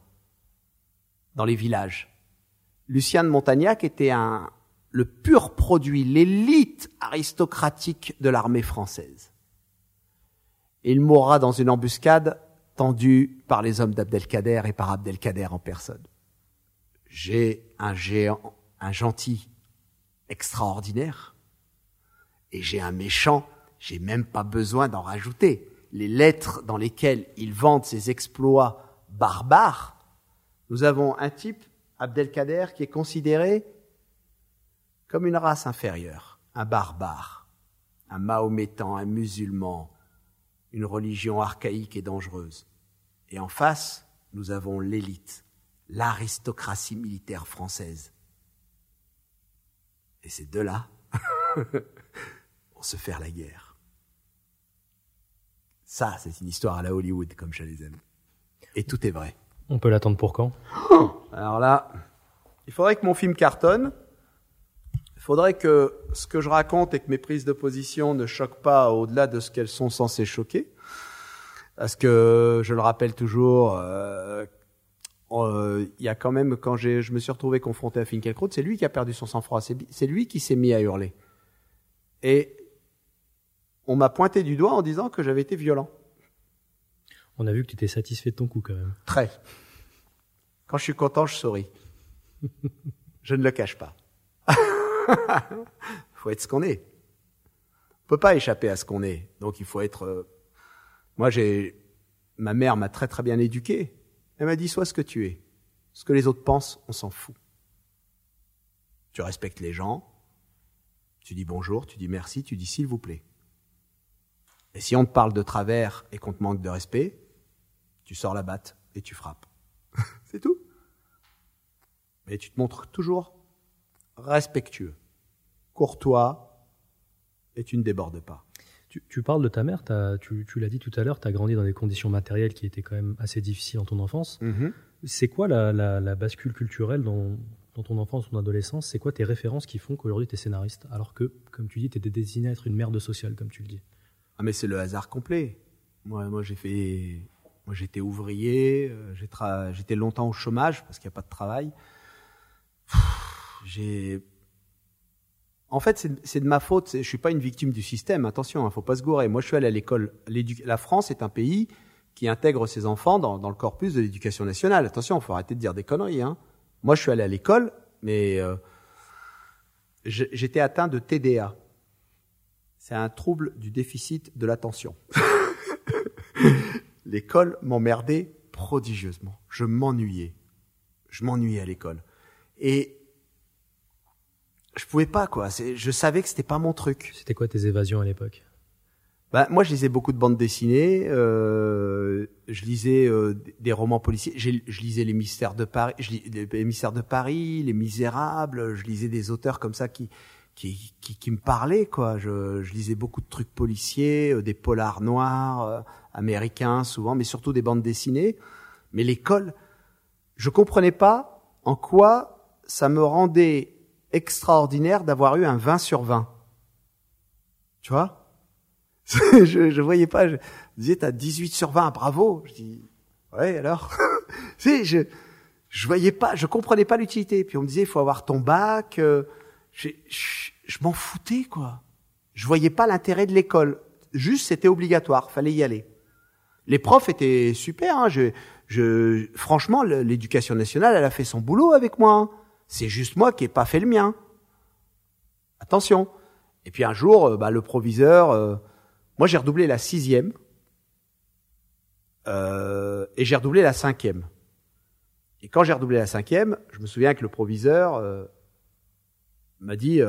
dans les villages. Lucien de Montagnac était un, le pur produit, l'élite aristocratique de l'armée française. il mourra dans une embuscade tendue par les hommes d'Abdelkader et par Abdelkader en personne. J'ai un géant, un gentil extraordinaire, et j'ai un méchant, j'ai même pas besoin d'en rajouter les lettres dans lesquelles il vante ses exploits barbares, nous avons un type, Abdelkader, qui est considéré comme une race inférieure, un barbare, un mahométan, un musulman, une religion archaïque et dangereuse. Et en face, nous avons l'élite, l'aristocratie militaire française. Et ces deux-là vont se faire la guerre. Ça, c'est une histoire à la Hollywood, comme je les aime. Et tout est vrai. On peut l'attendre pour quand? Alors là, il faudrait que mon film cartonne. Il faudrait que ce que je raconte et que mes prises de position ne choquent pas au-delà de ce qu'elles sont censées choquer. Parce que, je le rappelle toujours, euh, euh, il y a quand même, quand je me suis retrouvé confronté à Finkielkraut, c'est lui qui a perdu son sang-froid. C'est lui qui s'est mis à hurler. Et on m'a pointé du doigt en disant que j'avais été violent. On a vu que tu étais satisfait de ton coup quand même. Très. Quand je suis content, je souris. je ne le cache pas. Il faut être ce qu'on est. On peut pas échapper à ce qu'on est. Donc il faut être. Euh, moi, j'ai. Ma mère m'a très très bien éduqué. Elle m'a dit sois ce que tu es. Ce que les autres pensent, on s'en fout. Tu respectes les gens. Tu dis bonjour, tu dis merci, tu dis s'il vous plaît. Et si on te parle de travers et qu'on te manque de respect, tu sors la batte et tu frappes. C'est tout. Mais tu te montres toujours respectueux, courtois, et tu ne débordes pas. Tu, parles de ta mère, tu, l'as dit tout à l'heure, tu as grandi dans des conditions matérielles qui étaient quand même assez difficiles en ton enfance. Mm-hmm. C'est quoi la, bascule culturelle dans, dans, ton enfance, ton adolescence? C'est quoi tes références qui font qu'aujourd'hui tu es scénariste Alors que, comme tu dis, tu étais destiné à être une mère de social, comme tu le dis? Ah mais c'est le hasard complet. Moi, moi j'ai fait, moi j'étais ouvrier, euh, j'étais longtemps au chômage parce qu'il n'y a pas de travail. J'ai, en fait, c'est de ma faute. Je suis pas une victime du système. Attention, hein, faut pas se gourer. Moi, je suis allé à l'école. La France est un pays qui intègre ses enfants dans, dans le corpus de l'éducation nationale. Attention, faut arrêter de dire des conneries. Hein. Moi, je suis allé à l'école, mais euh, j'étais atteint de TDA c'est un trouble du déficit de l'attention. l'école m'emmerdait prodigieusement. Je m'ennuyais. Je m'ennuyais à l'école. Et je pouvais pas quoi. Je savais que c'était pas mon truc. C'était quoi tes évasions à l'époque? Bah, moi, je lisais beaucoup de bandes dessinées. Euh, je lisais euh, des romans policiers. Je lisais les mystères de Paris, je les mystères de Paris, les Misérables. Je lisais des auteurs comme ça qui qui, qui, qui me parlait quoi. Je, je, lisais beaucoup de trucs policiers, euh, des polars noirs euh, américains souvent, mais surtout des bandes dessinées. Mais l'école, je comprenais pas en quoi ça me rendait extraordinaire d'avoir eu un 20 sur 20. Tu vois? Je, je voyais pas. Je disais t'as 18 sur 20, bravo. Je dis ouais alors? si je je voyais pas, je comprenais pas l'utilité. Puis on me disait il faut avoir ton bac. Euh, je, je m'en foutais, quoi. Je voyais pas l'intérêt de l'école. Juste, c'était obligatoire, fallait y aller. Les profs étaient super. Hein. Je, je, franchement, l'éducation nationale, elle a fait son boulot avec moi. Hein. C'est juste moi qui ai pas fait le mien. Attention. Et puis un jour, euh, bah, le proviseur, euh, moi j'ai redoublé la sixième euh, et j'ai redoublé la cinquième. Et quand j'ai redoublé la cinquième, je me souviens que le proviseur m'a dit,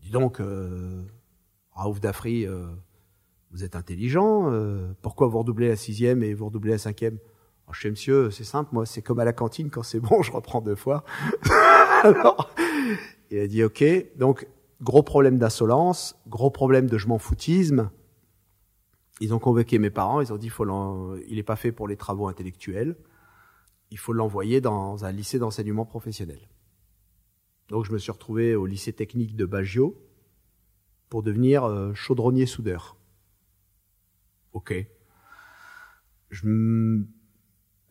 dis donc, Raouf Dafri, vous êtes intelligent, pourquoi vous redoublez la sixième et vous redoublez la cinquième? Alors, Je monsieur, c'est simple, moi, c'est comme à la cantine, quand c'est bon, je reprends deux fois. Alors, il a dit, ok, donc, gros problème d'insolence, gros problème de je m'en foutisme. Ils ont convoqué mes parents, ils ont dit, il est pas fait pour les travaux intellectuels il faut l'envoyer dans un lycée d'enseignement professionnel. Donc je me suis retrouvé au lycée technique de Baggio pour devenir euh, chaudronnier soudeur. Ok. Je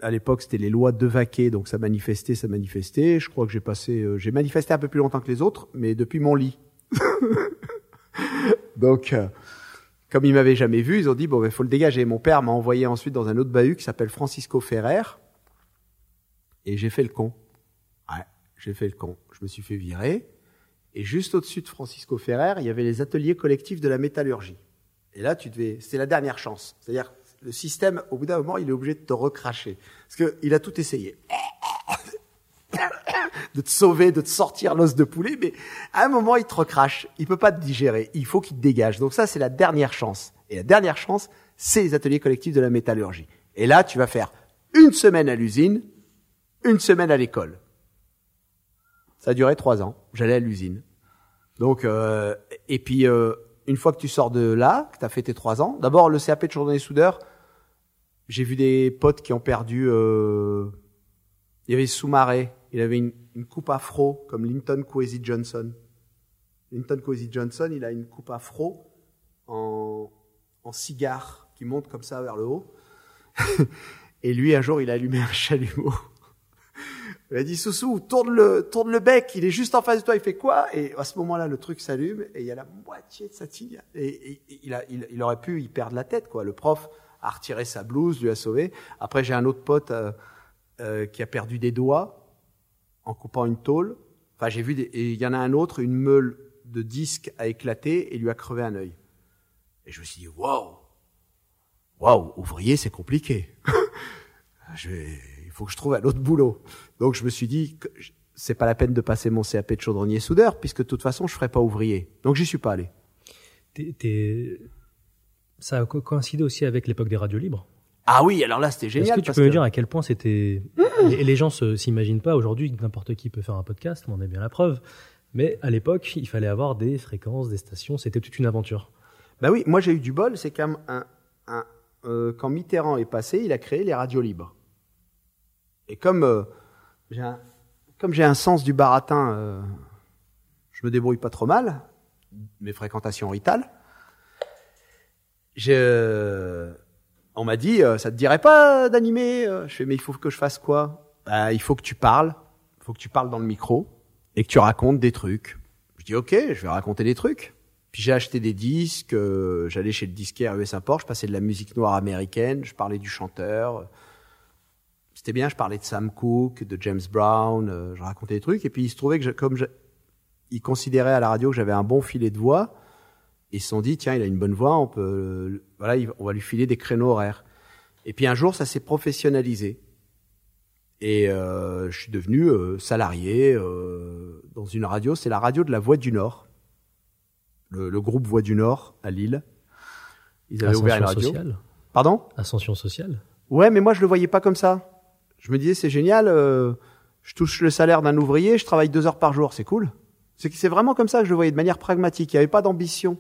à l'époque, c'était les lois de vaquer, donc ça manifestait, ça manifestait. Je crois que j'ai passé, euh, j'ai manifesté un peu plus longtemps que les autres, mais depuis mon lit. donc, euh, comme ils m'avaient jamais vu, ils ont dit bon, il faut le dégager. Mon père m'a envoyé ensuite dans un autre bahut qui s'appelle Francisco Ferrer, et j'ai fait le con. Ouais, j'ai fait le con. Je me suis fait virer. Et juste au-dessus de Francisco Ferrer, il y avait les ateliers collectifs de la métallurgie. Et là, tu devais, c'était la dernière chance. C'est-à-dire, le système, au bout d'un moment, il est obligé de te recracher. Parce que il a tout essayé. de te sauver, de te sortir l'os de poulet, mais à un moment, il te recrache. Il peut pas te digérer. Il faut qu'il te dégage. Donc ça, c'est la dernière chance. Et la dernière chance, c'est les ateliers collectifs de la métallurgie. Et là, tu vas faire une semaine à l'usine, une semaine à l'école. Ça a duré trois ans. J'allais à l'usine. Donc, euh, et puis, euh, une fois que tu sors de là, que tu as fait tes trois ans, d'abord le CAP de chaudronnier soudeur, j'ai vu des potes qui ont perdu... Euh, il y avait Soumaré, il avait une, une coupe afro comme Linton Kwesi Johnson. Linton Kwesi Johnson, il a une coupe afro en, en cigare qui monte comme ça vers le haut. et lui, un jour, il a allumé un chalumeau. Il a dit Soussou, tourne le, tourne le bec, il est juste en face de toi, il fait quoi? Et à ce moment-là, le truc s'allume et il y a la moitié de sa tigre. Et, il, a, il, aurait pu y perdre la tête, quoi. Le prof a retiré sa blouse, lui a sauvé. Après, j'ai un autre pote euh, euh, qui a perdu des doigts en coupant une tôle. Enfin, j'ai vu des, il y en a un autre, une meule de disque a éclaté et lui a crevé un œil. Et je me suis dit, waouh, waouh, ouvrier, c'est compliqué. je vais- faut que je trouve un autre boulot. Donc je me suis dit, c'est pas la peine de passer mon CAP de chaudronnier soudeur, puisque de toute façon je ferai pas ouvrier. Donc j'y suis pas allé. Ça a co- coïncidé aussi avec l'époque des radios libres? Ah oui, alors là c'était Est-ce génial. que tu peux me dire à quel point c'était... les, les gens se- s'imaginent pas aujourd'hui que n'importe qui peut faire un podcast, on en est bien la preuve. Mais à l'époque, il fallait avoir des fréquences, des stations, c'était toute une aventure. Bah oui, moi j'ai eu du bol, c'est qu'un un, un, euh, quand Mitterrand est passé, il a créé les radios libres. Et comme euh, j'ai un, comme j'ai un sens du baratin, euh, je me débrouille pas trop mal, mes fréquentations ritales. Euh, on m'a dit, euh, ça te dirait pas d'animer euh Je fais, mais il faut que je fasse quoi? Bah, il faut que tu parles, il faut que tu parles dans le micro et que tu racontes des trucs. Je dis, ok, je vais raconter des trucs. Puis j'ai acheté des disques, euh, j'allais chez le disquaire US Import, je passais de la musique noire américaine, je parlais du chanteur. C'était bien, je parlais de Sam Cooke, de James Brown, euh, je racontais des trucs. Et puis il se trouvait que je- comme je, ils considéraient à la radio que j'avais un bon filet de voix, ils se sont dit tiens il a une bonne voix, on peut, euh, voilà, il- on va lui filer des créneaux horaires. Et puis un jour ça s'est professionnalisé. Et euh, je suis devenu euh, salarié euh, dans une radio, c'est la radio de la Voix du Nord le, le groupe Voix du Nord à Lille. Ils avaient ouvert une Ascension radio. sociale. Pardon? Ascension sociale. Ouais, mais moi je le voyais pas comme ça. Je me disais c'est génial, euh, je touche le salaire d'un ouvrier, je travaille deux heures par jour, c'est cool. C'est vraiment comme ça que je le voyais de manière pragmatique. Il n'y avait pas d'ambition.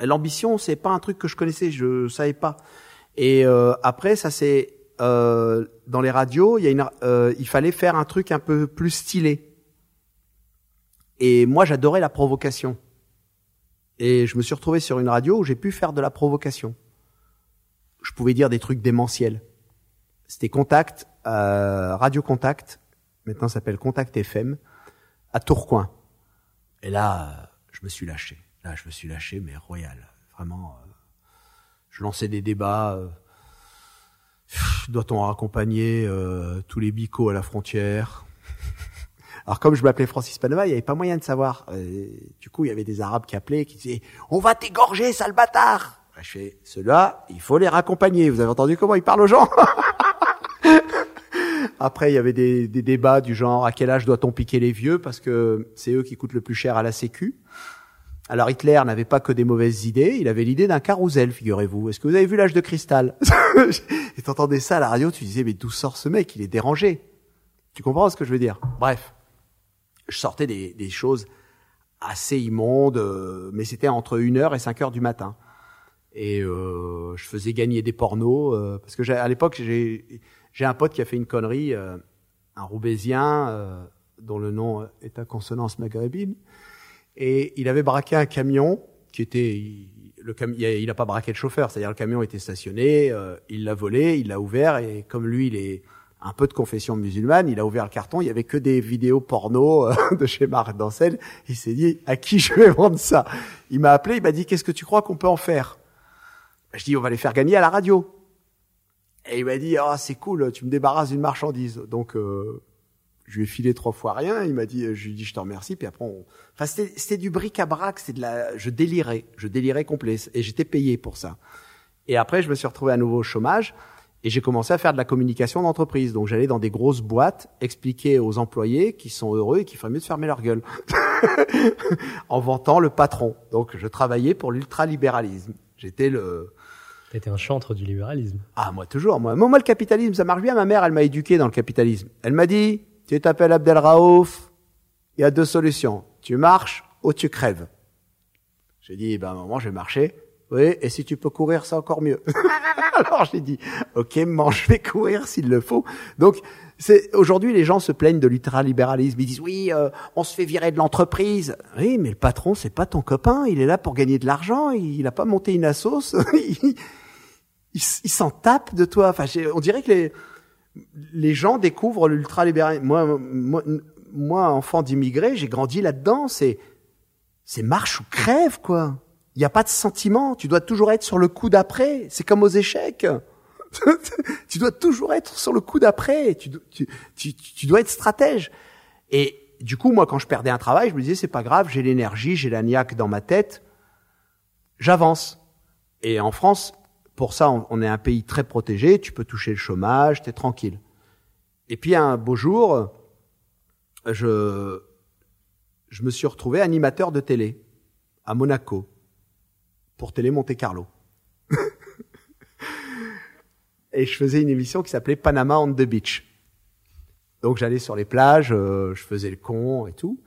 L'ambition, c'est pas un truc que je connaissais, je savais pas. Et euh, après, ça c'est euh, dans les radios, il y a une, euh, il fallait faire un truc un peu plus stylé. Et moi, j'adorais la provocation. Et je me suis retrouvé sur une radio où j'ai pu faire de la provocation. Je pouvais dire des trucs démentiels. C'était Contact, euh, Radio Contact, maintenant s'appelle Contact FM, à Tourcoing. Et là, euh, je me suis lâché. Là, je me suis lâché, mais royal. Vraiment, euh, je lançais des débats. euh, Doit-on raccompagner euh, tous les bicots à la frontière? Alors comme je m'appelais Francis Panama, il n'y avait pas moyen de savoir. Euh, du coup, il y avait des Arabes qui appelaient, qui disaient « On va t'égorger, sale bâtard !» Je fais « Ceux-là, il faut les raccompagner. Vous avez entendu comment ils parlent aux gens ?» Après, il y avait des, des débats du genre « À quel âge doit-on piquer les vieux ?» Parce que c'est eux qui coûtent le plus cher à la sécu. Alors Hitler n'avait pas que des mauvaises idées, il avait l'idée d'un carrousel, figurez-vous. Est-ce que vous avez vu l'âge de cristal Et t'entendais ça à la radio, tu disais mais d'où sort ce mec? Il est dérangé. Tu comprends ce que je veux dire? Bref, je sortais des, des choses assez immondes, euh, mais c'était entre 1h et 5h du matin. Et euh, je faisais gagner des pornos, euh, parce que à l'époque, j'ai j'ai un pote qui a fait une connerie, euh, un Roubaisien, euh, dont le nom est à consonance maghrébine, et il avait braqué un camion qui était il- le il a- il a pas braqué le chauffeur, c'est-à-dire le camion était stationné, euh, il l'a volé, il l'a ouvert et comme lui il est un peu de confession musulmane, il a ouvert le carton, il y avait que des vidéos porno euh, de chez Marc Dancel, il s'est dit à qui je vais vendre ça? Il m'a appelé, il m'a dit qu'est-ce que tu crois qu'on peut en faire? Je dis on va les faire gagner à la radio. Et il m'a dit ah c'est cool, tu me débarrasses d'une marchandise. Donc euh, je lui ai filé trois fois rien. Il m'a dit, je lui ai dit je te remercie. Puis après, on... enfin c'était du bric-à-brac, c'était de la, je délirais, je délirais complet, et j'étais payé pour ça. Et après, je me suis retrouvé à nouveau au chômage et j'ai commencé à faire de la communication d'entreprise. Donc j'allais dans des grosses boîtes expliquer aux employés qui sont heureux et qu'il ferait mieux de fermer leur gueule en vantant le patron. Donc je travaillais pour l'ultralibéralisme. J'étais le T'étais un chantre du libéralisme. ah, moi, toujours. Moi, moi, le capitalisme, ça marche bien. Ma mère, elle m'a éduqué dans le capitalisme. Elle m'a dit, tu t'appelles Abdel Raouf, il y a deux solutions. Tu marches ou tu crèves. J'ai dit, ben, maman, je vais marcher. Oui, et si tu peux courir, c'est encore mieux. Alors j'ai dit, ok, maman, je vais courir s'il le faut. Donc, c'est aujourd'hui, les gens se plaignent de l'ultralibéralisme. Ils disent, oui, euh, on se fait virer de l'entreprise. Oui, mais le patron, c'est pas ton copain. Il est là pour gagner de l'argent. Il n'a pas monté une assos. il, il s'en tape de toi. Enfin, on dirait que les, les gens découvrent l'ultralibéralisme. Moi, moi, moi, enfant d'immigré, j'ai grandi là-dedans. C'est, c'est marche ou crève, quoi. Il n'y a pas de sentiment. Tu dois toujours être sur le coup d'après. C'est comme aux échecs. tu dois toujours être sur le coup d'après. Tu, do- tu, tu, tu dois être stratège. Et du coup, moi, quand je perdais un travail, je me disais, c'est pas grave, j'ai l'énergie, j'ai la niaque dans ma tête. J'avance. Et en France, pour ça, on, on est un pays très protégé. Tu peux toucher le chômage, t'es tranquille. Et puis un beau jour, je, je me suis retrouvé animateur de télé à Monaco pour Télé Monte Carlo. Et je faisais une émission qui s'appelait Panama on the Beach. Donc j'allais sur les plages, euh, je faisais le con et tout.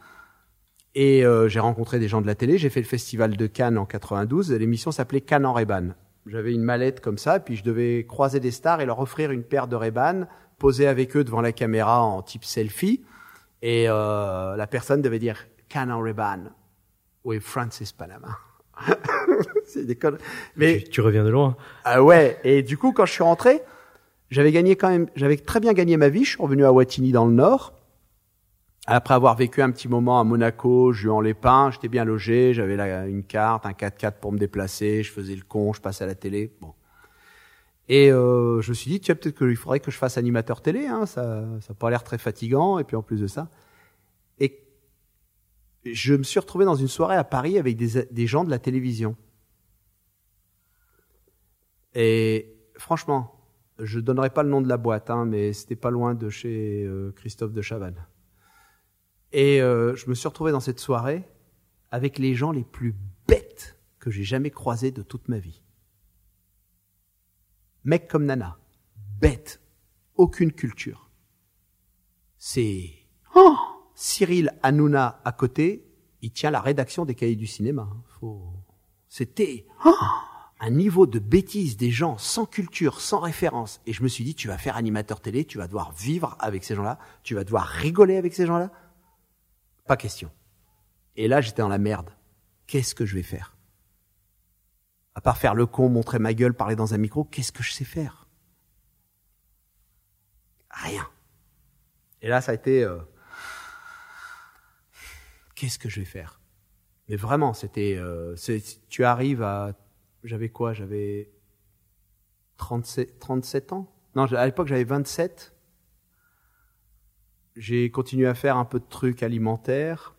Et euh, j'ai rencontré des gens de la télé. J'ai fait le festival de Cannes en 92. L'émission s'appelait Cannes en Reban. J'avais une mallette comme ça, puis je devais croiser des stars et leur offrir une paire de Reban, poser avec eux devant la caméra en type selfie. Et euh, la personne devait dire Cannes en Reban with Francis Panama. C'est des conneries. Mais Tu, tu reviens de loin. ah ouais. Et du coup, quand je suis rentré, j'avais gagné quand même, j'avais très bien gagné ma vie. Je suis revenu à Wattignies dans le Nord. Après avoir vécu un petit moment à Monaco, Juan-les-Pins, j'étais bien logé, j'avais là une carte, un 4x4 pour me déplacer, je faisais le con, je passais à la télé. Bon. Et euh, je me suis dit, tiens, peut-être qu'il faudrait que je fasse animateur télé, hein, ça ça a pas l'air très fatigant, et puis en plus de ça. Je me suis retrouvé dans une soirée à Paris avec des, des gens de la télévision. Et franchement, je donnerai pas le nom de la boîte, hein, mais c'était pas loin de chez euh, Christophe de Chavannes. Et euh, je me suis retrouvé dans cette soirée avec les gens les plus bêtes que j'ai jamais croisés de toute ma vie. Mec comme Nana, bête, aucune culture. C'est oh, Cyril Hanouna à côté, il tient la rédaction des cahiers du cinéma. hein. Faut... C'était oh, un niveau de bêtise des gens sans culture, sans référence. Et je me suis dit, tu vas faire animateur télé, tu vas devoir vivre avec ces gens-là, tu vas devoir rigoler avec ces gens-là. Pas question. Et là, j'étais dans la merde. Qu'est-ce que je vais faire? À part faire le con, montrer ma gueule, parler dans un micro, qu'est-ce que je sais faire? Rien. Et là, ça a été... euh, Qu'est-ce que je vais faire? Mais vraiment, c'était. Euh, tu arrives à. J'avais quoi? J'avais 37, 37 ans? Non, à l'époque, j'avais 27. J'ai continué à faire un peu de trucs alimentaires.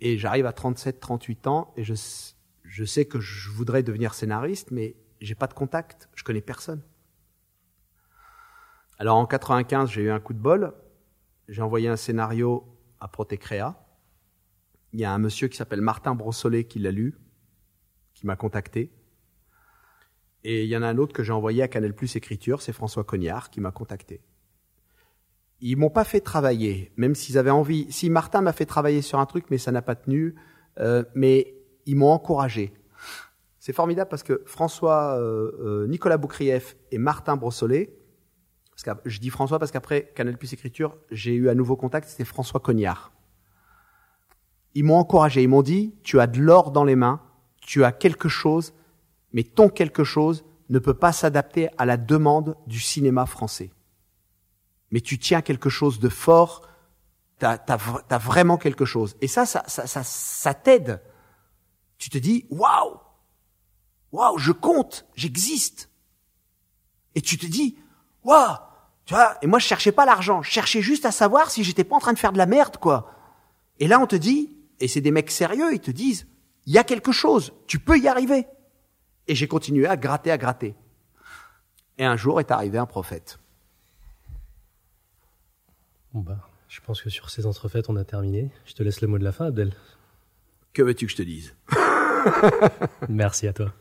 Et j'arrive à 37, 38 ans. Et je, je sais que je voudrais devenir scénariste, mais j'ai pas de contact. Je connais personne. Alors en 95, j'ai eu un coup de bol. J'ai envoyé un scénario à Protecrea. Il y a un monsieur qui s'appelle Martin Brossolet qui l'a lu, qui m'a contacté. Et il y en a un autre que j'ai envoyé à Canal Plus Écriture, c'est François Cognard qui m'a contacté. Ils m'ont pas fait travailler, même s'ils avaient envie. Si Martin m'a fait travailler sur un truc, mais ça n'a pas tenu, euh, mais ils m'ont encouragé. C'est formidable parce que François, euh, euh, Nicolas Boukrieff et Martin Brossolet, parce que je dis François parce qu'après Canal Plus Écriture, j'ai eu un nouveau contact, c'était François Cognard. Ils m'ont encouragé, ils m'ont dit, tu as de l'or dans les mains, tu as quelque chose, mais ton quelque chose ne peut pas s'adapter à la demande du cinéma français. Mais tu tiens quelque chose de fort, tu as, vraiment quelque chose. Et ça, ça, ça, ça, ça t'aide. Tu te dis, waouh, waouh, je compte, j'existe. Et tu te dis, waouh, tu vois, et moi je cherchais pas l'argent, je cherchais juste à savoir si j'étais pas en train de faire de la merde, quoi. Et là on te dit, et c'est des mecs sérieux, ils te disent, il y a quelque chose, tu peux y arriver. Et j'ai continué à gratter, à gratter. Et un jour est arrivé un prophète. Bon bah, je pense que sur ces entrefaites, on a terminé. Je te laisse le mot de la fin, Abdel. Que veux-tu que je te dise? Merci à toi.